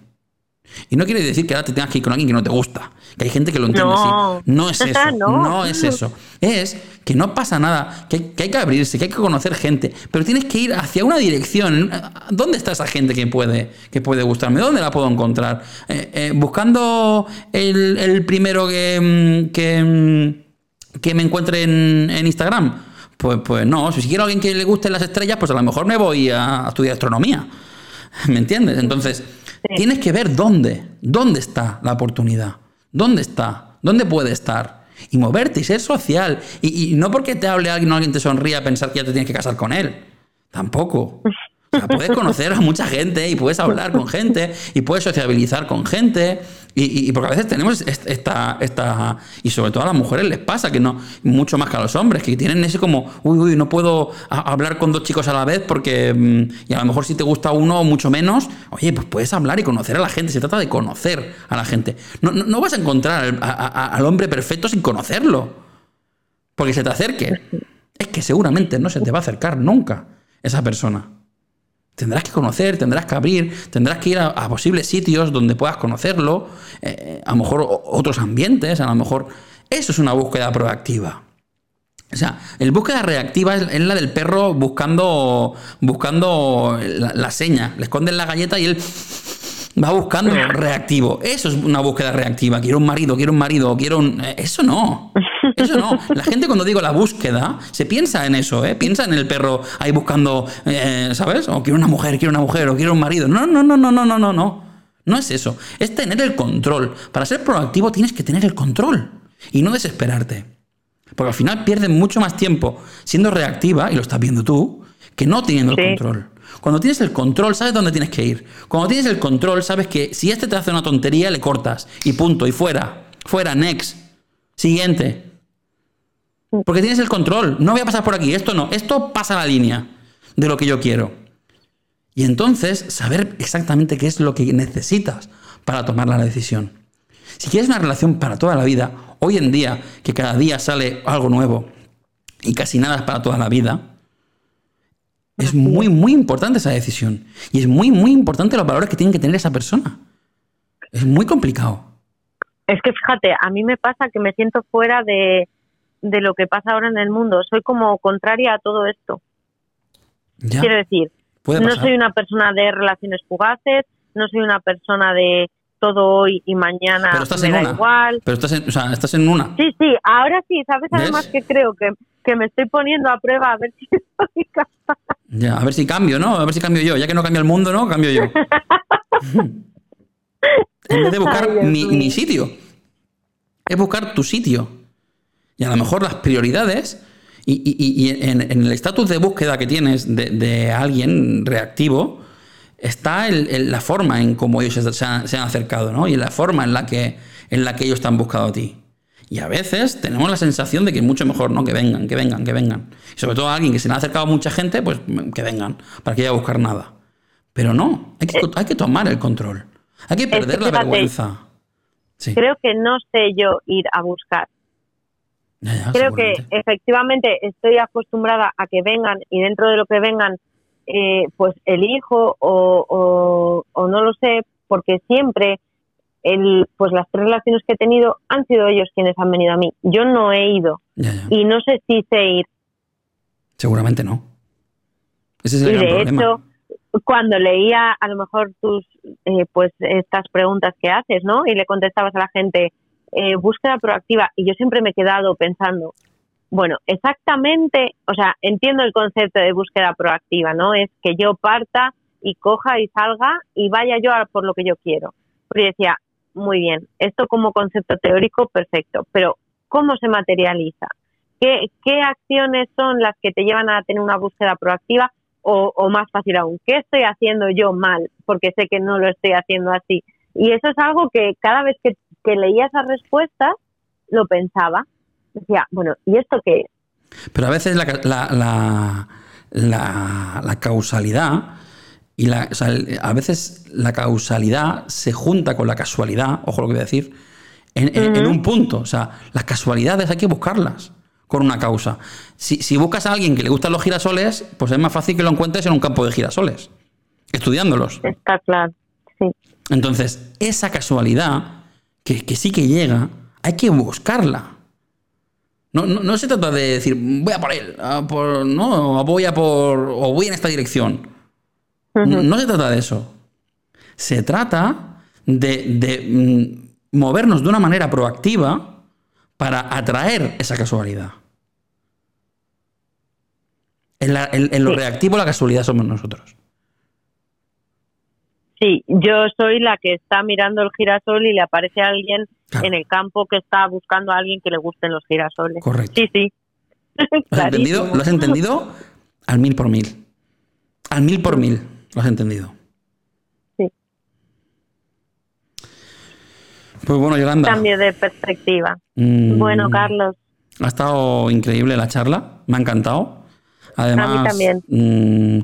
y no quiere decir que ahora te tengas que ir con alguien que no te gusta. Que hay gente que lo entiende así. No es eso. no. es eso. Es que no pasa nada, que, hay que abrirse, que hay que conocer gente. Pero tienes que ir hacia una dirección. ¿Dónde está esa gente que puede, que puede gustarme? ¿Dónde la puedo encontrar? Eh, eh, buscando el, primero que, mm, que, mm, que me encuentre en, Instagram. Pues, pues no, si quiero a alguien que le gusten las estrellas, pues a lo mejor me voy a estudiar astronomía. ¿Me entiendes? Entonces, Tienes que ver dónde, dónde está la oportunidad, dónde está, dónde puede estar. Y moverte y ser social. Y, no porque te hable alguien o alguien te sonría pensar que ya te tienes que casar con él. Tampoco. puedes conocer a mucha gente y puedes hablar con gente y puedes sociabilizar con gente. Y, porque a veces tenemos esta, esta. Y sobre todo a las mujeres les pasa que no. Mucho más que a los hombres, que tienen ese como. Uy, uy, no puedo hablar con dos chicos a la vez porque. Mm, y a lo mejor si te gusta uno mucho menos. Oye, pues puedes hablar y conocer a la gente. Se trata de conocer a la gente. No, vas a encontrar al hombre perfecto sin conocerlo. Porque se te acerque. Es que seguramente no se te va a acercar nunca esa persona. Tendrás que conocer, tendrás que abrir, tendrás que ir a, posibles sitios donde puedas conocerlo, eh, a lo mejor otros ambientes, a lo mejor... Eso es una búsqueda proactiva. O sea, el búsqueda reactiva es, la del perro buscando, buscando la, seña. Le esconden la galleta y él va buscando reactivo. Eso es una búsqueda reactiva. Quiero un marido, quiero un marido, quiero un... Eh, eso no. Eso no. La gente cuando digo la búsqueda, se piensa en eso, ¿eh? Piensa en el perro ahí buscando, eh, ¿sabes? O quiero una mujer, quiero una mujer, o quiero un marido. No, no, no, no, no, no, no, no. No es eso. Es tener el control. Para ser proactivo tienes que tener el control y no desesperarte. Porque al final pierdes mucho más tiempo siendo reactiva, y lo estás viendo tú, que no teniendo el control. Cuando tienes el control, sabes dónde tienes que ir. Cuando tienes el control, sabes que si este te hace una tontería, le cortas. Y punto. Y fuera. Fuera, next. Siguiente. Porque tienes el control. No voy a pasar por aquí. Esto no. Esto pasa la línea de lo que yo quiero. Y entonces saber exactamente qué es lo que necesitas para tomar la decisión. Si quieres una relación para toda la vida, hoy en día, que cada día sale algo nuevo y casi nada es para toda la vida, es muy, muy importante esa decisión. Y es muy, muy importante los valores que tiene que tener esa persona. Es muy complicado. Es que fíjate, a mí me pasa que me siento fuera de, de lo que pasa ahora en el mundo. Soy como contraria a todo esto. Quiero decir, no soy una persona de relaciones fugaces, no soy una persona de todo hoy y mañana Pero estás me en da una. igual. Pero estás en, o sea, estás en una. Sí, sí, ahora sí, ¿sabes? Además que creo que, que me estoy poniendo a prueba a ver si soy capaz. Ya, a ver si cambio, ¿no? A ver si cambio yo. Ya que no cambia el mundo, ¿no? Cambio yo. en vez de buscar Ay, mi, mi sitio. Es buscar tu sitio. Y a lo mejor las prioridades y, y- y- y en, en el estatus de búsqueda que tienes de, de alguien reactivo está el- el- la forma en cómo ellos se, han, se han acercado, ¿no? Y la forma en la que, en la que ellos te han buscado a ti. Y a veces tenemos la sensación de que es mucho mejor, ¿no? Que vengan, que vengan, que vengan. Y sobre todo a alguien que se le ha acercado a mucha gente, pues que vengan, para que vaya a buscar nada. Pero no, hay que, hay que tomar el control. Hay que perder la vergüenza. Sí, Creo que no sé yo ir a buscar. Ya, Creo que efectivamente estoy acostumbrada a que vengan y dentro de lo que vengan, eh, pues elijo o, o, o no lo sé, porque siempre el, pues las tres relaciones que he tenido han sido ellos quienes han venido a mí. Yo no he ido Ya, ya. y no sé si sé ir. Seguramente no. Ese es el Y gran de problema. hecho, cuando leía a lo mejor tus, eh, pues estas preguntas que haces, ¿no? Y le contestabas a la gente, eh, búsqueda proactiva, y yo siempre me he quedado pensando, bueno, exactamente, o sea, entiendo el concepto de búsqueda proactiva, ¿no? Es que yo parta y coja y salga y vaya yo a por lo que yo quiero. Pero yo decía, muy bien, esto como concepto teórico, perfecto, pero ¿cómo se materializa? ¿Qué, qué acciones son las que te llevan a tener una búsqueda proactiva? O, o más fácil aún, ¿qué estoy haciendo yo mal? Porque sé que no lo estoy haciendo así. Y eso es algo que cada vez que, que leía esas respuestas, lo pensaba. Decía, bueno, ¿y esto qué es? Pero a veces la, la, la, la- la causalidad y la, o sea, el- a veces la causalidad se junta con la casualidad, ojo lo que voy a decir, en un punto. O sea, las casualidades hay que buscarlas con una causa. Si, si buscas a alguien que le gustan los girasoles, pues es más fácil que lo encuentres en un campo de girasoles, estudiándolos. Está claro. Sí. Entonces, esa casualidad, que, que sí que llega, hay que buscarla. No, no, no se trata de decir, voy a por él, a por, no, o voy a por, o voy en esta dirección. No, no se trata de eso. Se trata de, de, mm, movernos de una manera proactiva para atraer esa casualidad. En, la- en- en lo Sí. reactivo la casualidad somos nosotros. Sí, yo soy la que está mirando el girasol y le aparece a alguien Claro. en el campo que está buscando a alguien que le gusten los girasoles. Correcto. Sí, sí. ¿Lo has entendido? ¿Lo has entendido? Al mil por mil. Al mil por mil. Lo has entendido. Sí. Pues bueno, Yolanda. Cambio de perspectiva. mm, Bueno, Carlos, Ha estado increíble la charla. Me ha encantado. Además, A mí también. mm,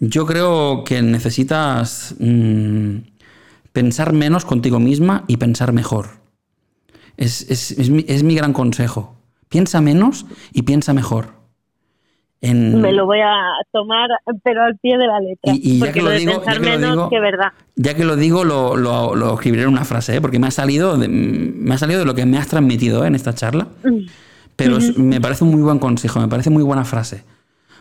yo creo que necesitas mm, pensar menos contigo misma y pensar mejor. Es, es- es mi, es mi gran consejo. Piensa menos y piensa mejor. En- me lo voy a tomar, pero al pie de la letra. Mm. Y- y ya porque que lo digo- pensar ya que lo digo- que verdad. Ya que lo digo, lo, lo- lo escribiré en una frase, ¿eh? porque me ha salido de, me ha salido de lo que me has transmitido ¿eh? en esta charla. Pero es- me parece un muy buen consejo, me parece muy buena frase.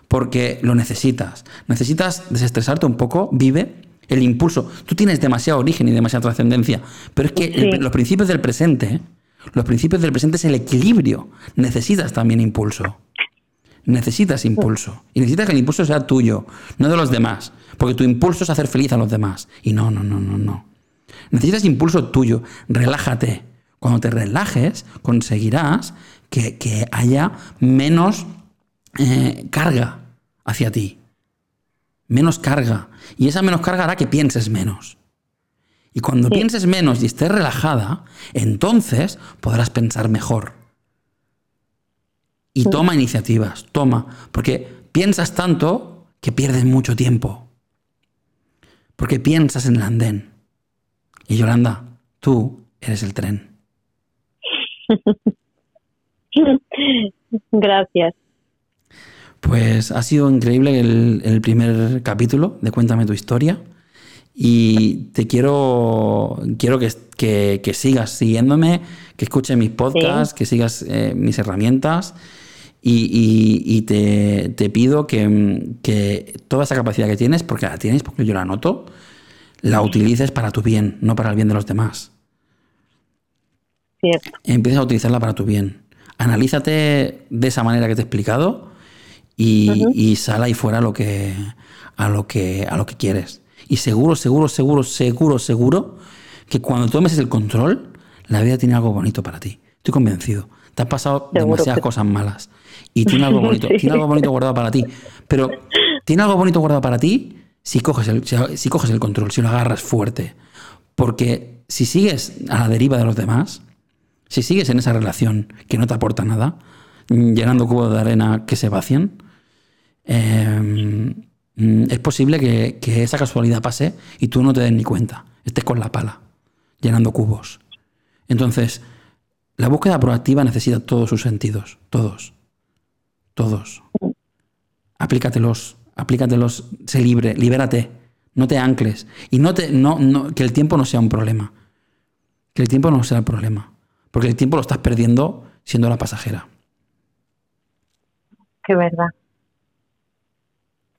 Porque lo necesitas. Necesitas desestresarte un poco, vive el impulso. Tú tienes demasiado origen y demasiada trascendencia. Pero es que el- los principios del presente Los principios del presente es el equilibrio. Necesitas también impulso. Necesitas impulso. Y necesitas que el impulso sea tuyo, no de los demás. Porque tu impulso es hacer feliz a los demás. Y no, no, no, no, no. Necesitas impulso tuyo. Relájate. Cuando te relajes, conseguirás que, haya menos eh, carga hacia ti. Menos carga. Y esa menos carga hará que pienses menos. Y cuando pienses menos y estés relajada, entonces podrás pensar mejor. Y toma iniciativas, toma, porque piensas tanto que pierdes mucho tiempo. Porque piensas en el andén. Y Yolanda, tú eres el tren. Gracias. Pues ha sido increíble el, primer capítulo de Cuéntame tu historia. Y te quiero, quiero que, que, sigas siguiéndome, que escuches mis podcasts, que sigas eh, mis herramientas. Y, te, pido que, toda esa capacidad que tienes, porque la tienes, porque yo la noto, la utilices para tu bien, no para el bien de los demás. Cierto. Empieza a utilizarla para tu bien. Analízate de esa manera que te he explicado y, sal ahí fuera a lo que, a lo que, a lo que quieres. Y seguro, seguro, seguro, seguro, seguro que cuando tomes el control, la vida tiene algo bonito para ti. Estoy convencido. Te has pasado demasiadas cosas malas y tiene algo bonito, tiene algo bonito guardado para ti. Pero tiene algo bonito guardado para ti si coges el, si coges el control, si lo agarras fuerte. Porque si sigues a la deriva de los demás, si sigues en esa relación que no te aporta nada, llenando cubos de arena que se vacían, em, es posible que, esa casualidad pase y tú no te des ni cuenta. Estés con la pala, llenando cubos. Entonces, la búsqueda proactiva necesita todos sus sentidos, todos. Todos. Aplícatelos, aplícatelos, sé libre, libérate, no te ancles. Y no te, no, que el tiempo no sea un problema. Que el tiempo no sea el problema. Porque el tiempo lo estás perdiendo siendo la pasajera. Qué verdad.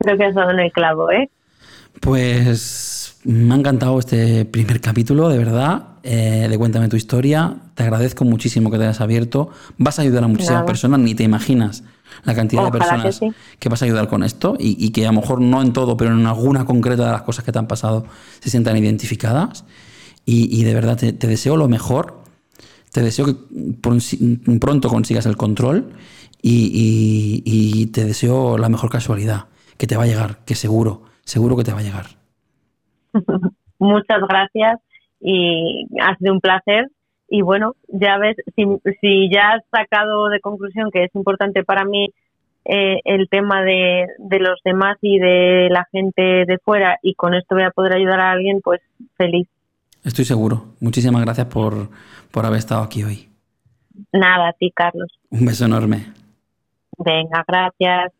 Creo que has dado en el clavo, ¿eh? Pues me ha encantado este primer capítulo, de verdad, eh, de Cuéntame tu historia. Te agradezco muchísimo que te hayas abierto. Vas a ayudar a muchísimas personas, ni te imaginas la cantidad de personas que, vas a ayudar con esto y, que a lo mejor no en todo, pero en alguna concreta de las cosas que te han pasado se sientan identificadas. Y, de verdad te, deseo lo mejor. Te deseo que pronto consigas el control y, te deseo la mejor casualidad, que te va a llegar, que seguro, seguro que te va a llegar. Muchas gracias y ha sido un placer y bueno, ya ves, si, si ya has sacado de conclusión que es importante para mí eh, el tema de, de los demás y de la gente de fuera y con esto voy a poder ayudar a alguien, pues feliz. Estoy seguro. Muchísimas gracias por, por haber estado aquí hoy. Nada, a ti, Carlos. Un beso enorme. Venga, gracias.